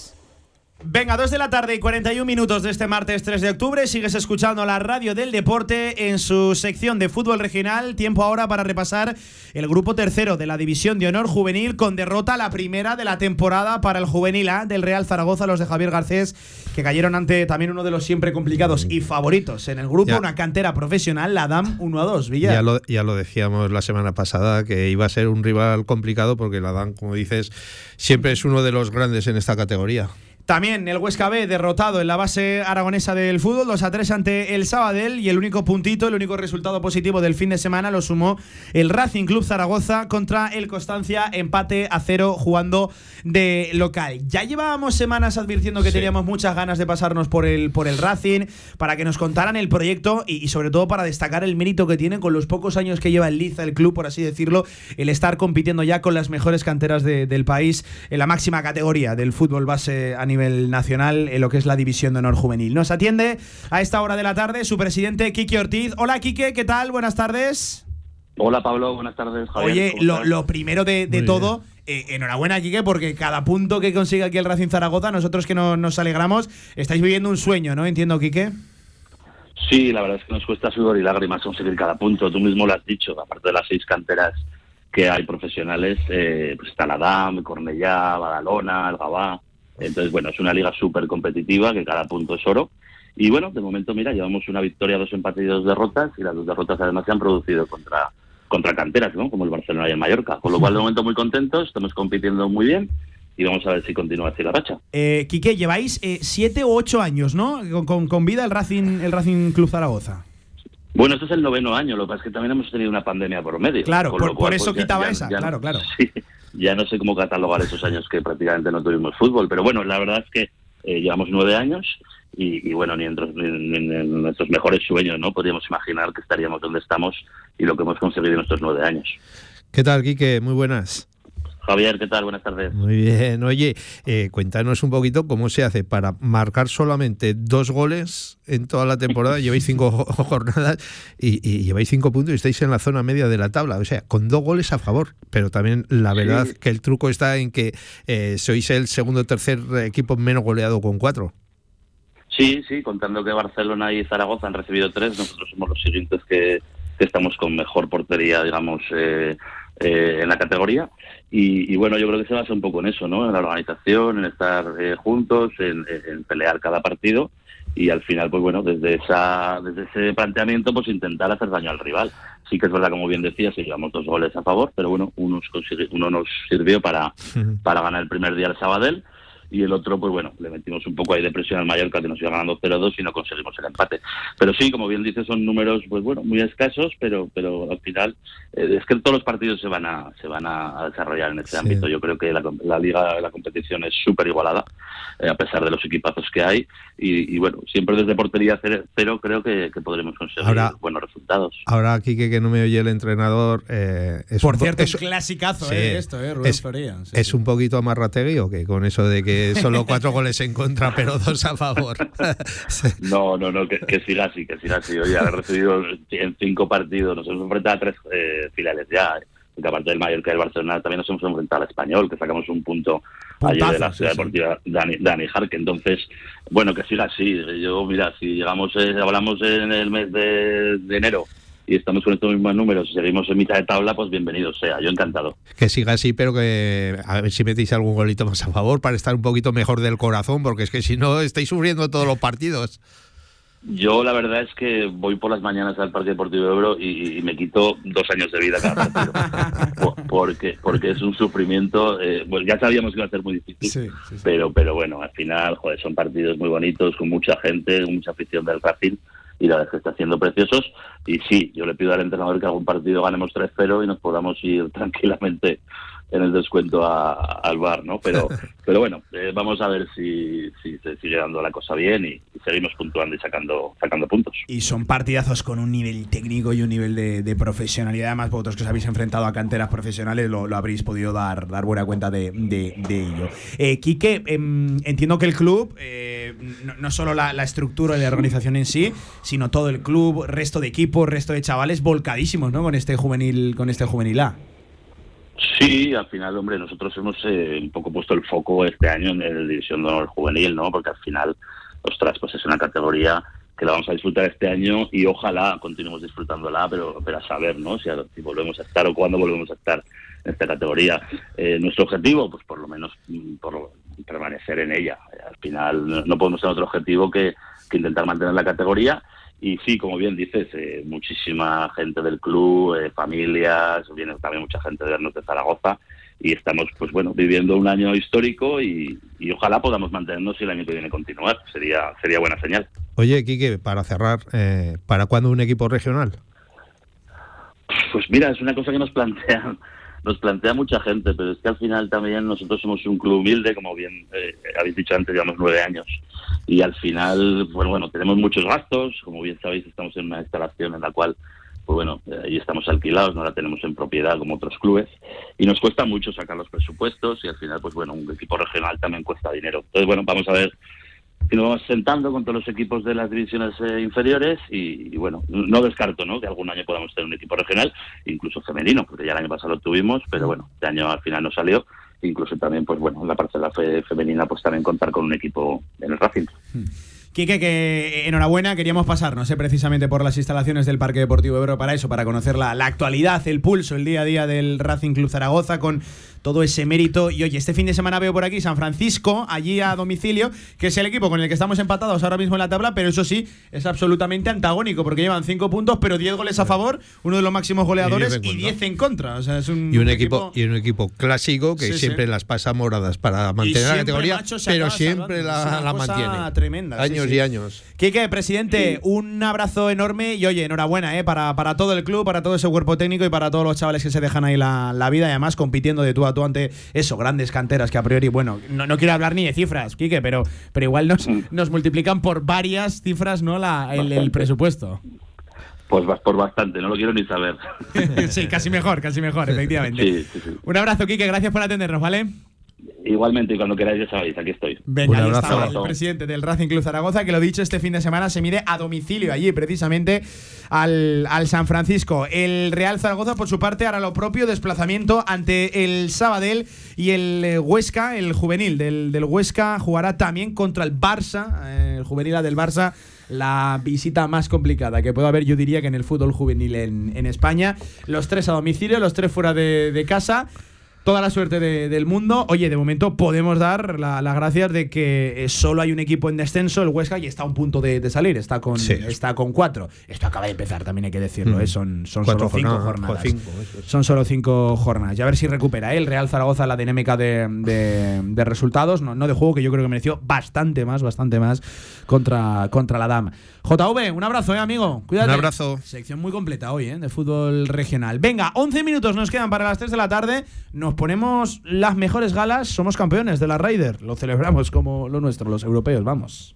Venga, 2 de la tarde y 41 minutos de este martes 3 de octubre. Sigues escuchando la radio del deporte en su sección de fútbol regional. Tiempo ahora para repasar el grupo tercero de la División de Honor Juvenil con derrota la primera de la temporada para el Juvenil A del Real Zaragoza, los de Javier Garcés, que cayeron ante también uno de los siempre complicados y favoritos en el grupo, Ya. una cantera profesional, la DAM 1 a 2. Villar. Ya lo, ya lo decíamos la semana pasada, que iba a ser un rival complicado porque la Dan, como dices, siempre es uno de los grandes en esta categoría. También el Huesca B derrotado en la base aragonesa del fútbol, 2 a 3 ante el Sabadell y el único puntito, el único resultado positivo del fin de semana lo sumó el Racing Club Zaragoza contra el Constancia, empate a cero jugando de local. Ya llevábamos semanas advirtiendo que teníamos muchas ganas de pasarnos por el, por el Racing para que nos contaran el proyecto y, y sobre todo para destacar el mérito que tiene con los pocos años que lleva el Liza, el club, por así decirlo, el estar compitiendo ya con las mejores canteras de- del país en la máxima categoría del fútbol base a nivel nacional en lo que es la división de honor juvenil. Nos atiende a esta hora de la tarde su presidente Quique Ortiz. Hola Quique, ¿qué tal? Buenas tardes. Hola Pablo, buenas tardes. Javier, Oye, ¿cómo lo, primero de, todo, eh, enhorabuena Quique, porque cada punto que consiga aquí el Racing Zaragoza, nosotros que no- nos alegramos, estáis viviendo un sueño, ¿no? Entiendo, Quique. Sí, la verdad es que nos cuesta sudor y lágrimas conseguir cada punto. Tú mismo lo has dicho, aparte de las seis canteras que hay profesionales, eh, pues está la DAM, Cornellá, Badalona, el Gabá. Entonces, bueno, es una liga súper competitiva que cada punto es oro. Y bueno, de momento, mira, llevamos una victoria, dos empates y dos derrotas, y las dos derrotas además se han producido contra, contra canteras, ¿no? Como el Barcelona y el Mallorca. Con lo cual, de momento, muy contentos, estamos compitiendo muy bien y vamos a ver si continúa así la racha. Eh, Quique, lleváis eh, siete u ocho años, ¿no? Con, con- con vida el Racing, el Racing Club Zaragoza. Bueno, este es el noveno año, lo que pasa es que también hemos tenido una pandemia por medio. Claro, por- lo cual, por eso pues, quitaba ya- esa, ya- claro, claro. sí, ya no sé cómo catalogar esos años que prácticamente no tuvimos fútbol, pero bueno, la verdad es que eh, llevamos nueve años y, bueno, ni en, ni en nuestros mejores sueños no podríamos imaginar que estaríamos donde estamos y lo que hemos conseguido en estos nueve años. ¿Qué tal, Quique? Muy buenas. Javier, ¿qué tal? Buenas tardes. Muy bien. Oye, eh, cuéntanos un poquito cómo se hace para marcar solamente dos goles en toda la temporada. Lleváis cinco jo- jornadas y, y lleváis cinco puntos y estáis en la zona media de la tabla. O sea, con dos goles a favor. Pero también la verdad Sí. que el truco está en que eh, sois el segundo o tercer equipo menos goleado con cuatro. Sí, sí, contando que Barcelona y Zaragoza han recibido tres, nosotros somos los siguientes que, que estamos con mejor portería, digamos, eh, eh, en la categoría. Y, y bueno, yo creo que se basa un poco en eso, ¿no? En la organización, en estar eh, juntos, en, en pelear cada partido y al final, pues bueno, desde esa desde ese planteamiento, pues intentar hacer daño al rival. Sí que es verdad, como bien decías, que llevamos dos goles a favor, pero bueno, uno, uno nos sirvió para, para ganar el primer día al Sabadell y el otro, pues bueno, le metimos un poco ahí de presión al Mallorca que nos iba ganando 0-2 y no conseguimos el empate. Pero sí, como bien dices, son números, pues bueno, muy escasos, pero pero al final eh, es que todos los partidos se van a se van a desarrollar en este ámbito. Yo creo que la, la liga, la competición es súper igualada, eh, a pesar de los equipazos que hay y, y bueno, siempre desde portería cero, creo que, que podremos conseguir Ahora- buenos resultados. Ahora, Quique, que no me oye el entrenador. eh, es Por un cierto, es- un clasicazo, Sí. eh, esto, eh, Rubén es, Floría. Sí, es un poquito amarrategui o que con eso de que solo cuatro goles en contra, pero dos a favor. No, no, no, que, que siga así, que siga así. Oye, haber recibido en cinco partidos, nos hemos enfrentado a tres eh, finales ya. Porque aparte del Mallorca y del Barcelona, también nos hemos enfrentado al Español, que sacamos un punto ayer de la Ciudad sí, sí. Deportiva Dani, Dani Jarque. Entonces, bueno, que siga así. Yo, mira, si llegamos, eh, hablamos en el mes de, de enero y estamos con estos mismos números y seguimos en mitad de tabla, pues bienvenido sea. Yo encantado. Que siga así, pero que a ver si metéis algún golito más a favor para estar un poquito mejor del corazón, porque es que si no estáis sufriendo todos los partidos. Yo la verdad es que voy por las mañanas al Parque Deportivo de Ebro y, y me quito dos años de vida cada partido. Po- porque, porque es un sufrimiento. eh, pues ya sabíamos que iba a ser muy difícil, pero pero bueno, al final joder, son partidos muy bonitos, con mucha gente, mucha afición del Racing y la verdad es que está siendo preciosos. Y sí, yo le pido al entrenador que algún partido ganemos 3-0 y nos podamos ir tranquilamente en el descuento a- al bar, ¿no? Pero pero bueno, eh, vamos a ver si, si se sigue dando la cosa bien y, y seguimos puntuando y sacando sacando puntos. Y son partidazos con un nivel técnico y un nivel de, de profesionalidad. Además, vosotros que os habéis enfrentado a canteras profesionales lo, lo habréis podido dar, dar buena cuenta de, de- de ello. Eh, Quique, em, entiendo que el club, eh, no, no solo la, la estructura y la organización en sí, sino todo el club, resto de equipos, resto de chavales volcadísimos ¿no? con este juvenil, con este juvenil A. Sí, al final, hombre, nosotros hemos eh, un poco puesto el foco este año en la División de Honor Juvenil, ¿no? Porque al final, ostras, pues es una categoría que la vamos a disfrutar este año y ojalá continuemos disfrutándola, pero, pero a saber, ¿no? Si, a- si volvemos a estar o cuándo volvemos a estar en esta categoría. Eh, nuestro objetivo, pues por lo menos mm, por permanecer en ella. Al final no, no podemos tener otro objetivo que, que intentar mantener la categoría. Y sí, como bien dices, eh, muchísima gente del club, eh, familias, viene también mucha gente de vernos de Zaragoza y estamos, pues bueno, viviendo un año histórico y, y ojalá podamos mantenernos y el año que viene continuar. Sería, sería buena señal. Oye, Quique, para cerrar, eh, ¿para cuándo un equipo regional? Pues mira, es una cosa que nos plantean, nos plantea mucha gente, pero es que al final también nosotros somos un club humilde, como bien eh, habéis dicho antes, llevamos nueve años. Y al final, bueno, bueno, tenemos muchos gastos, como bien sabéis, estamos en una instalación en la cual, pues bueno, eh, ahí estamos alquilados, no la tenemos en propiedad como otros clubes, y nos cuesta mucho sacar los presupuestos y al final, pues bueno, un equipo regional también cuesta dinero. Entonces, bueno, vamos a ver y nos vamos sentando con todos los equipos de las divisiones eh, inferiores y, y, bueno, no descarto ¿no? que algún año podamos tener un equipo regional, incluso femenino, porque ya el año pasado lo tuvimos, pero bueno, este año al final no salió, incluso también, pues bueno, en la parcela fe- femenina, pues también contar con un equipo en el Racing. Quique, que enhorabuena, queríamos pasarnos eh, precisamente por las instalaciones del Parque Deportivo Ebro para eso, para conocer la, la actualidad, el pulso, el día a día del Racing Club Zaragoza con todo ese mérito. Y oye, este fin de semana veo por aquí San Francisco, allí a domicilio, que es el equipo con el que estamos empatados ahora mismo en la tabla, pero eso sí, es absolutamente antagónico, porque llevan 5 puntos, pero 10 goles a favor, uno de los máximos goleadores Y 10 en y 10 en contra. O sea, es un, Y un equipo, y un equipo clásico que Sí, sí. siempre las pasa moradas para mantener la categoría, macho, pero siempre la, mantiene. tremenda, Años sí. y años. Quique, presidente, un abrazo enorme y oye, enhorabuena eh, para, para todo el club, para todo ese cuerpo técnico y para todos los chavales que se dejan ahí la, la vida y además compitiendo de tú a tú ante eso, grandes canteras que a priori, bueno, no, no quiero hablar ni de cifras, Quique, pero, pero igual nos, nos multiplican por varias cifras no la, el, el presupuesto. Pues vas por bastante, no lo quiero ni saber. sí, casi mejor, casi mejor, efectivamente. Sí, sí, sí. Un abrazo, Quique, gracias por atendernos, ¿vale? Igualmente, y cuando queráis ya sabéis, aquí estoy. Venga, ahí está el presidente del Racing Club Zaragoza, que lo dicho, este fin de semana se mide a domicilio allí, precisamente al, al San Francisco. El Real Zaragoza, por su parte, hará lo propio, desplazamiento ante el Sabadell y el eh, Huesca, el juvenil del, del Huesca, jugará también contra el Barça, eh, el juvenil del Barça. La visita más complicada que puede haber, yo diría que en el fútbol juvenil en, en España. Los tres a domicilio, los tres fuera de, de casa. Toda la suerte de- del mundo. Oye, de momento podemos dar la- las gracias de que eh, solo hay un equipo en descenso, el Huesca, y está a un punto de, de salir. Está con, está con cuatro. Esto acaba de empezar, también hay que decirlo. Mm. ¿eh? Son, son Cuatro solo cinco jornadas, cinco, es. Son solo cinco jornadas. Y a ver si recupera ¿eh? el Real Zaragoza la dinámica de, de- resultados, no, no de juego, que yo creo que mereció bastante más, bastante más contra, contra la DAM. JV, un abrazo, ¿eh, amigo? Cuídate. Un abrazo. Sección muy completa hoy, ¿eh? De fútbol regional. Venga, 11 minutos nos quedan para las 3 de la tarde. Nos ponemos las mejores galas. Somos campeones de la Raider. Lo celebramos como lo nuestro, los europeos. Vamos.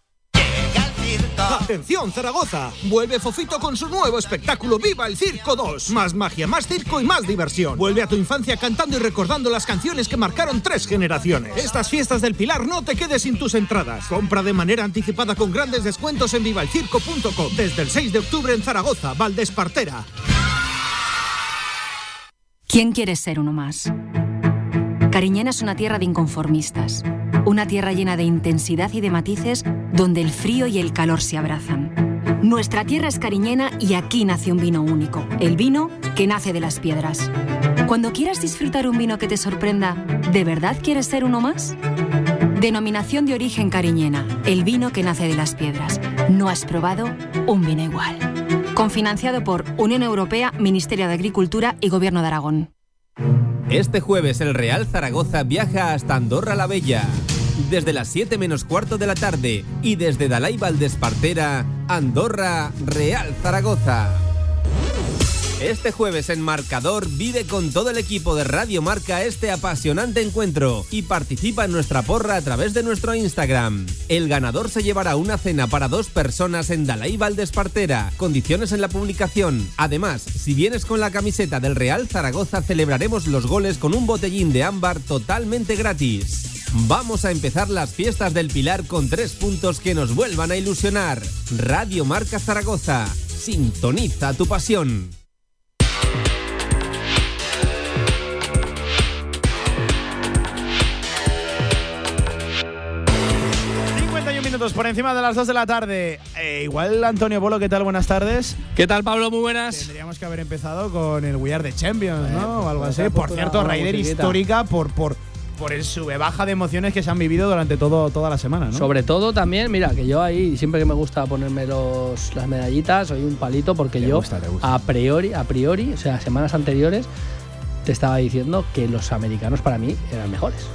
Atención Zaragoza, vuelve Fofito con su nuevo espectáculo Viva el Circo 2. Más magia, más circo y más diversión. Vuelve a tu infancia cantando y recordando las canciones que marcaron tres generaciones. Estas fiestas del Pilar no te quedes sin tus entradas. Compra de manera anticipada con grandes descuentos en vivalcirco.com. Desde el 6 de octubre en Zaragoza, Valdespartera. ¿Quién quiere ser uno más? Cariñena es una tierra de inconformistas, una tierra llena de intensidad y de matices donde el frío y el calor se abrazan. Nuestra tierra es cariñena y aquí nace un vino único, el vino que nace de las piedras. Cuando quieras disfrutar un vino que te sorprenda, ¿de verdad quieres ser uno más? Denominación de origen cariñena, el vino que nace de las piedras. No has probado un vino igual. Confinanciado por Unión Europea, Ministerio de Agricultura y Gobierno de Aragón. Este jueves el Real Zaragoza viaja hasta Andorra la Bella. Desde las 7 menos cuarto de la tarde y desde Dalai Valdespartera, Andorra, Real Zaragoza. Este jueves en Marcador vive con todo el equipo de Radio Marca este apasionante encuentro y participa en nuestra porra a través de nuestro Instagram. El ganador se llevará una cena para dos personas en Dalai Valdespartera. Condiciones en la publicación. Además, si vienes con la camiseta del Real Zaragoza celebraremos los goles con un botellín de ámbar totalmente gratis. Vamos a empezar las fiestas del Pilar con tres puntos que nos vuelvan a ilusionar. Radio Marca Zaragoza. Sintoniza tu pasión. minutos por encima de las 2 de la tarde. Eh, igual Antonio Bolo, ¿qué tal? Buenas tardes. ¿Qué tal, Pablo? Muy buenas. Tendríamos que haber empezado con el We Are the Champions, ¿no? O algo pues así. Por cierto, Raider histórica por, por, por el sube baja de emociones que se han vivido durante todo, toda la semana, ¿no? Sobre todo también, mira, que yo ahí siempre que me gusta ponerme los, las medallitas, soy un palito porque Te yo gusta, te gusta. a priori, a priori, o sea, semanas anteriores te estaba diciendo que los americanos para mí eran mejores.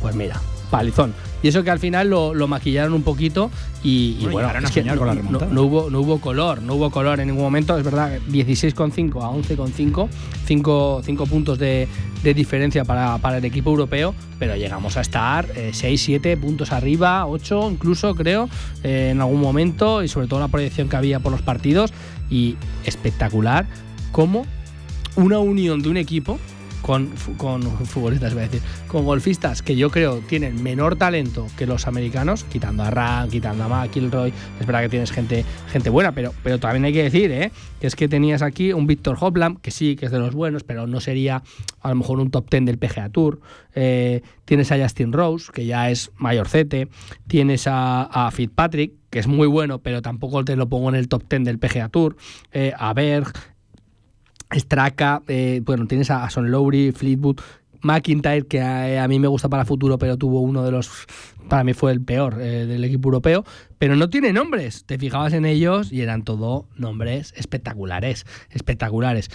Pues mira, palizón. Y eso que al final lo, lo maquillaron un poquito y, y Bueno, es que con la no- no, hubo, no hubo color, no hubo color en ningún momento. Es verdad, 16,5 a 11,5, 5, 5 puntos de, de diferencia para, para el equipo europeo, pero llegamos a estar 6, 7 puntos arriba, 8 incluso creo, eh, en algún momento, y sobre todo la proyección que había por los partidos. Y espectacular cómo una unión de un equipo con, con futbolistas, voy a decir, con golfistas que yo creo tienen menor talento que los americanos, quitando a Ram, quitando a McIlroy. Es verdad que tienes gente, gente buena, pero, pero también hay que decir ¿eh? que es que tenías aquí un Víctor Hopland, que sí, que es de los buenos, pero no sería a lo mejor un top 10 del PGA Tour. Eh, tienes a Justin Rose, que ya es mayorcete. Tienes a, a Fitzpatrick, que es muy bueno, pero tampoco te lo pongo en el top 10 del PGA Tour. Eh, a Berg, Straka, eh, bueno, tienes a Son Lowry, Fleetwood, McIntyre, que a, a mí me gusta para futuro, pero tuvo uno de los, para mí fue el peor eh, del equipo europeo, pero no tiene nombres. Te fijabas en ellos y eran todo nombres espectaculares, espectaculares.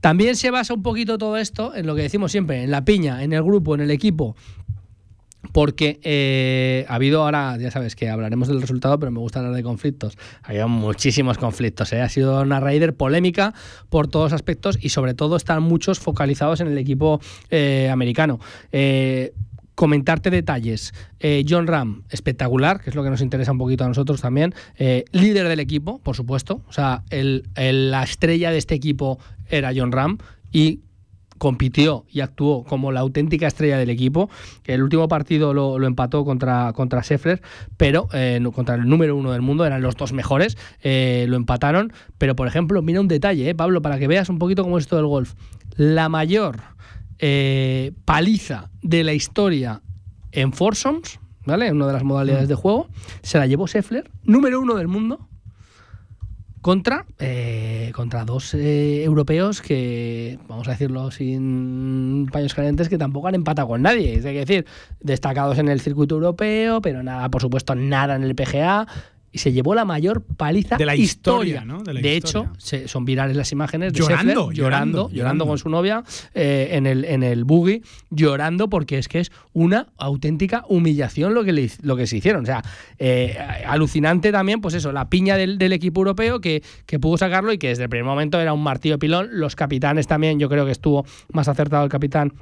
También se basa un poquito todo esto en lo que decimos siempre, en la piña, en el grupo, en el equipo, porque eh, ha habido ahora, ya sabes que hablaremos del resultado, pero me gusta hablar de conflictos. Ha habido muchísimos conflictos. ¿eh? Ha sido una Raider polémica por todos aspectos y sobre todo están muchos focalizados en el equipo eh, americano. Eh, comentarte detalles. John Ram, espectacular, que es lo que nos interesa un poquito a nosotros también. Líder del equipo, por supuesto. O sea, la estrella de este equipo era John Ram y compitió y actuó como la auténtica estrella del equipo. El último partido lo, lo empató contra, contra Scheffler, pero eh, contra el número uno del mundo, eran los dos mejores, eh, lo empataron. Pero, por ejemplo, mira un detalle, eh, Pablo, para que veas un poquito cómo es esto del golf. La mayor paliza de la historia en foursomes, ¿vale? Una de las modalidades de juego, se la llevó Scheffler, número uno del mundo, contra, eh, contra dos eh, europeos que, vamos a decirlo sin paños calientes, que tampoco han empatado con nadie. Es decir, destacados en el circuito europeo, pero nada, por supuesto, nada en el PGA. Y se llevó la mayor paliza De la historia, ¿no? De la historia. hecho, se- son virales las imágenes de Llorando, llorando, llorando, con su novia eh, en, el, en el buggy, llorando porque es que es una auténtica humillación lo que, le- lo que se hicieron. O sea, eh, alucinante también, pues eso, la piña del, del equipo europeo que, que pudo sacarlo y que desde el primer momento era un martillo pilón. Los capitanes también, yo creo que estuvo más acertado el capitán.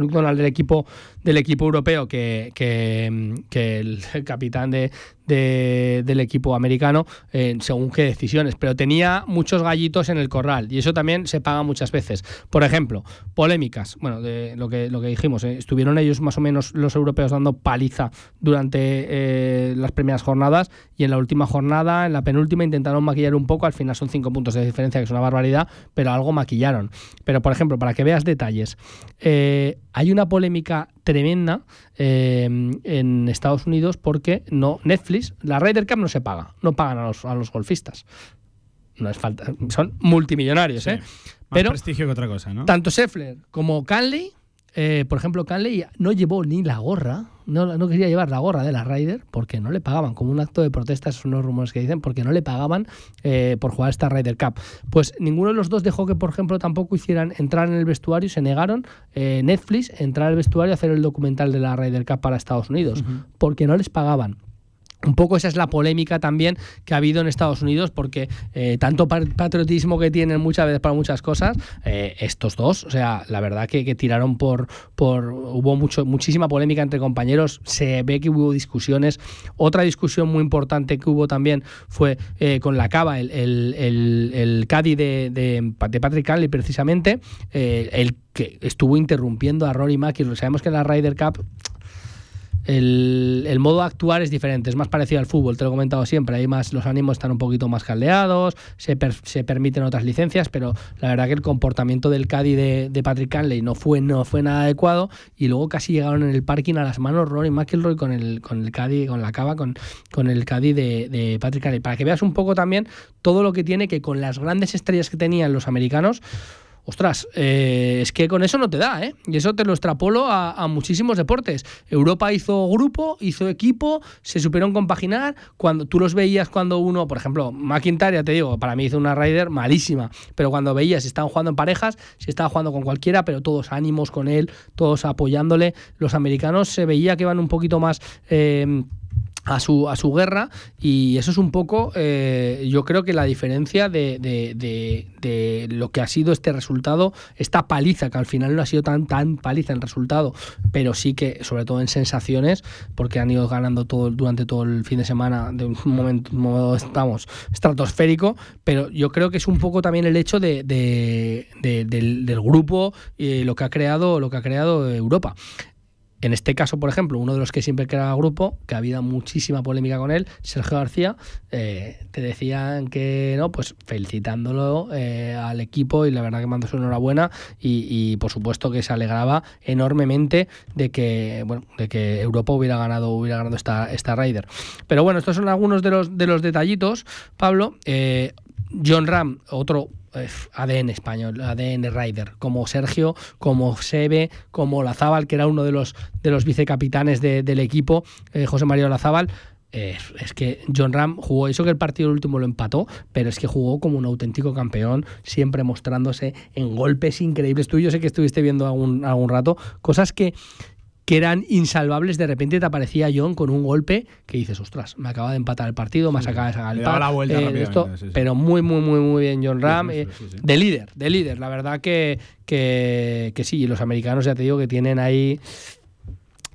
Donald del equipo del equipo europeo que, que, que el, el capitán de, de- del equipo americano eh, según qué decisiones. Pero tenía muchos gallitos en el corral y eso también se paga muchas veces. Por ejemplo polémicas. Bueno de lo que lo que dijimos eh, estuvieron ellos más o menos los europeos dando paliza durante eh, las primeras jornadas y en la última jornada en la penúltima intentaron maquillar un poco. Al final son cinco puntos de diferencia que es una barbaridad pero algo maquillaron. Pero por ejemplo para que veas detalles hay una polémica tremenda eh, en Estados Unidos porque no Netflix, la Ryder Cup no se paga, no pagan a los, a los golfistas. No es falta, son multimillonarios, ¿eh? Más Pero prestigio que otra cosa, ¿no? tanto Scheffler como Canley, eh, por ejemplo, Canley no llevó ni la gorra, no, no quería llevar la gorra de la Ryder porque no le pagaban, como un acto de protesta, esos son los rumores que dicen, porque no le pagaban eh, por jugar esta Ryder Cup. Pues ninguno de los dos dejó que, por ejemplo, tampoco hicieran entrar en el vestuario, se negaron eh, Netflix entrar al vestuario a hacer el documental de la Ryder Cup para Estados Unidos, porque no les pagaban. Un poco esa es la polémica también que ha habido en Estados Unidos, porque eh, tanto patriotismo que tienen muchas veces para muchas cosas, eh, estos dos, o sea, la verdad que, tiraron por, por hubo mucho, muchísima polémica entre compañeros, se ve que hubo discusiones. Otra discusión muy importante que hubo también fue eh, con la Cava, el, el, el, Caddy de, de, Patrick Canley, precisamente, el que estuvo interrumpiendo a Rory McIlroy. Sabemos que en la Ryder Cup el, modo de actuar es diferente, es más parecido al fútbol, te lo he comentado siempre. Hay más, los ánimos están un poquito más caldeados, se, se permiten otras licencias, pero la verdad que el comportamiento del Caddy de, Patrick Canley no fue, no fue nada adecuado y luego casi llegaron en el parking a las manos Rory McIlroy con el, con el Caddy, con la cava, con, con el Caddy de, de Patrick Canley. Para que veas un poco también todo lo que tiene que con las grandes estrellas que tenían los americanos, ostras, eh, es que con eso no te da, ¿eh? Y eso te lo extrapolo a, muchísimos deportes. Europa hizo grupo, hizo equipo, se supieron compaginar. Cuando tú los veías cuando uno, por ejemplo, McIntyre, ya te digo, para mí hizo una Rider malísima, pero cuando veías si estaban jugando en parejas, si estaba jugando con cualquiera, pero todos ánimos con él, todos apoyándole. Los americanos se veía que iban un poquito más. Eh, a su, a su guerra y eso es un poco eh, yo creo que la diferencia de, de, lo que ha sido este resultado esta paliza que al final no ha sido tan tan paliza en resultado pero sí que sobre todo en sensaciones porque han ido ganando todo durante todo el fin de semana de un momento modo estamos estratosférico pero yo creo que es un poco también el hecho de, del, del, grupo y lo que ha creado lo que ha creado Europa en este caso, por ejemplo, uno de los que siempre creaba grupo, que ha habido muchísima polémica con él, Sergio García, eh, te decían que no, pues felicitándolo eh, al equipo y la verdad que mandó su enhorabuena y, por supuesto que se alegraba enormemente de que bueno, de que Europa hubiera ganado, hubiera ganado esta, esta Ryder. Pero bueno, estos son algunos de los de los detallitos, Pablo. Eh, John Ram, otro ADN español, ADN Rider, como Sergio, como Sebe, como Lazábal, que era uno de los, de los vicecapitanes del equipo, eh, José María Lazábal. Es que John Ram jugó eso que el partido último lo empató, pero es que jugó como un auténtico campeón, siempre mostrándose en golpes increíbles. Tú yo sé que estuviste viendo algún, algún rato, cosas que, que eran insalvables, de repente te aparecía John con un golpe que dices, ostras, me acaba de empatar el partido, me acaba de sacar el la vuelta eh, esto, Pero muy, muy, muy, muy bien John Ram. Eh, de líder, de líder. La verdad que, que, que sí, los americanos ya te digo que tienen ahí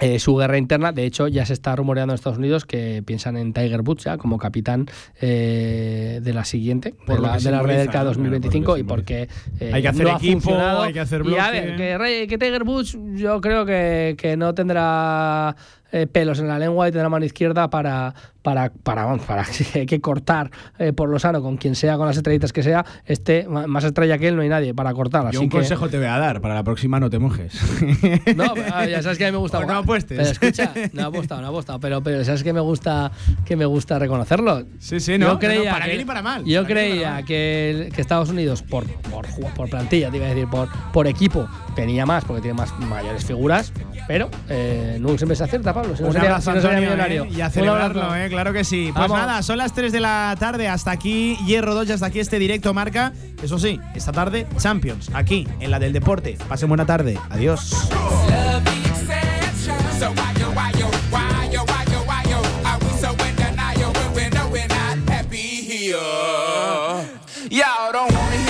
eh, su guerra interna. De hecho, ya se está rumoreando en Estados Unidos que piensan en Tiger Woods ya como capitán eh, de la siguiente, de la, de la Red 2025, y porque eh, hay que hacer equipo, hay que hacer bloque. Y a ver, que, que Tiger Woods yo creo que, que no tendrá eh, pelos en la lengua y tener la mano izquierda para, para, para, para si hay que cortar eh, por lo sano con quien sea, con las estrellitas que sea, este más estrella que él no hay nadie para cortar. Yo un consejo te voy a dar, para la próxima no te mojes. No, ah, ya sabes que a mí me gusta. no apuestes. Pero escucha, no ha apostado, no ha apostado, pero, pero sabes que me gusta que me gusta reconocerlo. Sí, sí, no. Yo creía para bien y para mal. Yo creía que, que, Estados Unidos, por, por, por plantilla, te iba a decir, por, por equipo, tenía más porque tiene más mayores figuras, pero eh, no siempre se acierta, Pablo. Pues Pablo. Si un no abrazo, sería, Antonio, si no eh, y a celebrarlo, eh, claro que sí. Pues Vamos. nada, son las 3 de la tarde. Hasta aquí Hierro 2, hasta aquí este directo marca. Eso sí, esta tarde Champions, aquí, en la del deporte. Pasen buena tarde. Adiós. Y'all don't